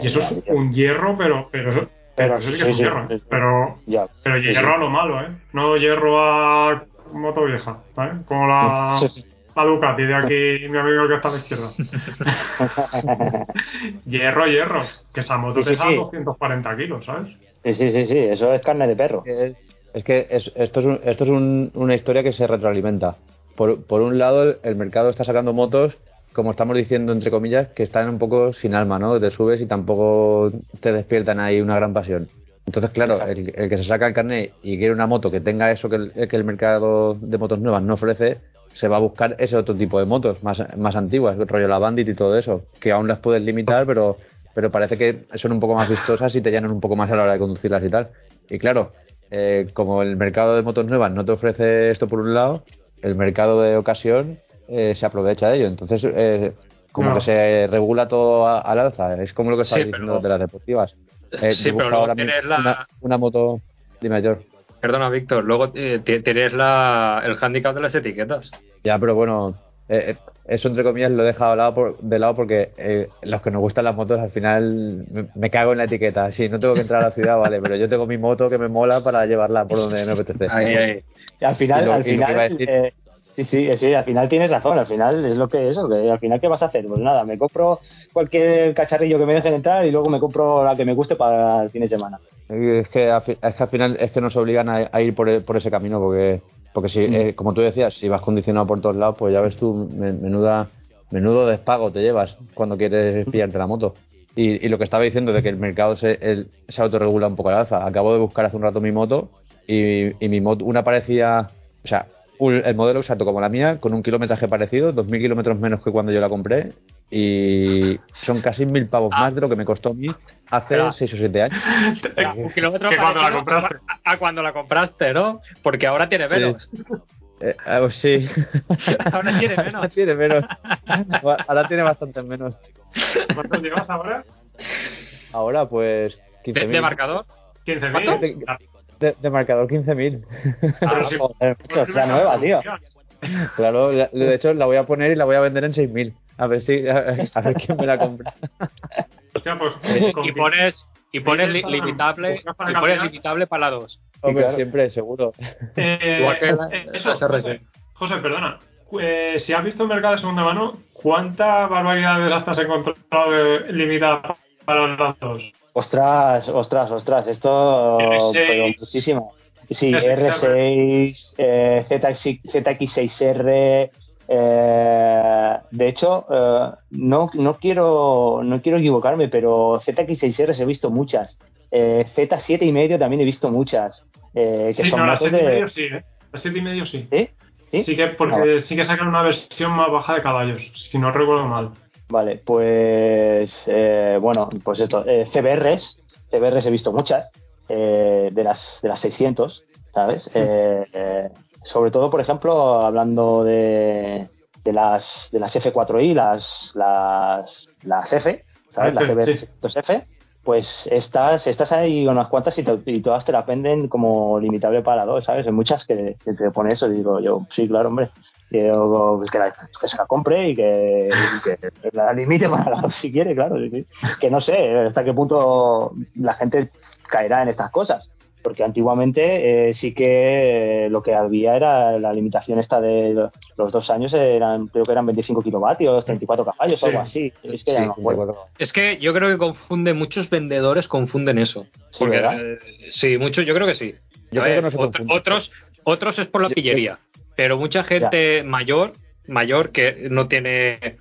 Y eso es un hierro, pero pero eso, pero eso sí que sí, es un sí, hierro. sí. Pero, Ya. pero Sí, hierro sí. a lo malo, ¿eh? No hierro a moto vieja, ¿vale? Como la, Sí, sí. la Ducati de aquí, mi amigo que está a la izquierda. hierro, hierro. Que esa moto Sí, sí, pesa sí. 240 kilos, ¿sabes? Sí, sí, sí, sí, eso es carne de perro. Es, es que es- esto es, un- esto es un- una historia que se retroalimenta. Por, por un lado, el, el mercado está sacando motos, como estamos diciendo, entre comillas, que están un poco sin alma, ¿no? Te subes y tampoco te despiertan ahí una gran pasión. Entonces, claro, el que se saca el carnet y quiere una moto que tenga eso que el, que el mercado de motos nuevas no ofrece, se va a buscar ese otro tipo de motos más, más antiguas, rollo la Bandit y todo eso, que aún las puedes limitar, pero, pero parece que son un poco más vistosas y te llenan un poco más a la hora de conducirlas y tal. Y claro, eh, como el mercado de motos nuevas no te ofrece esto por un lado, el mercado de ocasión eh, se aprovecha de ello. Entonces, eh, como No. que se regula todo a- al alza. Es como lo que estaba Sí, diciendo pero- de las deportivas. Eh, Sí, pero ahora tienes la- una, una moto. Dime, George. Perdona, Víctor, luego eh, ti- tienes la, el handicap de las etiquetas. Ya, pero bueno, eso entre comillas lo he dejado de lado, por- de lado porque eh, los que nos gustan las motos al final me, me cago en la etiqueta. Sí, no tengo que entrar a la ciudad, vale, pero yo tengo mi moto que me mola para llevarla por donde me apetece. Ahí, ahí. Al final, lo- al final, eh, sí, sí, sí, al final tienes razón, al final es lo que eso, que al final qué vas a hacer, pues nada, me compro cualquier cacharrillo que me dejen entrar y luego me compro la que me guste para el fin de semana. Es que, es que al final es que nos obligan a, a ir por, por ese camino porque porque si Mm. eh, como tú decías si vas condicionado por todos lados pues ya ves tú me- menuda menudo despago te llevas cuando quieres pillarte la moto. Y, y lo que estaba diciendo de que el mercado se, el- se autorregula un poco al alza. Acabo de buscar hace un rato mi moto y, y mi moto una parecía o sea un- el modelo exacto como la mía con un kilometraje parecido 2.000 kilómetros menos que cuando yo la compré y son casi mil pavos más de lo que me costó a mí hace Pero- 6 o 7 años Un kilómetro que cuando la compraste. A, a cuando la compraste, ¿no? Porque ahora tiene Sí. menos. Eh, ah, pues sí. Ahora tiene Ahora menos. tiene menos. Ahora tiene bastante menos. ¿Cuánto llevas ahora? Ahora, pues. ¿De, 15.000. de marcador? 15.000. De, de marcador 15.000. Pero si- Joder, macho, es la nueva, tío. Claro, la- de hecho la voy a poner y la voy a vender en 6.000. A ver si. A, a ver quién me la compra. Hostia, pues, con- Y pones, y pones li- limitable, y pones limitable para la 2. Hombre, claro. siempre, seguro. Eh, Igual que la- eh, eso. José, José, perdona. Eh, si has visto un mercado de segunda mano, ¿cuánta barbaridad de las has encontrado de- limitada para los datos? Ostras, ostras, ostras, esto R6. pero muchísimo. Sí, R6, R6, eh, ZX, ZX6R. eh, de hecho, eh, no, no quiero no quiero equivocarme, pero ZX6R he visto muchas. Eh, Z7 y medio también he visto muchas. eh, que Sí, son no, las motos 7 y de. medio sí, ¿eh? Las 7 y medio sí. ¿Sí? ¿Sí? Sí que, porque sí que sacan una versión más baja de caballos, si no recuerdo mal. Vale, pues eh, bueno, pues esto, eh, CBRs, CBRs he visto muchas, eh, de las de las 600, ¿sabes? Eh, eh, sobre todo, por ejemplo, hablando de, de las de las F4i, las las las F, ¿sabes? Las F, CBR sí. 600F, pues estas estas hay unas cuantas y, te- y todas te las venden como limitable para dos, ¿sabes? Hay muchas que, que te pone eso y digo yo, sí, claro, hombre. Digo, pues que, la, que se la compre y que, y que la limite para la si quiere, claro. Que no sé hasta qué punto la gente caerá en estas cosas. Porque antiguamente eh, sí que lo que había era la limitación esta de lo- los dos años, eran creo que eran 25 kilovatios, 34 caballos, Sí. algo así. Es que Sí, no. Es que yo creo que confunde, muchos vendedores confunden eso. Sí, eh, sí, muchos, yo creo que sí. Yo creo que no se otros, otros es por la Yo- pillería. Pero mucha gente mayor, mayor que no tiene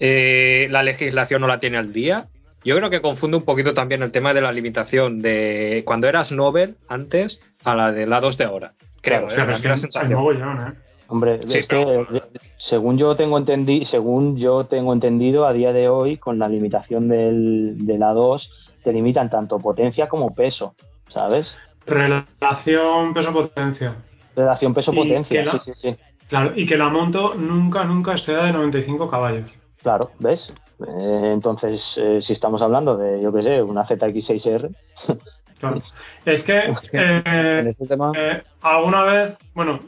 eh, la legislación no la tiene al día. Yo creo que confunde un poquito también el tema de la limitación de cuando eras Nobel antes a la de la 2 de ahora. Creo, Claro, eh, es sensación. mogollón, ¿eh? Hombre, Sí, es pero- que eh, según yo tengo entendido, según yo tengo entendido a día de hoy con la limitación del, de la 2 te limitan tanto potencia como peso, ¿sabes? Relación peso-potencia. Relación peso-potencia, sí, sí, sí. Claro, y que la moto nunca, nunca exceda de 95 caballos. Claro, ¿ves? Eh, entonces, eh, si estamos hablando de, yo qué sé, una ZX6R, Claro. Es que eh, En este tema. alguna vez, bueno,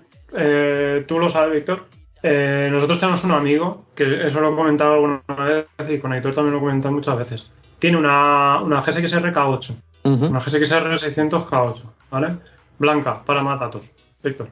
tú lo sabes, Víctor, nosotros tenemos un amigo, que eso lo he comentado alguna vez y con Héctor también lo he comentado muchas veces. Tiene una, una GSX-R K8, Ujú. una GSX-R 600 K8, ¿vale? Blanca, para matatos, Víctor.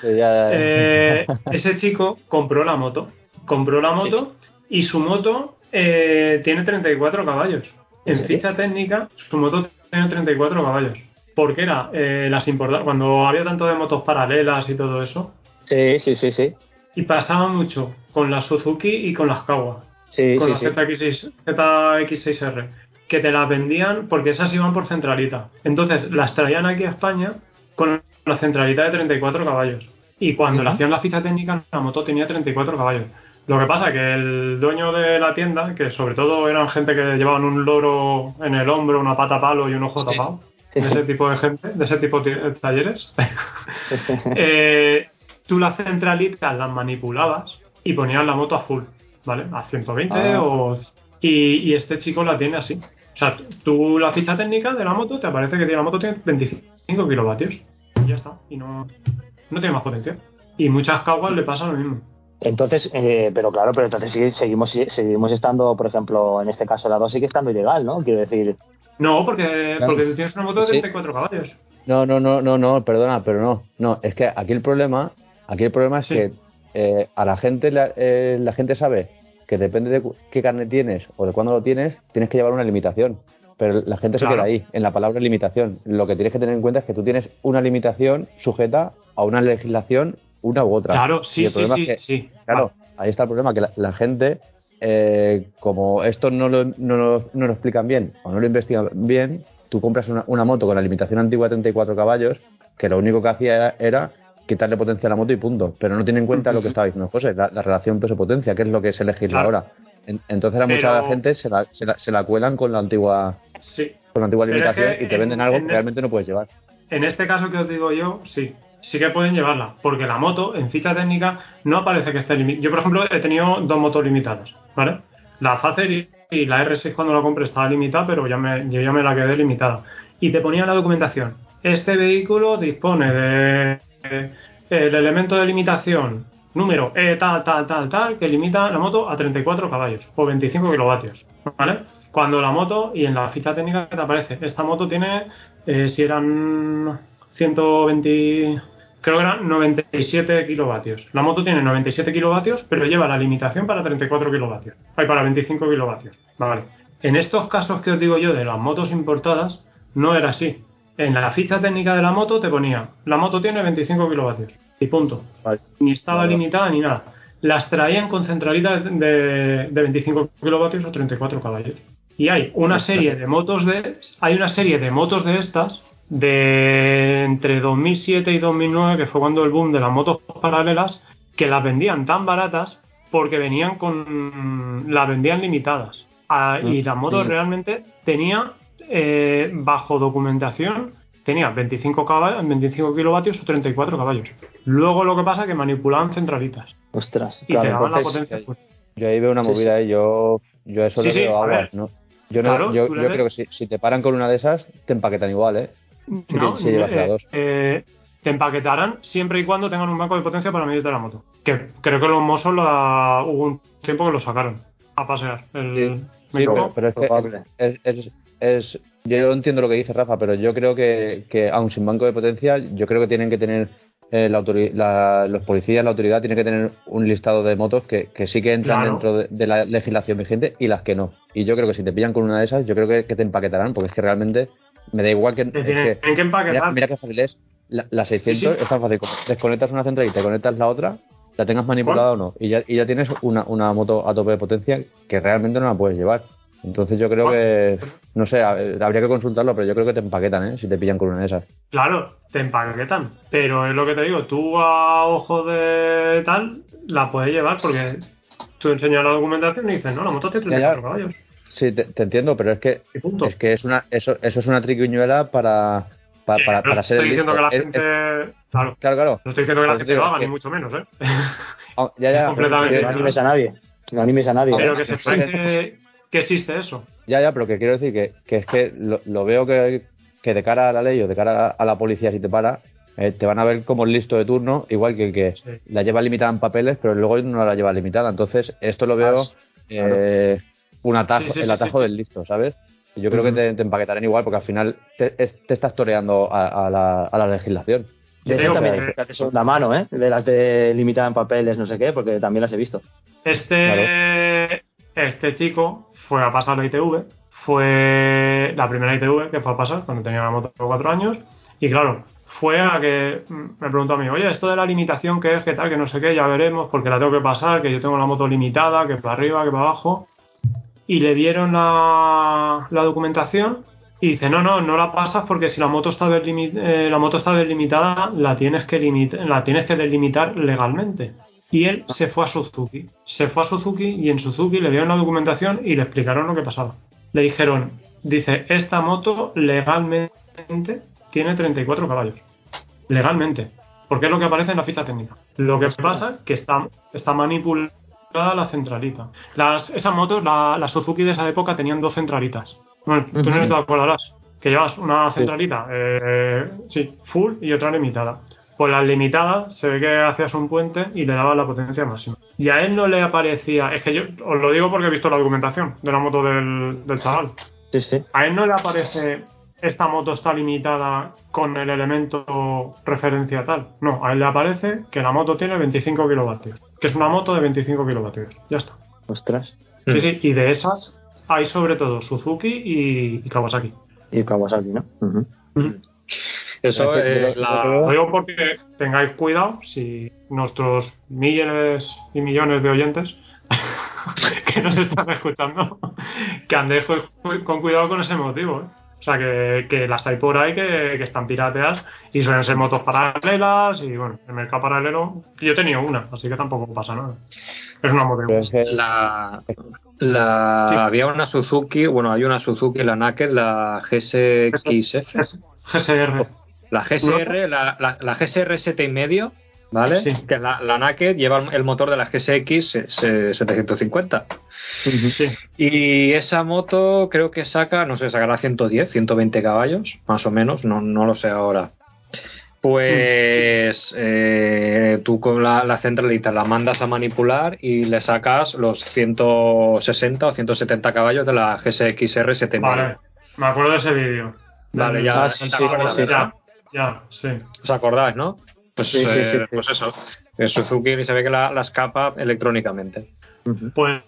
sí, ya- Eh, ese chico compró la moto. Compró la moto y su moto eh, tiene 34 caballos. ¿En ficha técnica, su moto tiene 34 caballos. Porque era eh, las importa- cuando había tanto de motos paralelas y todo eso. sí, sí, sí, sí. Y pasaba mucho con las Suzuki y con las Kawa. Sí, con sí, la sí. ZX6, ZX6R. que te las vendían porque esas iban por centralita. Entonces las traían aquí a España con la centralita de 34 caballos. Y cuando le hacían la ficha técnica, la moto tenía 34 caballos. Lo que pasa que el dueño de la tienda, que sobre todo eran gente que llevaban un loro en el hombro, una pata palo y un ojo tapado, de ese tipo de gente, de ese tipo de talleres, eh, tú las centralitas las manipulabas y ponías la moto a full, ¿vale? A 120 Ah. o... Y, y este chico la tiene así. O sea, tú la ficha técnica de la moto te aparece que tiene- la moto tiene 25 kilovatios. Y ya está. Y no, no tiene más potencia. Y muchas caguas le pasa lo mismo. Entonces, eh, pero claro, pero entonces sigue- seguimos, seguimos estando, por ejemplo, en este caso la 2 sigue estando ilegal, ¿no? Quiero decir, No, porque, Claro. porque tú tienes una moto de Sí. 34 caballos. No, no, no, no, no, perdona, pero no. No, es que aquí el problema, aquí el problema es Sí. que eh, a la gente la, eh, la gente sabe que depende de qué carnet tienes o de cuándo lo tienes, tienes que llevar una limitación. Pero la gente se Claro. queda ahí, en la palabra limitación. Lo que tienes que tener en cuenta es que tú tienes una limitación sujeta a una legislación, una u otra. Claro, sí, sí, sí, es que- sí. Claro, ahí está el problema, que la, la gente, eh, como esto no lo, no, lo, no lo explican bien o no lo investigan bien, tú compras una, una moto con la limitación antigua de 34 caballos, que lo único que hacía era, era quitarle potencia a la moto y punto, pero no tiene en cuenta lo que estaba diciendo José, la, la relación peso-potencia, que es lo que legisla Claro. ahora. En- entonces a Pero- mucha gente se la, se, la, se la cuelan con la antigua Sí. con la antigua Pero es limitación que y te en- venden algo que realmente no puedes llevar. En este caso que os digo yo, sí. Sí que pueden llevarla, porque la moto en ficha técnica no aparece que esté limitada. Yo, por ejemplo, he tenido dos motos limitadas, ¿vale? La Facer y, y la R6 cuando la compré estaba limitada, pero ya me, yo ya me la quedé limitada. Y te ponía en la documentación, este vehículo dispone de el elemento de limitación número E tal, tal, tal, tal, que limita la moto a 34 caballos o 25 kilovatios, ¿vale? Cuando la moto, y en la ficha técnica te aparece, esta moto tiene, eh, si eran 120, creo que eran 97 kilovatios. La moto tiene 97 kilovatios, pero lleva la limitación para 34 kilovatios. Hay para 25 kilovatios. Vale. En estos casos que os digo yo de las motos importadas, no era así. En la ficha técnica de la moto te ponía, la moto tiene 25 kilovatios. Y punto. Vale. Ni estaba Vale. limitada ni nada. Las traían con centralita de, de 25 kilovatios o 34 caballos. Y hay una serie de motos de hay una serie de motos de estas de entre 2007 y 2009 que fue cuando el boom de las motos paralelas que las vendían tan baratas porque venían con las vendían limitadas Ah, y la moto Mm. realmente tenía eh, bajo documentación tenía 25 caballos 25 kilovatios o 34 caballos luego lo que pasa es que manipulaban centralitas ostras, y claro, te daban la potencia pues, Yo ahí veo una Sí, movida y yo, yo eso Sí, le sí, veo a agua, ver. ¿no? Yo, no, Claro, yo, ves- creo que si, si te paran con una de esas, te empaquetan igual, ¿eh? Si No, te- si llevas la eh, dos. eh, te empaquetarán siempre y cuando tengan un banco de potencia para medirte la moto. Que creo que los mozos la, hubo un tiempo que lo sacaron a pasear. El, Sí, ¿me Sí, pero, pero es que es, es, es- yo entiendo lo que dice Rafa, pero yo creo que, que aun sin banco de potencia, yo creo que tienen que tener eh, la la- los policías, la autoridad, tiene que tener un listado de motos que, que sí que entran Claro. dentro de, de la legislación vigente y las que no. Y yo creo que si te pillan con una de esas, yo creo que, que te empaquetarán, porque es que realmente me da igual que... Tienen que- que. Mira, mira qué fácil es. La, la 600 Sí, sí. es tan fácil desconectas una central y te conectas la otra, la tengas manipulada o no. Y ya, y ya tienes una, una moto a tope de potencia que realmente no la puedes llevar. Entonces yo creo que, no sé, habría que consultarlo, pero yo creo que te empaquetan, ¿eh? Si te pillan con una de esas. Claro, te empaquetan. Pero es lo que te digo, tú a ojo de tal la puedes llevar porque tú enseñas la documentación y dices, no, la moto tiene Ya, ya. 34 caballos. Sí, te, te entiendo, pero es que punto. es que es una eso, eso es una triquiñuela para, para, para, no ser estoy el diciendo listo. que la gente. es- claro, claro, claro. no estoy diciendo que la gente lo haga, que- ni mucho menos, ¿eh? Ah, Ya, ya, Completamente. no animes a nadie. No animes a nadie. Pero que sepáis que, que existe eso. Ya, ya, pero que quiero decir que, que es que lo, lo veo que, que de cara a la ley o de cara a la policía, si te para, eh, te van a ver como el listo de turno, igual que el que Sí. la lleva limitada en papeles, pero luego no la lleva limitada. Entonces, esto lo veo eh, un atajo, Sí, sí, el atajo sí. del listo, ¿sabes? Y yo creo que te, te empaquetarán igual, porque al final te, es- te estás toreando a, a la, a la legislación. De esas también que- segunda mano, ¿eh? De las de limitada en papeles, no sé qué, porque también las he visto. Este, este chico fue a pasar la ITV, fue la primera ITV que fue a pasar cuando tenía la moto 4 años, y claro, fue a que me preguntó a mí, oye, esto de la limitación, ¿qué es? ¿Qué tal? Que no sé qué, ya veremos, porque la tengo que pasar, que yo tengo la moto limitada, que para arriba, que para abajo. y le dieron la, la documentación y dice, no, no, no la pasas porque si la moto está, eh, la moto está delimitada, la tienes, que la tienes que delimitar legalmente. Y él se fue a Suzuki. Se fue a Suzuki y en Suzuki le dieron la documentación y le explicaron lo que pasaba. Le dijeron, dice, esta moto legalmente tiene 34 caballos. Legalmente. Porque es lo que aparece en la ficha técnica. Lo que pasa es que está, está manipulada la centralita. Las, esas motos, la, la Suzuki de esa época tenían dos centralitas. Bueno, tú no te acordarás. Que llevas una centralita, eh, sí, full y otra limitada. Pues la limitada se ve que hacías un puente y le dabas la potencia máxima. Y a él no le aparecía, es que yo os lo digo porque he visto la documentación de la moto del, del chaval. Sí, sí. A él no le aparece esta moto está limitada con el elemento referencia tal. No, a él le aparece que la moto tiene 25 kilovatios. Que es una moto de 25 kilovatios. Ya está. Ostras. Sí, sí, y de esas hay sobre todo Suzuki y, y Kawasaki. Y Kawasaki, ¿no? Ujú. Eso, eh, la- Lo digo porque tengáis cuidado si nuestros millones y millones de oyentes que nos están escuchando, que andéis con, cuidado con ese motivo. ¿eh? O sea, que, que las hay por ahí que, que están pirateadas y suelen ser motos paralelas y bueno, el mercado paralelo. Yo he tenido una, así que tampoco pasa nada. Es una moto. Pero es que la, la- Sí. había una Suzuki, bueno, hay una Suzuki, la Naked, la GSXF, GSR. La GSR, la, la, la GSR 7 y medio, ¿vale? Sí. Que la, la Naked lleva el motor de la GSX eh, 750. Sí. Y esa moto creo que saca, no sé, sacará 110, 120 caballos, más o menos, no, no lo sé ahora. Pues eh, tú con la, la centralita la mandas a manipular y le sacas los 160 o 170 caballos de la GSX-R 7 Vale, me acuerdo de ese vídeo. Vale, ya, Ah, sí, ya sí. ¿Os acordáis, no? Pues, Sí, sí, eh, sí, sí. pues eso, en Suzuki se ve que la, la escapa electrónicamente. Pues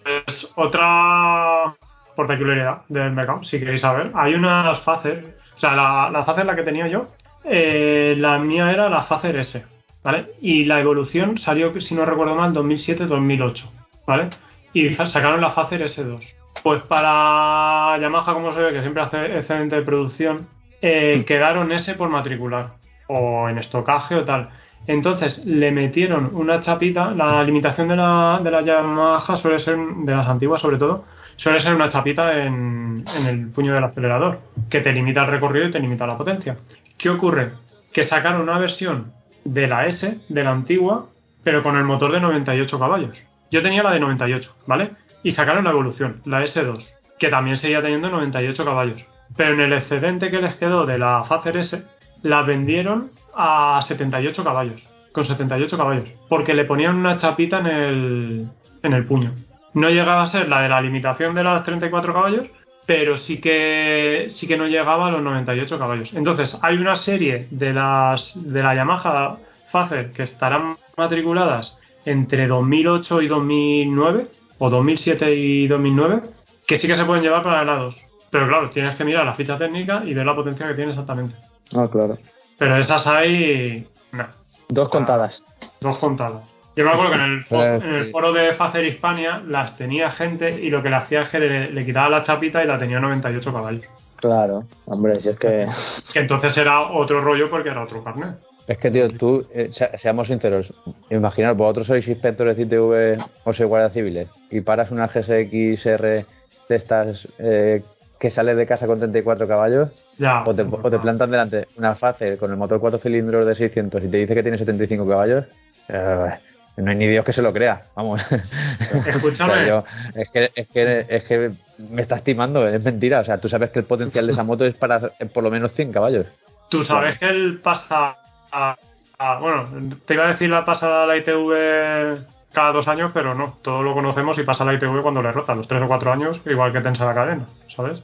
otra particularidad del mercado, si queréis saber, hay unas Facer, o sea, la, la Facer la que tenía yo, eh, la mía era la Facer S, ¿vale? Y la evolución salió, si no recuerdo mal, 2007-2008, ¿vale? Y sacaron la Facer S2. Pues para Yamaha, como se ve, que siempre hace excelente producción, eh, quedaron S por matricular, o en estocaje o tal. Entonces le metieron una chapita, la limitación de la, de la Yamaha suele ser, de las antiguas sobre todo, suele ser una chapita en, en el puño del acelerador, que te limita el recorrido y te limita la potencia. ¿Qué ocurre? Que sacaron una versión de la S, de la antigua, pero con el motor de 98 caballos. Yo tenía la de 98, ¿vale? Y sacaron la evolución, la S2, que también seguía teniendo 98 caballos. Pero en el excedente que les quedó de la Facer S, la vendieron a 78 caballos, con 78 caballos, porque le ponían una chapita en el, en el puño. No llegaba a ser la de la limitación de las 34 caballos, pero sí que sí que no llegaba a los 98 caballos. Entonces, hay una serie de las de la Yamaha Facer que estarán matriculadas entre 2008 y 2009 o 2007 y 2009 que sí que se pueden llevar para helados. Pero claro, tienes que mirar la ficha técnica y ver la potencia que tiene exactamente. Ah, claro. Pero esas hay no, Dos contadas. dos contadas. Yo me acuerdo que en el, fo- Eh, en el sí. foro de Facer Hispania las tenía gente y lo que le hacía es que le, le quitaba la chapita y la tenía a 98 caballos. Claro. Hombre, si es que. Que entonces era otro rollo porque era otro carnet. Es que, tío, tú, eh, se- seamos sinceros, imaginaos, vosotros sois inspectores de ITV o sois guardias civiles y paras una GSX-R de estas eh, que sale de casa con 34 caballos Ya. o te, o te plantan delante una Facer con el motor 4 cilindros de 600 y te dice que tiene 75 caballos, eh, no hay ni Dios que se lo crea, vamos. Escúchame. O sea, yo- es, que, es, que, es que me estás timando, es mentira. O sea, tú sabes que el potencial de esa moto es para por lo menos 100 caballos. Tú sabes que él pasa a, a- Bueno, te iba a decir la pasada la ITV cada dos años, pero no. Todos lo conocemos y pasa la ITV cuando le rota, los tres o cuatro años, igual que tensa la cadena, ¿sabes?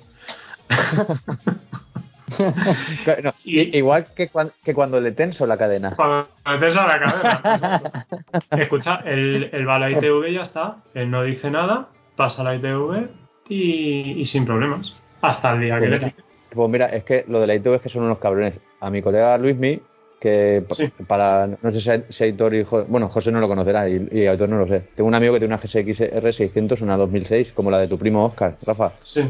No, igual que, cuan- que cuando le tenso la cadena. Cuando le tensa la cadena. Escucha, él, él va a la ITV y ya está. Él no dice nada, pasa la ITV y, y sin problemas. Hasta el día que le pique. Pues mira, es que lo de la ITV es que son unos cabrones. A mi colega Luismi, que Sí. para, no sé si- si Aitor y Jo- bueno, José no lo conocerá y, y Aitor no lo sé. Tengo un amigo que tiene una GSX R600, una 2006, como la de tu primo Oscar, Rafa. Sí.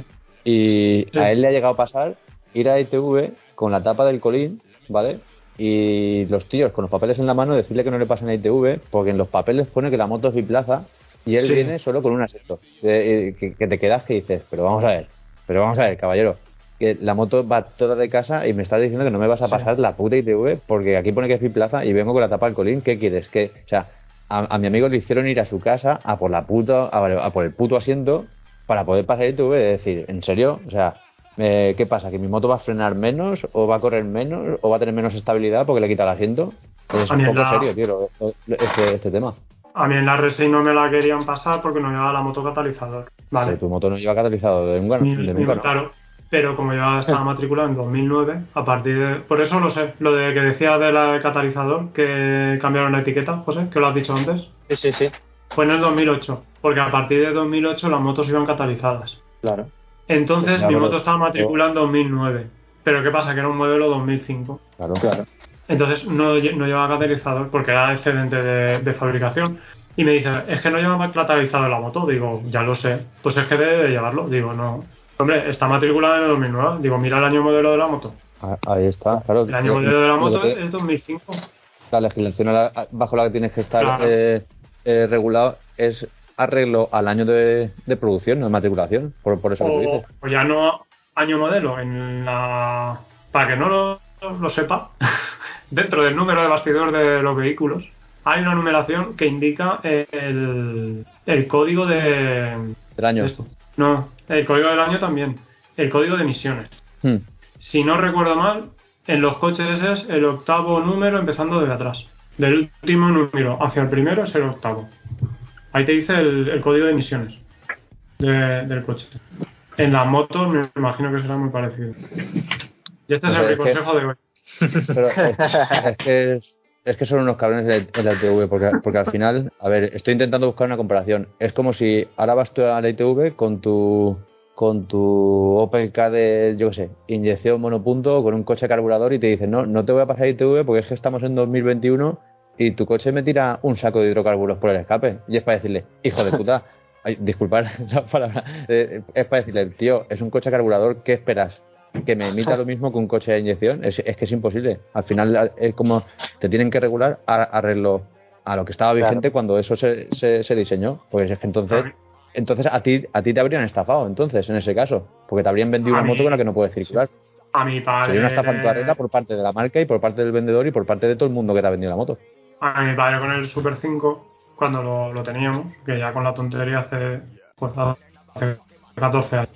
Y Sí. a él le ha llegado a pasar ir a ITV con la tapa del colín, ¿vale? Y los tíos con los papeles en la mano decirle que no le pasen a ITV porque en los papeles pone que la moto es biplaza y él viene solo con un asiento. Eh, eh, que, que te quedas que dices, pero vamos a ver, pero vamos a ver, caballero, que la moto va toda de casa y me estás diciendo que no me vas a Sí. pasar la puta ITV porque aquí pone que es biplaza y vengo con la tapa del colín, ¿qué quieres? Que, o sea, a, a mi amigo le hicieron ir a su casa a por la puta, a, a por el puto asiento para poder pasar ITV, es decir, ¿en serio? O sea, eh, ¿qué pasa? ¿Que mi moto va a frenar menos o va a correr menos o va a tener menos estabilidad porque le quita el asiento? Es A un mí poco la- serio, tío, este, este tema. A mí en la R6 no me la querían pasar porque no llevaba la moto catalizador. Vale. Tu moto no lleva catalizado de nunca, de ni- nunca, ¿no? Claro. Pero como yo estaba matriculado en 2009, a partir de... Por eso lo sé, lo de que decía del catalizador, que cambiaron la etiqueta, José, que lo has dicho antes, Sí, sí, sí. fue en el 2008, porque a partir de 2008 las motos iban catalizadas. Claro. Entonces mi moto estaba matriculada en 2009. Pero ¿qué pasa? Que era un modelo 2005. Claro. Claro. Entonces no, no llevaba catalizador porque era excedente de, de fabricación. Y me dice, es que no lleva catalizador la moto. Digo, ya lo sé. Pues es que debe de llevarlo. Digo, no. Hombre, está matriculada en el 2009. Digo, mira el año modelo de la moto. Ah, Ahí está, claro. El año Lo- modelo de la moto que- es, es 2005. La legislación bajo la que tienes que estar Claro. eh, eh, regulado es arreglo al año de, de producción, no de matriculación. Por, por eso que O, dices. o ya no año modelo. en la Para que no lo, lo sepa, dentro del número de bastidor de los vehículos hay una numeración que indica el, el código de, Del año. Esto. No, el código del año también. El código de emisiones. Hmm. Si no recuerdo mal, en los coches es el octavo número empezando desde atrás. Del último número hacia el primero es el octavo. Ahí te dice el, el código de emisiones de- del coche. En las motos me imagino que será muy parecido. Y este es el es que- consejo de hoy. Pero es, es, que son unos cabrones en la- ITV, porque, porque al final, a ver, estoy intentando buscar una comparación. Es como si ahora vas tú a la ITV con tu con tu Opel K de, yo qué sé, inyección monopunto con un coche carburador y te dicen, no, no te voy a pasar ITV porque es que estamos en 2021 y tu coche me tira un saco de hidrocarburos por el escape. Y es para decirle, hijo de puta, ay, disculpad esa palabra, eh, es para decirle, tío, es un coche carburador, ¿qué esperas? Que me emita lo mismo que un coche de inyección. Es, es que es imposible. Al final es como te tienen que regular a, arreglo a lo que estaba Claro. vigente cuando eso se, se, se diseñó. Pues es que entonces, entonces a ti a ti te habrían estafado, entonces, en ese caso. Porque te habrían vendido A una mí- moto con la que no puedes circular. A mi padre. Sería una estafa en toda regla por parte de la marca y por parte del vendedor y por parte de todo el mundo que te ha vendido la moto. A mi padre con el Super 5, cuando lo, lo teníamos, que ya con la tontería hace, pues, hace 14 años,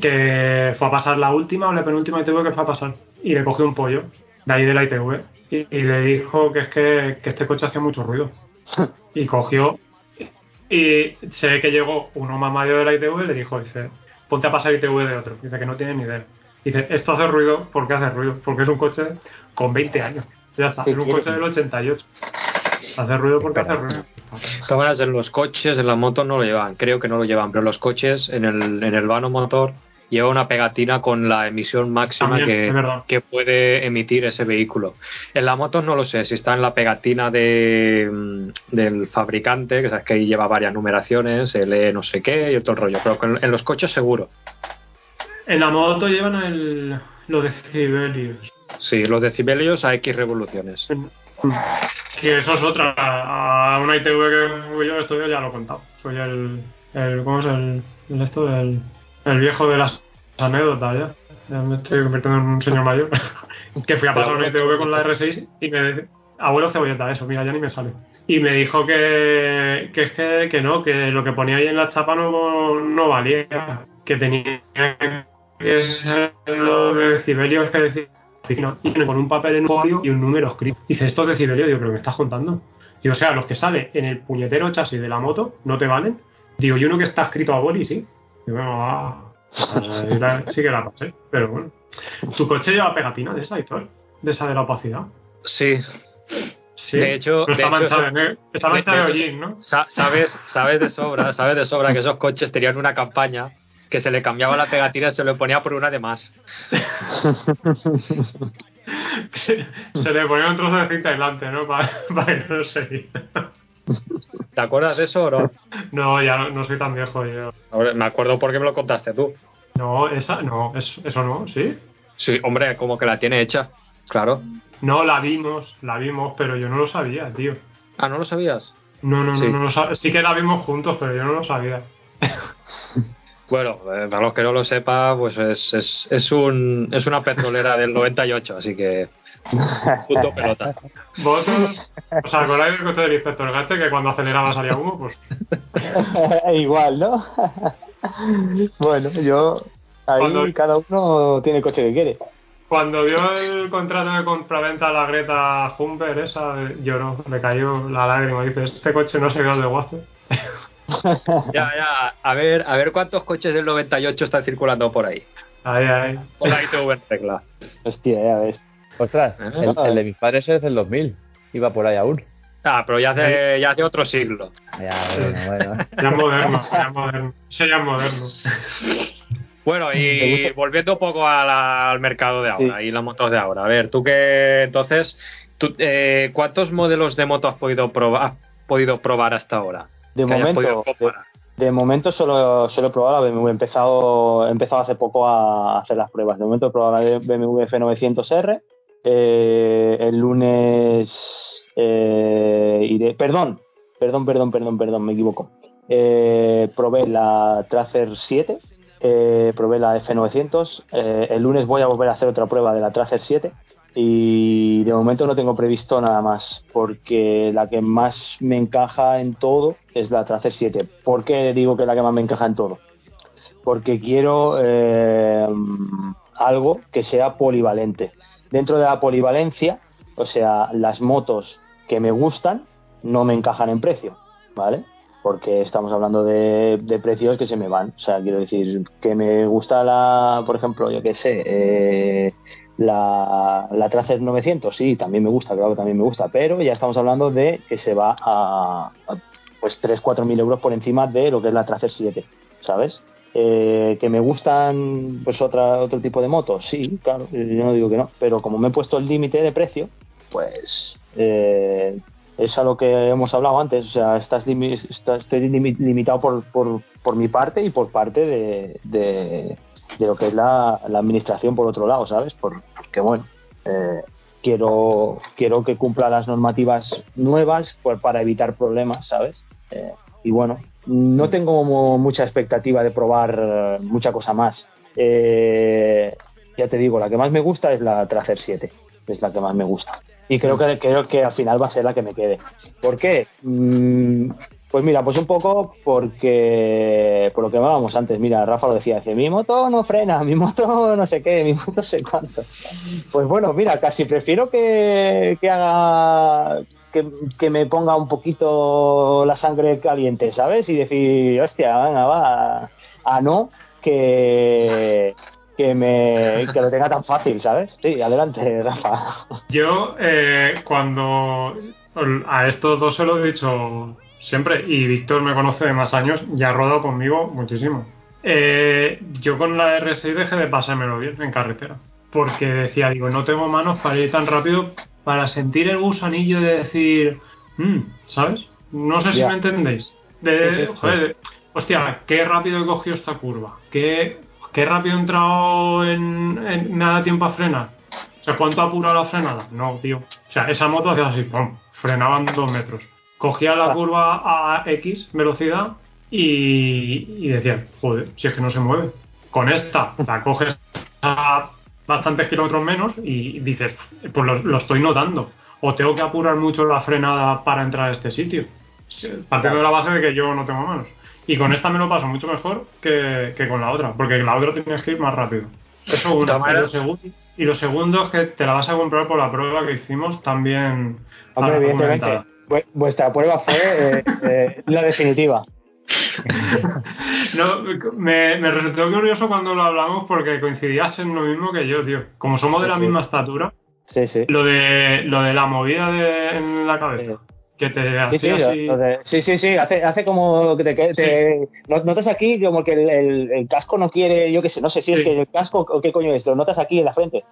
que fue a pasar la última o la penúltima ITV que fue a pasar. Y le cogió un pollo de ahí de la ITV y, y le dijo que es que, que este coche hacía mucho ruido. Y cogió y se ve que llegó uno más mayor de la ITV y le dijo, dice, ponte a pasar ITV de otro. Dice que no tiene ni idea. Dice, esto hace ruido, ¿por qué hace ruido? Porque es un coche con 20 años. Ya está, ¿Qué es un quiere? coche del 88. Hace ruido porque hace ruido. Maneras, en los coches, en las motos no lo llevan, creo que no lo llevan, pero en los coches, en el, en el vano motor, lleva una pegatina con la emisión máxima También, que, que puede emitir ese vehículo. En las motos no lo sé, si está en la pegatina de, mm, del fabricante, que sabes que ahí lleva varias numeraciones, L no sé qué y otro rollo, pero en los coches seguro. En la moto llevan el, los decibelios. Sí, los decibelios a X revoluciones. Que eso es otra. A una ITV que yo, esto yo ya lo he contado. Soy el. el ¿Cómo es el, el esto? El, el viejo de las anécdotas ya. Ya me estoy convirtiendo en un señor mayor. que fui a pasar una ITV con la R6 y me. Abuelo cebolleta, eso, mira, ya ni me sale. Y me dijo que, que es que, que no, que lo que ponía ahí en la chapa no, no valía. Que tenía que ser los decibelios que decía oficina y con un papel en un folio y un número escrito. Dice, estos decibelios, digo, pero me estás contando. Y o sea, los que sale en el puñetero chasis de la moto no te valen. Digo, y uno que está escrito a boli, sí. Digo, bueno, ah, la- sí que la pasé, pero bueno. ¿Tu coche lleva pegatina de esa, Héctor? De esa de la opacidad. Sí, Sí. De hecho- está ne- está ¿no? Sa- sabes, sabes de sobra, sabes de sobra que esos coches tenían una campaña que se le cambiaba la pegatina y se le ponía por una de más. se, se le ponía un trozo de cinta aislante, ¿no? Para, para que no se viera. ¿Te acuerdas de eso o no? No, ya no, no soy tan viejo yo. Ahora, Me acuerdo porque me lo contaste tú. No, esa, no, es- eso no, ¿sí? Sí, hombre, como que la tiene hecha. Claro. No, la vimos, la vimos, pero yo no lo sabía, tío. Ah, ¿no lo sabías? No, no, no, no lo sabía. Sí que la vimos juntos, pero yo no lo sabía. Bueno, eh, para los que no lo sepan, pues es, es, es, un, es una petrolera del 98, así que punto pelota. ¿Vosotros os acordáis del coche del inspector Gache que cuando aceleraba salía humo? Pues Igual, ¿no? bueno, yo. Ahí Cuando- cada uno tiene el coche que quiere. cuando vio el contrato de compraventa a la Greta Humber, esa lloró, le cayó la lágrima. Dice: Este coche no se quedó de guace. Ya, ya, a ver, a ver cuántos coches del 98 están circulando por ahí. Ahí, ahí. Por la ITV en regla. Hostia, ya ves. Ostras, Ah. el, el de mis padres es del 2000. Iba por ahí aún. Ah, pero ya hace, ya hace otro siglo. Ya, bueno, bueno. Ya es moderno, ya es moderno. Ese ya es moderno. Bueno, y volviendo un poco a la- al mercado de ahora Sí. y las motos de ahora. A ver, tú que entonces, tú, eh, ¿cuántos modelos de moto has podido probar, has podido probar hasta ahora? De momento, de, momento solo, solo he probado la BMW. He empezado, he empezado hace poco a hacer las pruebas. De momento he probado la BMW F900R. Eh, el lunes eh, iré. Perdón, perdón, perdón, perdón, perdón, me equivoco. Eh, probé la Tracer 7. eh, probé la F900. eh, el lunes voy a volver a hacer otra prueba de la Tracer 7. Y de momento no tengo previsto nada más, porque la que más me encaja en todo es la Tracer 7. ¿Por qué digo que es la que más me encaja en todo? Porque quiero eh, algo que sea polivalente. Dentro de la polivalencia, o sea, las motos que me gustan no me encajan en precio, ¿vale? Porque estamos hablando de, de precios que se me van. O sea, quiero decir, que me gusta la, por ejemplo, yo qué sé, eh, la, la Tracer 900, sí, también me gusta, claro que también me gusta, pero ya estamos hablando de que se va a, a, pues 3-4 mil euros por encima de lo que es la Tracer 7, ¿sabes? Eh, que me gustan pues otra, otro tipo de motos, sí, claro, yo no digo que no, pero como me he puesto el límite de precio, pues eh, es a lo que hemos hablado antes, o sea, estás está- estoy limi- limitado por, por, por mi parte y por parte de, de lo que es la, la administración por otro lado, ¿sabes? Por- porque bueno, eh, quiero, quiero que cumpla las normativas nuevas para evitar problemas, ¿sabes? Eh, y bueno, no tengo mucha expectativa de probar eh, mucha cosa más. Ya te digo, la que más me gusta es la Tracer 7, es la que más me gusta. Y creo que, creo que al final va a ser la que me quede. ¿Por qué? Mm, pues mira, pues un poco porque por lo que hablábamos antes, mira, Rafa lo decía, dice, mi moto no frena, mi moto no sé qué, mi moto no sé cuánto. Pues bueno, mira, casi prefiero que, que haga que, me ponga un poquito la sangre caliente, ¿sabes? Y decir, hostia, venga, va, a no que que me que lo tenga tan fácil, ¿sabes? Sí, adelante, Rafa. Yo, eh, cuando a estos dos se lo he dicho siempre, y Víctor me conoce de más años, ya ha rodado conmigo muchísimo. Eh, yo con la R6 dejé de pasármelo bien en carretera, porque decía, digo, no tengo manos para ir tan rápido, para sentir el gusanillo de decir, "Mm", ¿sabes? No sé si me entendéis. De, joder, hostia, qué rápido he cogido esta curva, qué, qué rápido he entrado en, dado tiempo a frenar. O sea, ¿cuánto ha apurado la frenada? No, tío. O sea, esa moto hacía así, ¡pum! Frenaban dos metros. Cogía la curva a X velocidad y, y decía, joder, si es que no se mueve. Con esta la coges a bastantes kilómetros menos y dices, pues lo, lo estoy notando. O tengo que apurar mucho la frenada para entrar a este sitio. Partiendo de la base de que yo no tengo manos. Y con esta me lo paso mucho mejor que, que con la otra, porque la otra tienes que ir más rápido. Eso uno. Y lo, segundo, y lo segundo es que te la vas a comprar por la prueba que hicimos también. Hombre, evidentemente, vuestra prueba fue eh, eh, la definitiva. No, me, me resultó curioso cuando lo hablamos porque coincidías en lo mismo que yo, tío. Como somos de la Sí. misma estatura, Sí, sí. lo de, lo de la movida de, en la cabeza. Que te Sí, sí, así. lo de- sí, sí, sí, hace, hace como que te, que te- no- notas aquí como que el, el- el casco no quiere, yo qué sé, no sé si es Sí. que el casco o qué coño es, lo notas aquí en la frente,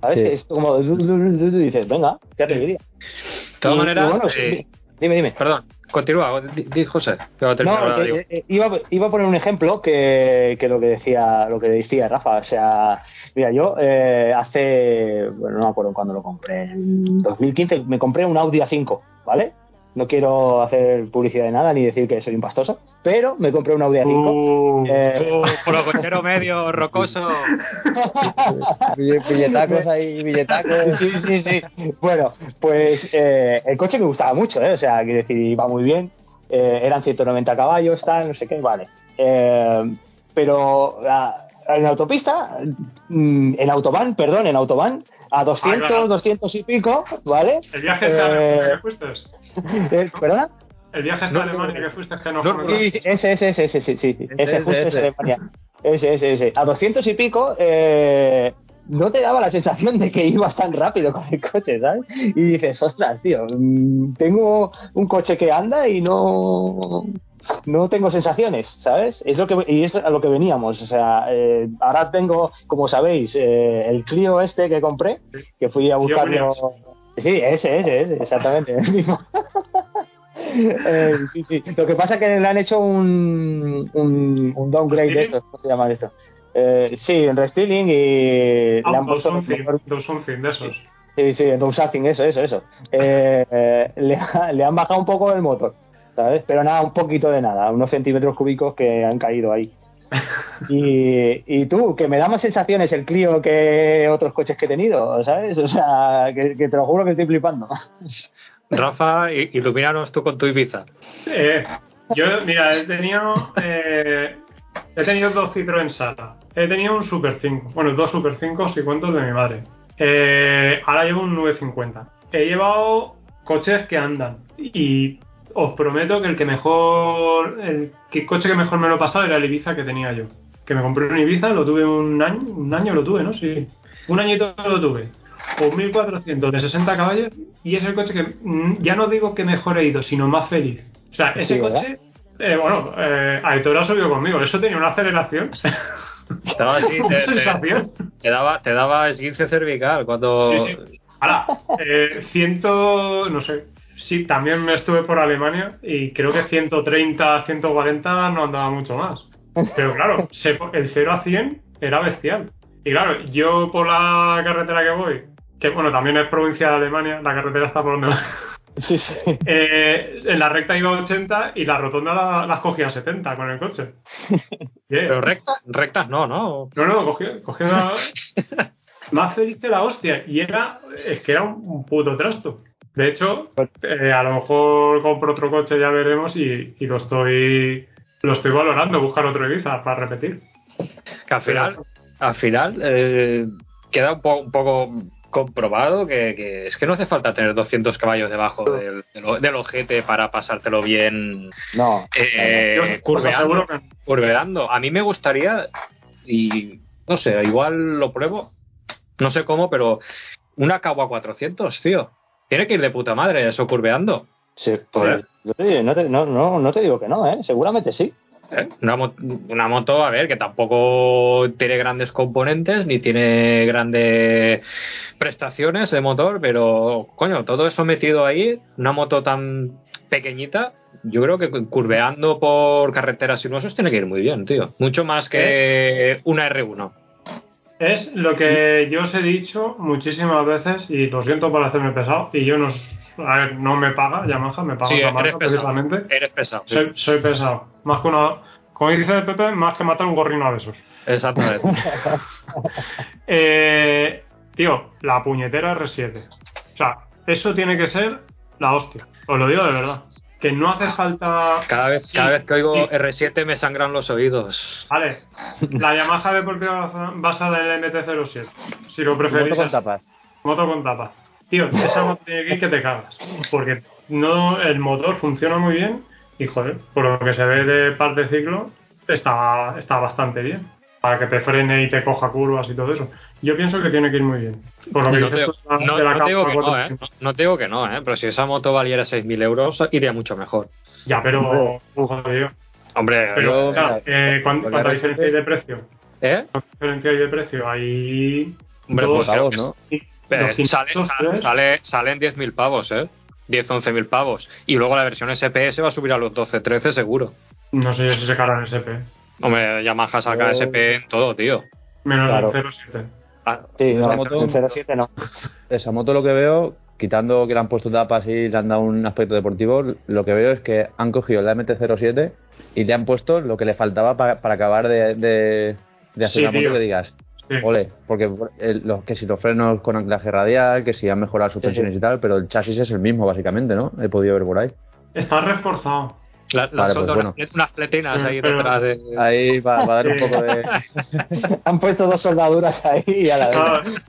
¿sabes? Sí. Es como, du- du- du- du- du- y dices, venga, qué alegría. De todas maneras, bueno, eh, dime, dime. perdón, continúa, di, di, José, que va a terminar No, que, eh, eh, iba, iba a poner un ejemplo que, que lo que decía lo que decía Rafa. O sea, mira, yo eh, hace, bueno, no me acuerdo cuándo lo compré, en 2015 me compré un Audi A5, ¿vale? No quiero hacer publicidad de nada ni decir que soy un pastoso, pero me compré un Audi A5. Uh, Eh, Uh, por lo cochero medio, rocoso. Bille- Billetacos ahí, billetacos. sí, sí, sí. Bueno, pues eh, el coche me gustaba mucho, ¿eh? O sea, quiero decir, iba muy bien. Eh, eran 190 caballos, tal, no sé qué, vale. Eh, pero ah, en autopista, mm, en autobahn, perdón, en autobahn, a 200, Ah, claro. 200 y pico, ¿vale? el viaje a Eh, Alemania que fuiste. eh, ¿Perdona? El viaje este No, a Alemania que fuiste que no no, fue Sí, sí, ese, ese, ese, ese, sí, sí, ese, Ese, justo ese, de Alemania. Ese, ese, ese. A 200 y pico, eh, no te daba la sensación de que ibas tan rápido con el coche, ¿sabes? Y dices, ostras, tío, mm, tengo un coche que anda y no no tengo sensaciones, ¿sabes? Es lo que y es a lo que veníamos, o sea, eh, ahora tengo, como sabéis, eh, el Clio este que compré, que fui a buscarlo. Sí, ese, ese, ese, exactamente, el mismo. Eh, sí, sí. Lo que pasa es que le han hecho un, un, un downgrade de esto, ¿cómo se llama esto? Eh, sí, un restyling y Ah, le han un puesto something, de esos. Sí, sí, downsizing, eso, eso, eso. Eh, le, ha- le han bajado un poco el motor, ¿sabes? Pero nada, un poquito de nada, unos centímetros cúbicos que han caído ahí. Y, y tú, que me da más sensaciones el Clio que otros coches que he tenido, ¿sabes? O sea, que, que te lo juro que estoy flipando. Rafa, i- ilumínanos tú con tu Ibiza. Eh, yo, mira, he tenido, eh, he tenido dos Citroën Sala. He tenido un Super 5. Bueno, dos Super 5 si cuento de mi madre. Eh, ahora llevo un 950. He llevado coches que andan. Y os prometo que el que mejor. El que coche que mejor me lo he pasado era el Ibiza que tenía yo. Que me compré un Ibiza, lo tuve un año. Un año lo tuve, ¿no? Sí. Un añito lo tuve. Un 1400 de 60 caballos. Y es el coche que mm, ya no digo que mejor he ido, sino más feliz. O sea, ese coche. eh, bueno, eh, Aitor ha subido conmigo. Eso tenía una aceleración. Te daba, así, te- sensación. te daba, te daba esguince cervical cuando... Sí, sí. Ahora, eh, ciento, no sé, sí, también me estuve por Alemania y creo que 130, 140 no andaba mucho más. Pero claro, se- el 0 a 100 era bestial. Y claro, yo por la carretera que voy, que bueno, también es provincia de Alemania, la carretera está por donde va. Sí, sí. Eh, en la recta iba a 80 y la rotonda la- las cogía a 70 con el coche. Bien. Pero rectas, rectas no, ¿no? No, no, cogí, cogí una... más feliz que la hostia. Y era, es que era un, un puto trasto. De hecho, eh, a lo mejor compro otro coche, ya veremos, y, y lo estoy lo estoy valorando, buscar otro Ibiza para repetir. Que al final, al final eh, queda un, po- un poco comprobado que, que es que no hace falta tener 200 caballos debajo del, del, ojete para pasártelo bien No. eh, Yo os curveando, aseguro que curveando. A mí me gustaría, y no sé, igual lo pruebo, no sé cómo, pero una Kawa 400, tío. Tiene que ir de puta madre eso curveando. Sí, pues, oye, no, te, no, no, no te digo que no, ¿eh? Seguramente sí. ¿eh? Una, mo- una moto, a ver, que tampoco tiene grandes componentes ni tiene grandes prestaciones de motor, pero coño, todo eso metido ahí, una moto tan pequeñita, yo creo que curveando por carreteras sinuosas tiene que ir muy bien, tío. Mucho más que una R1. Es lo que yo os he dicho muchísimas veces, y lo siento por hacerme pesado, y yo no, a ver, no me paga Yamaha, me paga Sí, pesado. precisamente. Eres pesado. sí. Soy, soy pesado. Más que una, como dice el Pepe, más que matar un gorrino de esos. Exactamente. Eh, tío, la puñetera R7. O sea, eso tiene que ser la hostia. Os lo digo de verdad. Que no hace falta. Cada vez, Sí, cada vez que oigo sí. R7 me sangran los oídos. Vale, la Yamaha Deportiva basada en el MT-07. Si lo preferís. Moto con tapas. Moto con tapa. Tío, esa moto tiene que ir que te cagas. Porque no, el motor funciona muy bien y, joder, por lo que se ve de parte ciclo, está, está bastante bien. para que te frene y te coja curvas y todo eso. Yo pienso que tiene que ir muy bien. Por lo que No te, no- digo que no, ¿eh? 400. No, te digo que no, ¿eh? Pero si esa moto valiera 6.000 euros, iría mucho mejor. Ya, pero. Hombre. joder, Hombre, pero, yo- claro, mira, eh, ¿cuán- con ¿cuánta diferencia hay de precio? ¿eh? ¿Cuánta diferencia hay de precio? Hay. Hombre, dos, pues que ¿no? Eh, 200, sale, sale, ¿eh? sale- salen 10.000 pavos, ¿eh? 10, 11.000 pavos. Y luego la versión SPS va a subir a los 12, 13 seguro. No sé yo si se cargan SP. Hombre, Yamaha saca Yo- SP en todo, tío. Menos Claro. del 0,7. Ah, Sí, Esa no, moto- en 07 no. Esa moto lo que veo, quitando que le han puesto tapas y le han dado un aspecto deportivo, lo que veo es que han cogido la MT-07 y le han puesto lo que le faltaba pa- para acabar de, de, de hacer Sí, una moto tío. que digas, Sí. ole, porque el- los, que si los frenos con anclaje radial, que si han mejorado las suspensiones sí. y tal, pero el chasis es el mismo básicamente, ¿no? He podido ver por ahí. Está reforzado. La, la Vale, pues unas, bueno. unas pletinas Sí, ahí pero- detrás de. Ahí va, va a dar un poco de... Han puesto dos soldaduras ahí y a la vez.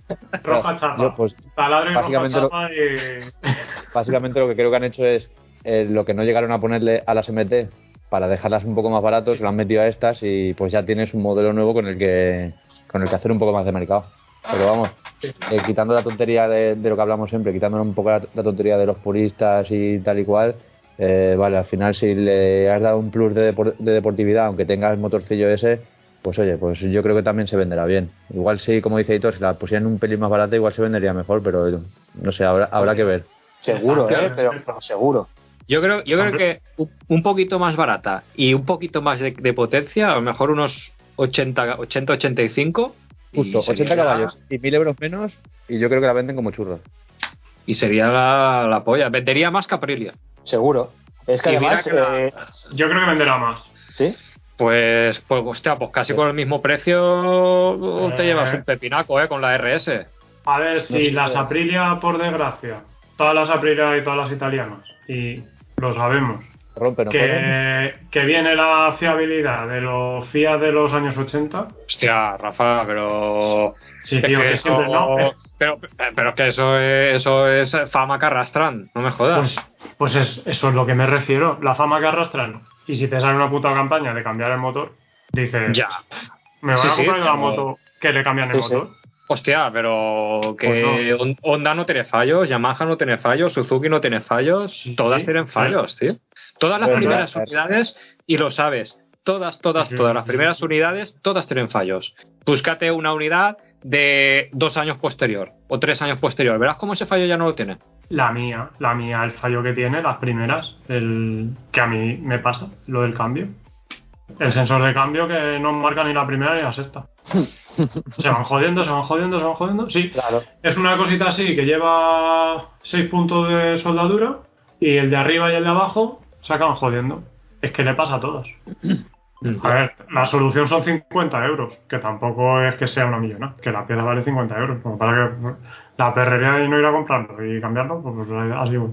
Roja chapa. Pues Taladro y roja básicamente lo- chapa y. Básicamente lo que creo que han hecho es eh, lo que no llegaron a ponerle a las MT para dejarlas un poco más baratos, lo han metido a estas y pues ya tienes un modelo nuevo con el que con el que hacer un poco más de mercado. Pero vamos, eh, quitando la tontería de, de lo que hablamos siempre, quitando un poco la, la tontería de los puristas y tal y cual, eh, vale, al final si le has dado un plus de, depor- de deportividad, aunque tengas el motorcillo ese, pues oye, pues yo creo que también se venderá bien. Igual sí, como dice Hitor, si la pusieran un pelín más barata, igual se vendería mejor, pero no sé, habrá, habrá que ver. Seguro, ¿eh? Pero, pero seguro. Yo creo, yo creo que un- poquito más barata y un poquito más de, de potencia, a lo mejor unos 80, 80 85. y Justo, sería 80 la- caballos y 1000 euros menos, y yo creo que la venden como churros. Y sería la, la polla. Vendería más que Aprilia. Seguro. Es que Y además, que la- eh, Yo creo que venderá más. ¿sí? Pues, pues, hostia, pues casi por el mismo precio te Eh. llevas un pepinaco, ¿eh? Con la RS. A ver si las Aprilia, por desgracia, todas las Aprilia y todas las italianas, y lo sabemos, Rompe, no que, que viene la fiabilidad de los Fiat de los años 80. Hostia, Rafa, pero. Sí, es tío, que que eso- siempre no. Pero, pero es que eso es, eso es fama que arrastran, no me jodas. Pues, pues es, eso es lo que me refiero, la fama que arrastran. Y si te sale una puta campaña de cambiar el motor, dices, ya. me Sí, a sí, comprar la pero- moto que le cambian el Sí, sí. motor. Hostia, pero que Pues Hon- Honda no tiene fallos, Yamaha no tiene fallos, Suzuki no tiene fallos, todas sí. tienen fallos, tío. Todas las primeras unidades, y lo sabes, todas, todas, todas las primeras unidades, todas tienen fallos. Búscate una unidad de dos años posterior o tres años posterior, verás cómo ese fallo ya no lo tiene. La mía, la mía, el fallo que tiene, las primeras, el que a mí me pasa, lo del cambio. El sensor de cambio que no marca ni la primera ni la sexta. Se van jodiendo, se van jodiendo, se van jodiendo. Sí, Claro. es una cosita así que lleva 6 puntos de soldadura y el de arriba y el de abajo se acaban jodiendo. Es que le pasa a todas. A ver, la solución son 50 euros, que tampoco es que sea una millona, que la pieza vale 50 euros, como para que la perrería y no ir a comprarlo y cambiarlo, pues, pues así voy.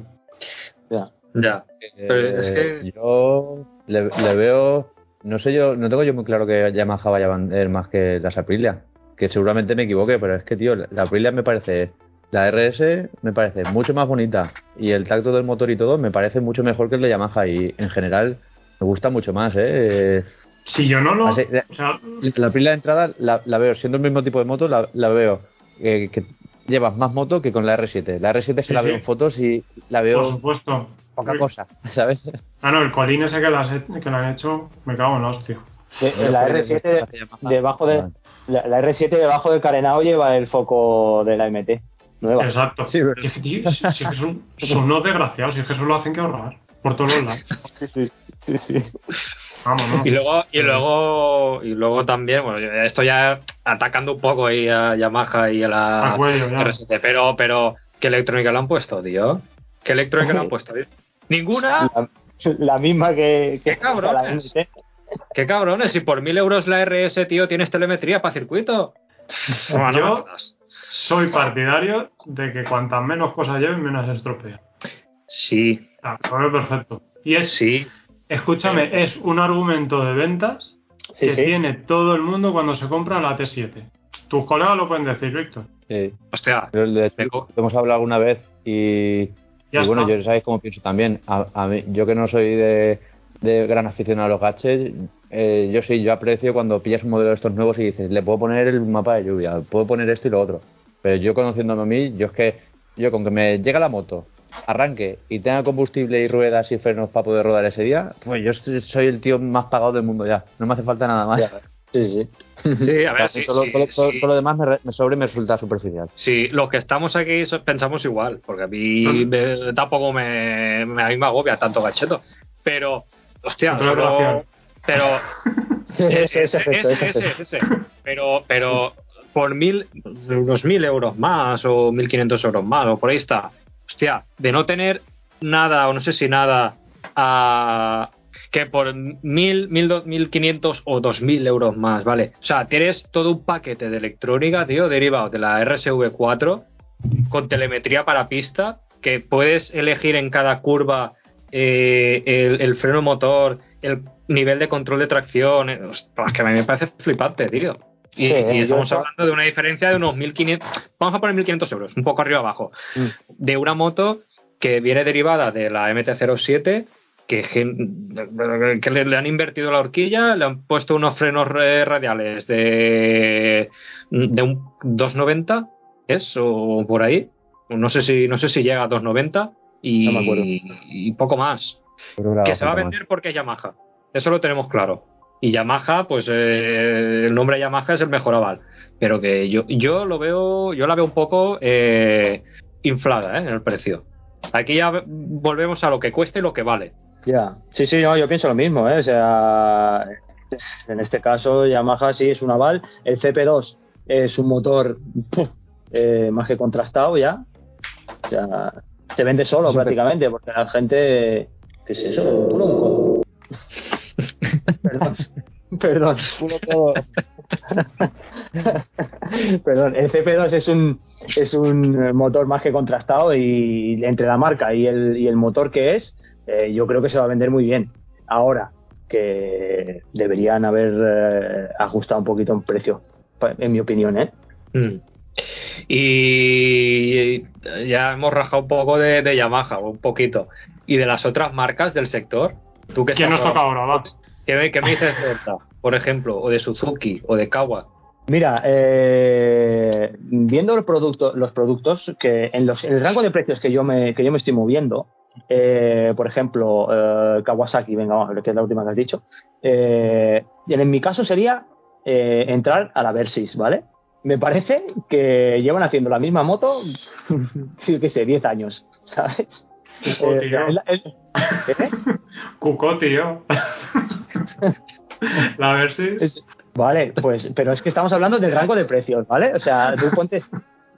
Ya. Ya. Pero es Eh, que- Yo le, le veo. No sé yo, no tengo yo muy claro que Yamaha vaya a vender más que las Aprilia. Que seguramente me equivoque, pero es que, tío, la Aprilia me parece. La RS me parece mucho más bonita y el tacto del motor y todo me parece mucho mejor que el de Yamaha y en general me gusta mucho más, ¿eh? Si yo no lo. Así, o sea, La Aprilia de entrada la, la veo, siendo el mismo tipo de moto, la, la veo eh, que llevas más moto que con la R7. La R7 es que Sí, la sí. veo en fotos y la por veo supuesto. Poca cosa, ¿sabes? Ah, no, el colín ese que he- que le han hecho, me cago en la hostia. De- la R7 de- debajo de la, la R7 debajo del carenado lleva el foco de la MT nueva. Exacto. Sí, pero- es que, tío, si- si es que son, son unos desgraciados, si es que eso lo hacen que ahorrar. Por todos los lados. Sí, sí, sí. Vamos, no. Y luego, y luego, y luego también, bueno, esto ya atacando un poco ahí a Yamaha y a la Al cuello, ya. RST, pero, pero, ¿qué electrónica le han puesto, tío? ¿Qué electrónica le han puesto, tío? ¿Ninguna? La, la misma que, que Qué cabrones. la. ¿Qué cabrones? Si por mil euros la RS, tío, tienes telemetría para circuito. No, no me Yo-. Soy partidario de que cuantas menos cosas lleven, menos se estropea. Sí, Ah, veo perfecto. Y es, sí. escúchame, es un argumento de ventas Sí, que sí. tiene todo el mundo cuando se compra la T7. Tus colegas lo pueden decir, Víctor. Sí. Hostia, Pero de hecho, Tengo- lo hemos hablado alguna vez y, Ya y bueno, está. yo sabéis cómo pienso también. A, a mí, yo que no soy de, de gran aficionado a los gadgets, eh, yo sí, yo aprecio cuando pillas un modelo de estos nuevos y dices, le puedo poner el mapa de lluvia, puedo poner esto y lo otro. Pero yo conociéndome a mí, yo es que, yo con que me llega la moto, arranque y tenga combustible y ruedas y frenos para poder rodar ese día, pues yo soy el tío más pagado del mundo ya. No me hace falta nada más. Sí, sí. Sí, a ver, sí, todo, sí, todo- todo- sí. todo lo demás me, me sobre y me resulta superficial. Sí, los que estamos aquí pensamos igual, porque a mí me- tampoco me, me- a mí me agobia tanto gacheto. Pero, hostia, relación. pero ese, ese efecto, ese ese, ese, ese. Pero, pero por mil, unos mil euros más o mil quinientos euros más o por ahí está. Hostia, de no tener nada o no sé si nada a que por mil, mil, do- mil quinientos o dos mil euros más, ¿vale? O sea, tienes todo un paquete de electrónica, tío, derivado de la RSV4 con telemetría para pista que puedes elegir en cada curva eh, el, el freno motor, el nivel de control de tracción. eh, ostras, que a mí me parece flipante, tío. Y, Sí, y yo estamos hablando de una diferencia de unos 1.500, vamos a poner 1.500 euros, un poco arriba abajo, Mm. de una moto que viene derivada de la MT-07, que, le, le han invertido la horquilla, le han puesto unos frenos radiales de, de un 290, ¿es? O por ahí. No sé si, no sé si llega a 290 y, No me acuerdo. y poco más que se va a vender porque es Yamaha. Eso lo tenemos claro. Y Yamaha, pues eh, el nombre Yamaha es el mejor aval. Pero que yo, yo lo veo, yo la veo un poco eh, inflada ¿eh? en el precio. Aquí ya volvemos a lo que cuesta y lo que vale. Ya, sí, sí, no, yo pienso lo mismo, ¿eh? O sea, en este caso Yamaha sí es un aval, el CP2 es un motor puf, eh, más que contrastado ya, o sea, se vende solo prácticamente, porque la gente, ¿qué es eso? Bronco. Perdón, perdón. Perdón, el CP2 es un, es un motor más que contrastado y entre la marca y el, y el motor que es, eh, yo creo que se va a vender muy bien. Ahora, que deberían haber eh, ajustado un poquito el precio, pa- en mi opinión, ¿eh? Mm. Y ya hemos rajado un poco de, de Yamaha, un poquito. Y de las otras marcas del sector. ¿Tú qué ¿Quién nos toca ahora? Va. ¿Qué, me- qué me dices de esta, por ejemplo? O de Suzuki o de Kawa. Mira, eh, viendo los productos, los productos que en, los, en el rango de precios que yo me, que yo me estoy moviendo, eh, por ejemplo, eh, Kawasaki, venga, vamos que es la última que has dicho. eh, y en mi caso sería eh, entrar a la Versys, ¿vale? Me parece que llevan haciendo la misma moto, sí que sé, 10 años, ¿sabes? Cuco, Eh, tío. La Versys. Vale, pues, pero es que estamos hablando del rango de precios, ¿vale? O sea, tú ponte,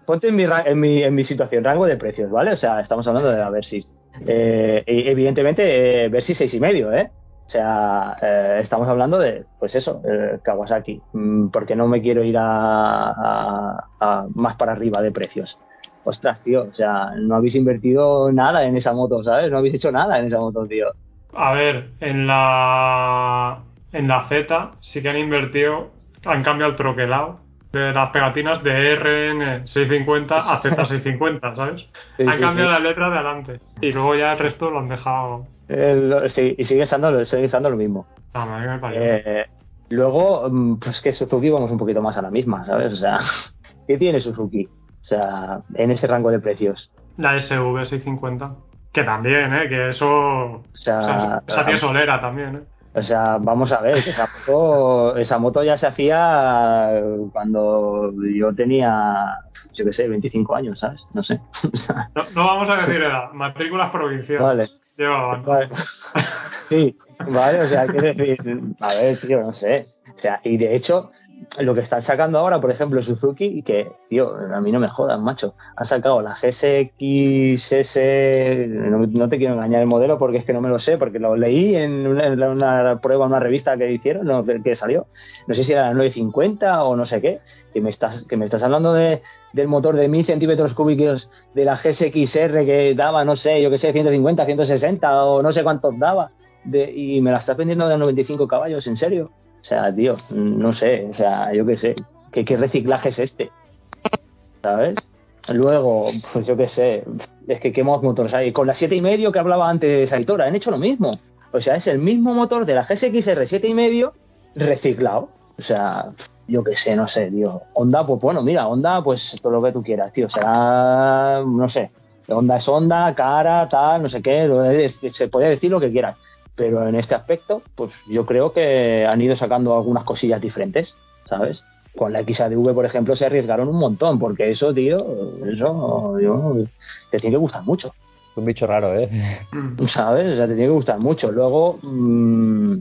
ponte en, mi, en, mi, en mi situación, rango de precios, ¿vale? O sea, estamos hablando de la Versys. Eh, evidentemente, eh, Versys seis y medio, ¿eh? O sea, eh, estamos hablando de, pues eso, eh, Kawasaki, Mm, porque no me quiero ir a, a- a más para arriba de precios. Ostras, tío, o sea, no habéis invertido nada en esa moto, ¿sabes? No habéis hecho nada en esa moto, tío. A ver, en la en la Z sí que han invertido, han cambiado el troquelado de las pegatinas de RN 650 a Z650, ¿sabes? Sí, han sí, cambiado sí. la letra de adelante y luego ya el resto lo han dejado. Sí, y sigue estando, sigue estando lo mismo. Ah, me. Eh, luego, mm, pues que Suzuki vamos un poquito más a la misma, ¿sabes? O sea, ¿qué tiene Suzuki? O sea, en ese rango de precios. La SV650. Que también, ¿eh? Que eso. O sea, o sea, esa solera también, ¿eh? O sea, vamos a ver, esa moto, esa moto ya se hacía cuando yo tenía, yo qué sé, 25 años, ¿sabes? No sé. No, no vamos a decir edad, matrículas provinciales. vale. Llevaban. Vale. Sí, vale, o sea, quiero decir, a ver, tío, no sé. O sea, y de hecho, lo que están sacando ahora, por ejemplo, Suzuki, que, tío, a mí no me jodan, macho. Ha sacado la GSX-S, no, no te quiero engañar el modelo porque es que no me lo sé, porque lo leí en una, prueba, en una revista que hicieron, no, que salió. No sé si era la 950 o no sé qué, que me estás, que me estás hablando de, del motor de 1000 centímetros cúbicos de la GSX-R que daba, no sé, yo qué sé, 150, 160 o no sé cuántos daba. De, y me la estás vendiendo de 95 caballos, ¿en serio? O sea, tío, no sé, o sea, yo qué sé, ¿qué, reciclaje es este? ¿Sabes? Luego, pues yo qué sé, es que qué motores hay. Con la siete y medio que hablaba antes Aitor, han hecho lo mismo. O sea, es el mismo motor de la GSX-R 7,5 reciclado. O sea, yo qué sé, no sé, tío. Honda, pues bueno, mira, Honda, pues todo lo que tú quieras, tío. Será, no sé, Honda es Honda, cara, tal, no sé qué, se puede decir lo que quieras. Pero en este aspecto, pues yo creo que han ido sacando algunas cosillas diferentes, ¿sabes? Con la XADV, por ejemplo, se arriesgaron un montón, porque eso, tío, eso yo, te tiene que gustar mucho. Un bicho raro, ¿eh? ¿Sabes? O sea, te tiene que gustar mucho. Luego, mmm,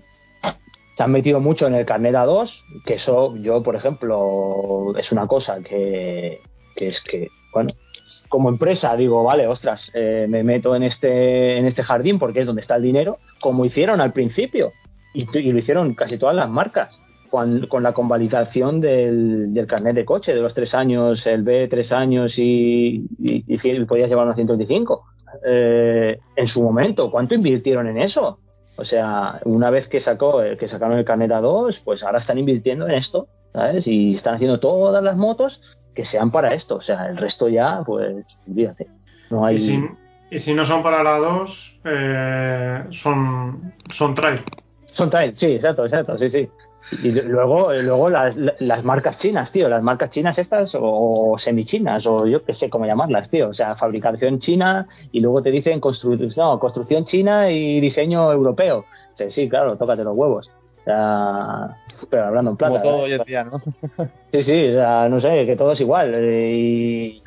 se han metido mucho en el carnet A2, que eso yo, por ejemplo, es una cosa que, que es que, bueno, como empresa digo, vale, ostras, eh, me meto en este, en este jardín porque es donde está el dinero, como hicieron al principio, y, y lo hicieron casi todas las marcas. Con, con la convalidación del, del, carnet de coche, de los tres años, el B tres años y, y, podías llevar unos 125. Eh, en su momento, ¿cuánto invirtieron en eso? O sea, una vez que sacó, que sacaron el carnet A2, pues ahora están invirtiendo en esto, ¿sabes? Y están haciendo todas las motos que sean para esto. O sea, el resto ya, pues, olvídate. No hay... y, si, y si no son para la 2, eh, son, son trail. Son trail, sí, exacto, exacto, sí, sí. Y luego, luego las, las, marcas chinas, tío, las marcas chinas estas o semichinas o yo qué sé cómo llamarlas, tío. O sea, fabricación china y luego te dicen constru no, construcción china y diseño europeo. O sea, sí, claro, tócate los huevos. Sea, pero hablando en plata. Como todo hoy en día, ¿no? Sí, sí, o sea, no sé, que todo es igual. Eh, y,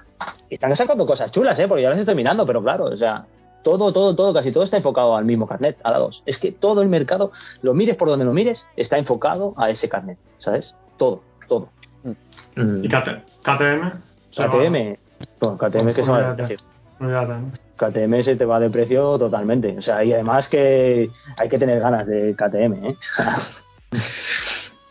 y están sacando cosas chulas, ¿eh? Porque ya las estoy mirando, pero claro, o sea, todo, todo, todo, casi todo está enfocado al mismo carnet, a la 2. Es que todo el mercado, lo mires por donde lo mires, está enfocado a ese carnet, ¿sabes? Todo, todo. ¿Y KT, KTM? KTM, bueno, KTM que se va de precio. KTM se te va de precio totalmente. O sea, y además que hay que tener ganas de KTM, ¿eh?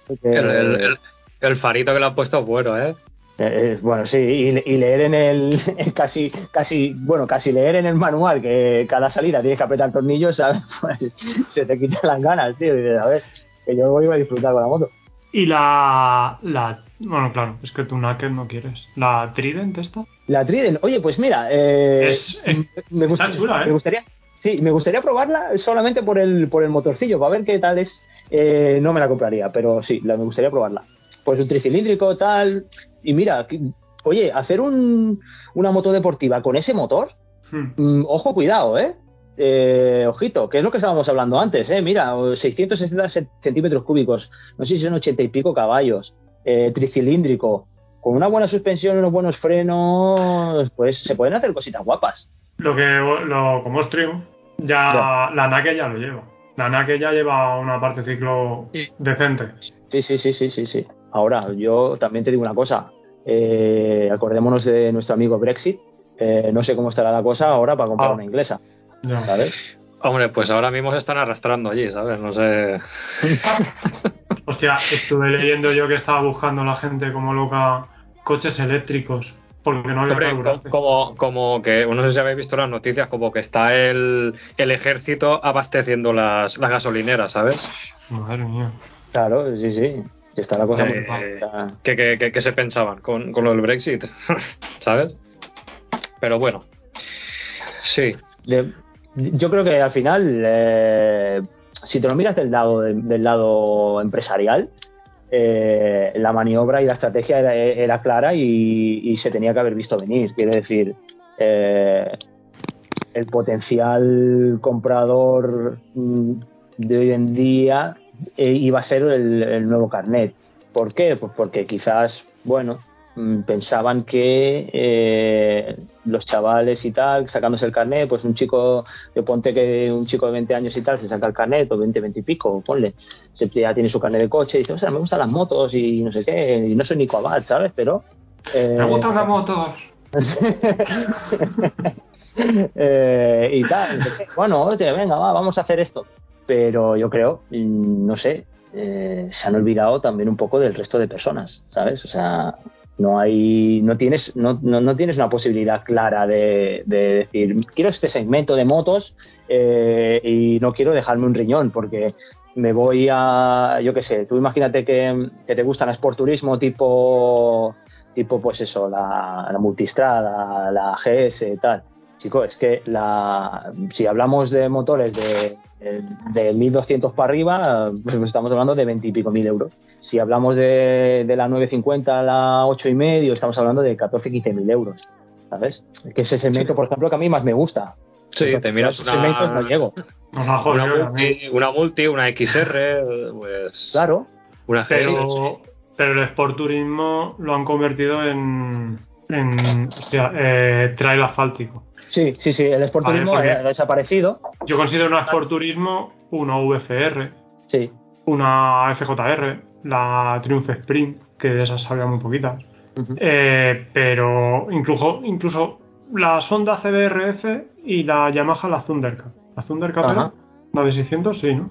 Porque... el, el, el, el, farito que le han puesto es bueno, ¿eh? Eh, bueno, sí, y, y, leer en el casi, casi, bueno, casi leer en el manual que cada salida tienes que apretar tornillos, ¿sabes? Pues se te quitan las ganas, tío. Y dices, a ver, que yo voy a disfrutar con la moto. Y la, la bueno, claro, es que tú Naked no quieres. ¿La Trident esta? La Trident, oye, pues mira, eh, es, es, me, está gusta, chula, ¿eh? me gustaría, sí, me gustaría probarla solamente por el, por el motorcillo, para ver qué tal es. Eh, no me la compraría, pero sí, la, me gustaría probarla. Pues un tricilíndrico, tal, y mira, oye, hacer un, una moto deportiva con ese motor, hmm. ojo, cuidado, ¿eh? ¿eh? Ojito, que es lo que estábamos hablando antes, ¿eh? Mira, 660 centímetros cúbicos, no sé si son 80 y pico caballos, eh, tricilíndrico, con una buena suspensión y unos buenos frenos, pues se pueden hacer cositas guapas. Lo que, lo, como es trio, ya, ya. la NAKE ya lo lleva. La NAKE ya lleva una parte ciclo sí. decente. Sí, sí, sí, sí, sí, sí. Ahora, yo también te digo una cosa. Eh, acordémonos de nuestro amigo Brexit. Eh, no sé cómo estará la cosa ahora para comprar Ah. una inglesa. Ya. ¿Sabes? Hombre, pues ahora mismo se están arrastrando allí, ¿sabes? No sé. Hostia, estuve leyendo yo que estaba buscando la gente como loca coches eléctricos. Porque no había Hombre, como, como que, no sé si habéis visto las noticias, como que está el, el ejército abasteciendo las, las gasolineras, ¿sabes? Madre mía. Claro, sí, sí. Está la cosa Eh, muy que, que, que- que se pensaban con, con lo del Brexit, ¿sabes? Pero bueno, sí, yo creo que al final, eh, si te lo miras del lado, del lado empresarial, eh, la maniobra y la estrategia era, clara y, se tenía que haber visto venir. Quiere decir, eh, el potencial comprador mm, de hoy en día eh, iba a ser el, nuevo carnet. ¿Por qué? Pues porque quizás, bueno, pensaban que eh, los chavales y tal, sacándose el carnet, pues un chico, yo ponte que un chico de 20 años y tal se saca el carnet, o 20, 20 y pico, ponle, se, ya tiene su carnet de coche y dice, o sea, me gustan las motos y no sé qué, y no soy Nico Abad, ¿sabes? Pero... eh, Me gustan las motos. eh, y tal. Entonces, bueno, oye, venga, va, vamos a hacer esto. Pero yo creo, mm, no sé, eh, se han olvidado también un poco del resto de personas, ¿sabes? O sea, no hay, no tienes, no, no, no tienes una posibilidad clara de, de decir, quiero este segmento de motos eh, y no quiero dejarme un riñón porque me voy a, yo qué sé, tú imagínate que, te gusta el sporturismo tipo, tipo pues eso, la, la multistrada, la GS y tal. Chico, es que la, si hablamos de motores de, de 1.200 para arriba, pues estamos hablando de 20 y pico mil euros. Si hablamos de, de la 950 a la 8 y medio, estamos hablando de 14, 15 mil euros. ¿Sabes? Que es ese segmento, por ejemplo, que a mí más me gusta. Sí, Entonces, te miras una, una, también. multi, una multi, una XR, pues Claro. una GS. Pero, pero el Sport Turismo lo han convertido en, en hostia, eh, trail asfáltico. Sí, sí, sí, el Sport Vale, Turismo porque- ha desaparecido. Yo considero una Sport Turismo una VFR, Sí. una FJR, la Triumph Sprint, que de esas sabía muy poquitas. Eh, pero incluso, incluso la Sonda CBRF y la Yamaha la Thundercat. ¿La Thundercat Ajá. era? ¿La de 600? Sí, ¿no?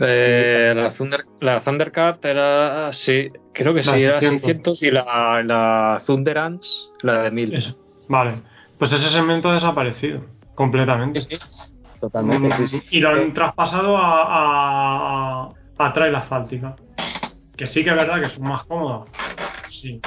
Eh, la, Thunder, la Thundercat era, sí, creo que La sí, era 600. 600 y la, la Thunderance, la de 1000. Eso. Vale. Pues ese segmento ha desaparecido completamente. Totalmente, sí, sí. Y lo han traspasado a, a, a trail asfáltica. Que sí que es verdad que son más cómodas. Sí.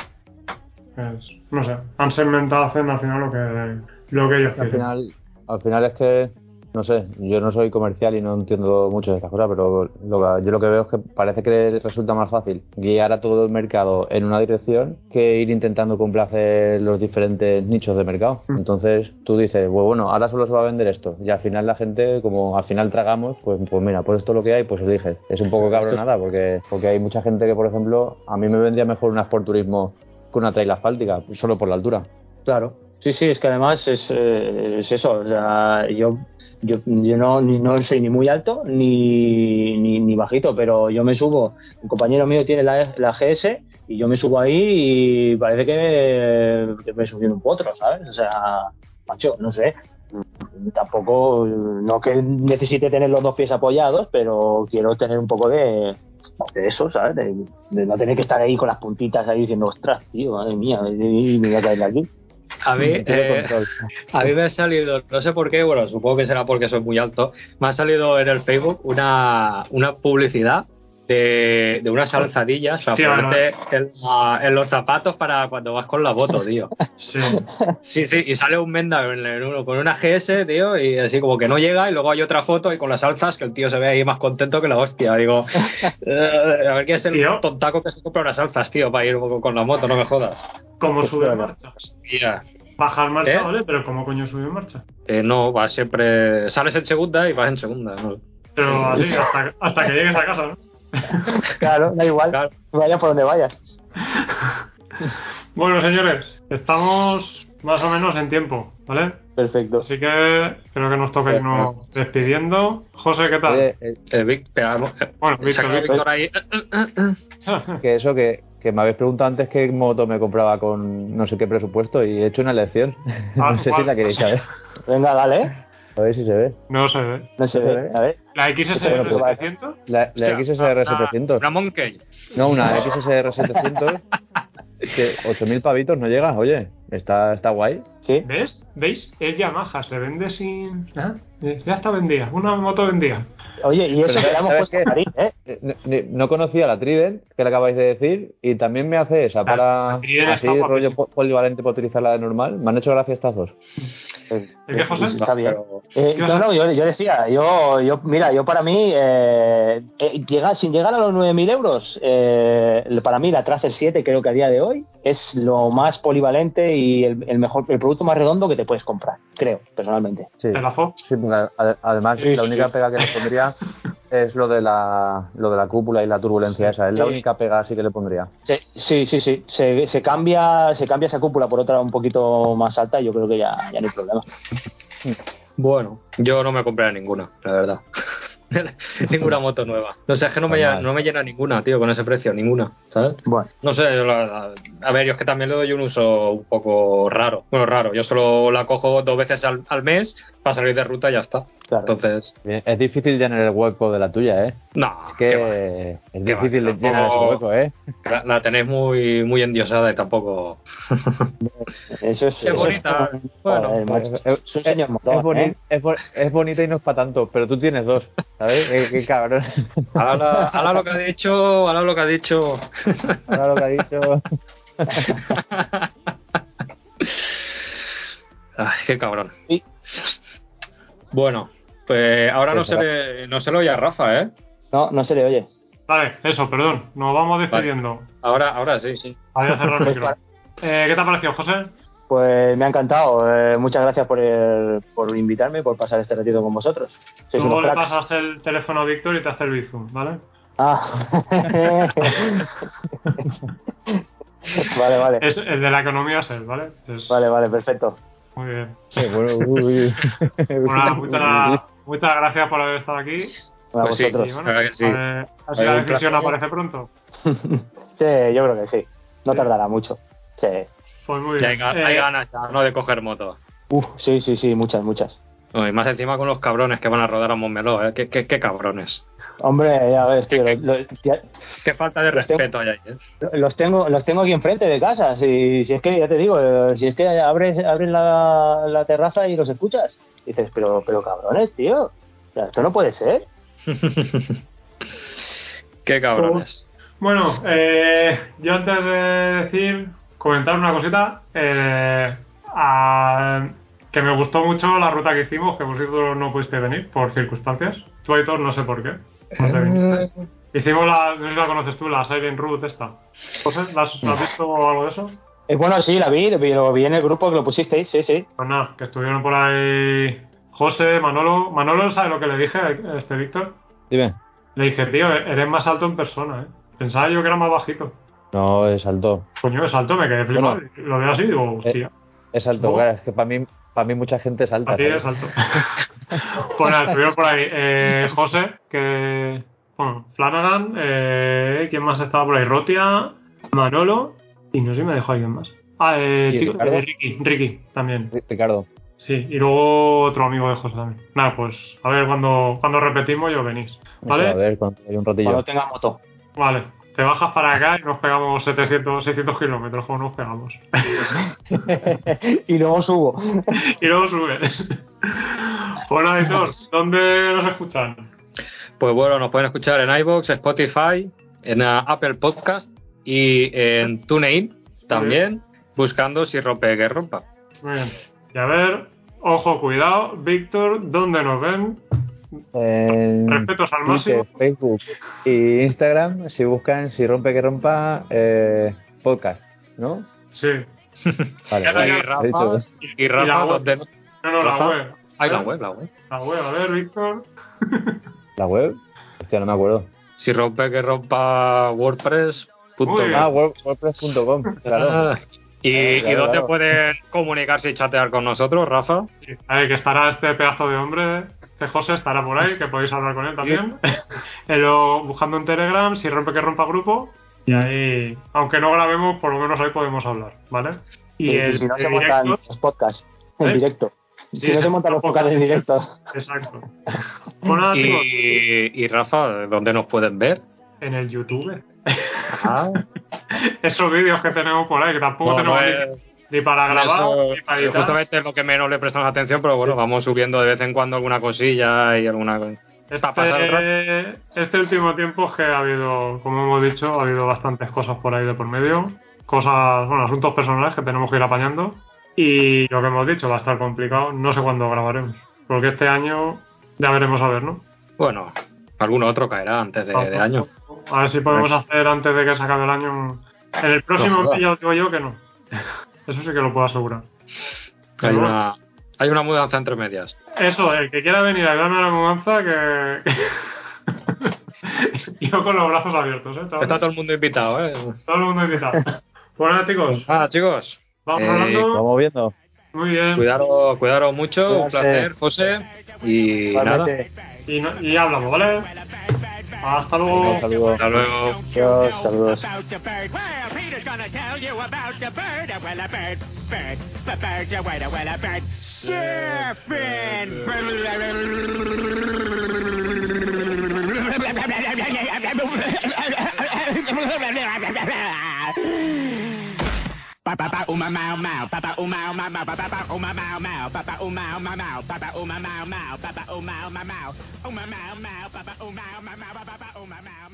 Es- no sé. Han segmentado hacen al final lo que, lo que ellos Al quieren. final, al final es que, no sé, yo no soy comercial y no entiendo mucho de estas cosas, pero lo que- yo lo que veo es que parece que resulta más fácil guiar a todo el mercado en una dirección que ir intentando complacer los diferentes nichos de mercado. Mm. Entonces tú dices, pues bueno, ahora solo se va a vender esto. Y al final la gente, como al final tragamos, pues, pues mira, pues esto es lo que hay, pues eliges. Es un poco cabronada porque, porque hay mucha gente que, por ejemplo, a mí me vendría mejor una Sport Turismo que una trail asfáltica, solo por la altura. Claro. Sí, sí, es que además es, eh, es eso. O sea, yo, yo, yo no, no soy ni muy alto ni, ni, ni bajito, pero yo me subo. Un compañero mío tiene la, la GS y yo me subo ahí y parece que, que me subí un potro, ¿sabes? O sea, macho, no sé. Tampoco, no que necesite tener los dos pies apoyados, pero quiero tener un poco de, de eso, ¿sabes? De no tener que estar ahí con las puntitas ahí diciendo, ostras, tío, madre mía, y me voy a caer de aquí. A mí, eh, a mí me ha salido, no sé por qué, bueno, supongo que será porque soy muy alto, me ha salido en el Facebook una, una publicidad de, de unas alzadillas, o sea, Sí, ponerte en, los zapatos para cuando vas con la moto, tío. Sí. Sí, sí, y sale un Menda con una GS, tío, y así como que no llega, y luego hay otra foto y con las alzas que el tío se ve ahí más contento que la hostia. Digo, eh, a ver quién es el Tío. tontaco que se compra unas alzas, tío, para ir con la moto, no me jodas. ¿Cómo sube en marcha? Hostia. Bajar marcha, ¿Eh? ¿vale? Pero ¿cómo coño sube en marcha? Eh, no, va siempre. Sales en segunda y vas en segunda. ¿no? Pero así, hasta, hasta que llegues a casa, ¿no? Claro, da igual. Claro. Vaya por donde vayas. Bueno, señores, estamos más o menos en tiempo, ¿vale? Perfecto. Así que creo que nos toca irnos despidiendo. José, ¿qué tal? Oye, eh, Eh, Vic, pegamos- eh, Bueno, Víctor, Víctor. Víctor ahí. que eso que, que me habéis preguntado antes qué moto me compraba con no sé qué presupuesto y he hecho una elección. Ah, no sé ¿cuál? si la queréis saber. Venga, dale. A ver si se ve. No se ve. No sé, ¿Eh? a ver. ¿La XSR pues vale. 700? La, XSR una- 700. Una Monkey. No, una XSR 700. que 8000 pavitos no llega. Oye, está, está guay. Sí. ¿Ves? ¿Veis? Es Yamaha, se vende sin... ¿Ah? Ya está vendida, una moto vendida. Oye, y eso que le hemos ¿sabes puesto qué? a Marín, ¿eh? Eh, No, conocía la Trident, que le acabáis de decir, y también me hace esa La- para la así rollo polivalente para utilizarla de normal. Me han hecho gracia estas dos. ¿El qué, José? Está bien. Eh, ¿Qué vas no, no, yo, yo decía, yo, yo, mira, yo para mí, eh, eh, llegar, sin llegar a los 9.000 euros, eh, para mí la Tracer 7 creo que a día de hoy es lo más polivalente y el, el mejor, el producto más redondo que te puedes comprar, creo, personalmente. Sí. Sí, además Sí, la única sí. pega que le pondría es lo de la lo de la cúpula y la turbulencia esa. Es la única pega así que le pondría. Sí, sí, sí, sí. Se, se cambia, se cambia esa cúpula por otra un poquito más alta y yo creo que ya, ya no hay problema. Bueno, yo no me compré ninguna, la verdad. ninguna moto nueva. No sé, es que no me, Normal. llena, no me llena ninguna, tío, con ese precio, ninguna, ¿sabes? Bueno, No sé, yo la- la- a ver, yo es que también le doy un uso un poco raro. Bueno, raro, yo solo la cojo dos veces al, al mes para salir de ruta y ya está. claro. Entonces, Es difícil llenar el hueco de la tuya, ¿eh? no, Es va. que es va, difícil que llenar ese tampoco- hueco, ¿eh? La, la tenéis muy, muy endiosada y tampoco. Eso es, Qué eso es- bonita. Bueno. Es, motor, boni- ¿eh? bonita y no es para tanto, pero tú tienes dos, ¿sabes? Qué, qué cabrón. Ahora, ahora lo que ha dicho, ahora lo que ha dicho. Ahora lo que ha dicho. Ay, qué cabrón. Sí. Bueno, Pues ahora no se, le, no se lo oye a Rafa, ¿eh? No, no se le oye. Vale, eso, perdón. Nos vamos despidiendo. Ahora, ahora sí, sí. Voy a cerrar el micro. Eh, ¿Qué te ha parecido, José? Pues me ha encantado. Eh, muchas gracias por, el- por invitarme, por pasar este ratito con vosotros. Sois Luego unos le cracks. pasas el teléfono a Víctor y te hace el bizum, ¿vale? Ah. vale, vale. Es, el de la economía es él, ¿vale? Es- Vale, vale, perfecto. Muy bien. Sí, bueno, uy. Bueno, nada, muchas, muchas gracias por haber estado aquí. A Pues sí. vosotros. Y bueno, Claro que sí. a ver, a ver si Oye, la decisión placer. aparece pronto. Sí, yo creo que sí. No tardará mucho. Sí. Pues muy Ya hay, bien. ga- hay Eh, ganas ya, ¿no? De coger moto. Uf, sí, sí, sí, muchas, muchas. No, y más encima con los cabrones que van a rodar a Montmeló, ¿eh? ¿Qué, qué, qué cabrones? Hombre, ya ves, tío, lo- lo- ya- Qué falta de tengo- respeto hay ahí, ¿eh? los tengo, los tengo aquí enfrente de casa. Si, si es que, ya te digo, si es que abres, abres la, la terraza y los escuchas. Dices, pero, pero cabrones, tío. O sea, esto no puede ser. qué cabrones. Bueno, eh, yo antes de decir, comentar una cosita, eh, a- que me gustó mucho la ruta que hicimos, que vosotros no pudiste venir por circunstancias. Tú, Aitor, no sé por qué. no te viniste. Hicimos la, no sé si la conoces tú, la Silent Route esta. José, ¿la has, la has visto o algo de eso? Eh, bueno, sí, la vi, lo vi en el grupo que lo pusisteis, sí, sí. Pues nada, que estuvieron por ahí José, Manolo. Manolo, ¿sabe lo que le dije a este Víctor? Dime. Le dije, tío, eres más alto en persona, ¿eh? Pensaba yo que era más bajito. No, es alto. Coño, es alto, me quedé flipado. Bueno. lo veo así y digo, hostia. Es alto. Es que para mí, para mí mucha gente es alta. A ti ¿sabes? es alto. pues nada, estuvieron por ahí. Eh, José, que. Bueno, Flanagan. Eh, ¿Quién más estaba por ahí? Rotia, Manolo. Y no sé si me dejó alguien más. Ah, eh, ¿Y chico, Ricardo? eh, Ricky, Ricky también. Ri- Ricardo. Sí, y luego otro amigo de José también. Nada, pues a ver cuando, cuando repetimos yo venís. Vamos a ¿Vale? ver cuando hay un ratillo. Cuando tenga moto. Vale. Te bajas para acá y nos pegamos 700, 600 kilómetros, como nos pegamos. y luego subo. y luego subes. Pues nada, Editor, ¿dónde nos escuchan? Pues bueno, nos pueden escuchar en iVoox, Spotify, en uh, Apple Podcast y en TuneIn también, buscando si rompe que rompa. Muy bien. Y a ver, ojo, cuidado, Víctor, ¿dónde nos ven? En Respetos al Twitter, máximo. Facebook y Instagram, si buscan, si rompe que rompa, eh, podcast, ¿no? Sí. Vale, Rafa. dicho, Y Y la Rafa, web. ¿dónde- No, no, la web. Ay, la web, la web. La web, a ver, Víctor. ¿La web? Hostia, no me acuerdo. Si rompe que rompa WordPress. Ah, word- wordpress.com, claro. Ah, ¿Y, Eh, claro, y dónde claro. pueden comunicarse y chatear con nosotros, Rafa? Sí. A ver, que estará este pedazo de hombre, José, estará por ahí, que podéis hablar con él también. Eh, lo- buscando en Telegram, si rompe que rompa grupo. Y ahí, aunque no grabemos, por lo menos ahí podemos hablar, ¿vale? Y, y el si no se el montan los podcasts en ¿Eh? directo. Sí, si no se se montan los podcasts en directo. Exacto. Bueno, nada, chicos, Y, y Rafa, ¿dónde nos pueden ver? en el YouTube. Ah, Esos vídeos que tenemos por ahí, que tampoco bueno, tenemos eh, ni, ni para grabar, eso, ni para editar. justamente es lo que menos le prestamos atención, pero bueno, vamos subiendo de vez en cuando alguna cosilla y alguna rato. Este, este último tiempo es que ha habido, como hemos dicho, ha habido bastantes cosas por ahí de por medio. Cosas, bueno, asuntos personales que tenemos que ir apañando. Y lo que hemos dicho, va a estar complicado. No sé cuándo grabaremos. Porque este año ya veremos a ver, ¿no? Bueno, algún otro caerá antes de, de año. A ver si podemos hacer antes de que se acabe el año. En el próximo No, ya os digo yo que no. Eso sí que lo puedo asegurar. Hay una, hay una mudanza entre medias. Eso, el que quiera venir a ayudarme a la mudanza, que. yo con los brazos abiertos, ¿eh? chavales? Está todo el mundo invitado, ¿eh? Todo el mundo invitado. Nada, chicos, Ah, chicos, vamos Eh, hablando. Vamos viendo. Muy bien. cuidaros, cuidaros mucho, un placer, José. Y nada, Igualmente. Y, no- y hablamos, ¿vale? Hasta Venga, luego. un saludo. hasta luego. Adiós, saludos. Ba-ba-ba, oh my mow mow, ba-ba oh my mow mow, ba-ba oh my mow mow, ba-ba oh my mow mow, ba-ba oh my mow mow, ba-ba oh my mow mow, oh my mow mow, ba-ba oh my mow mow, ba-ba oh my ba, oh my mow.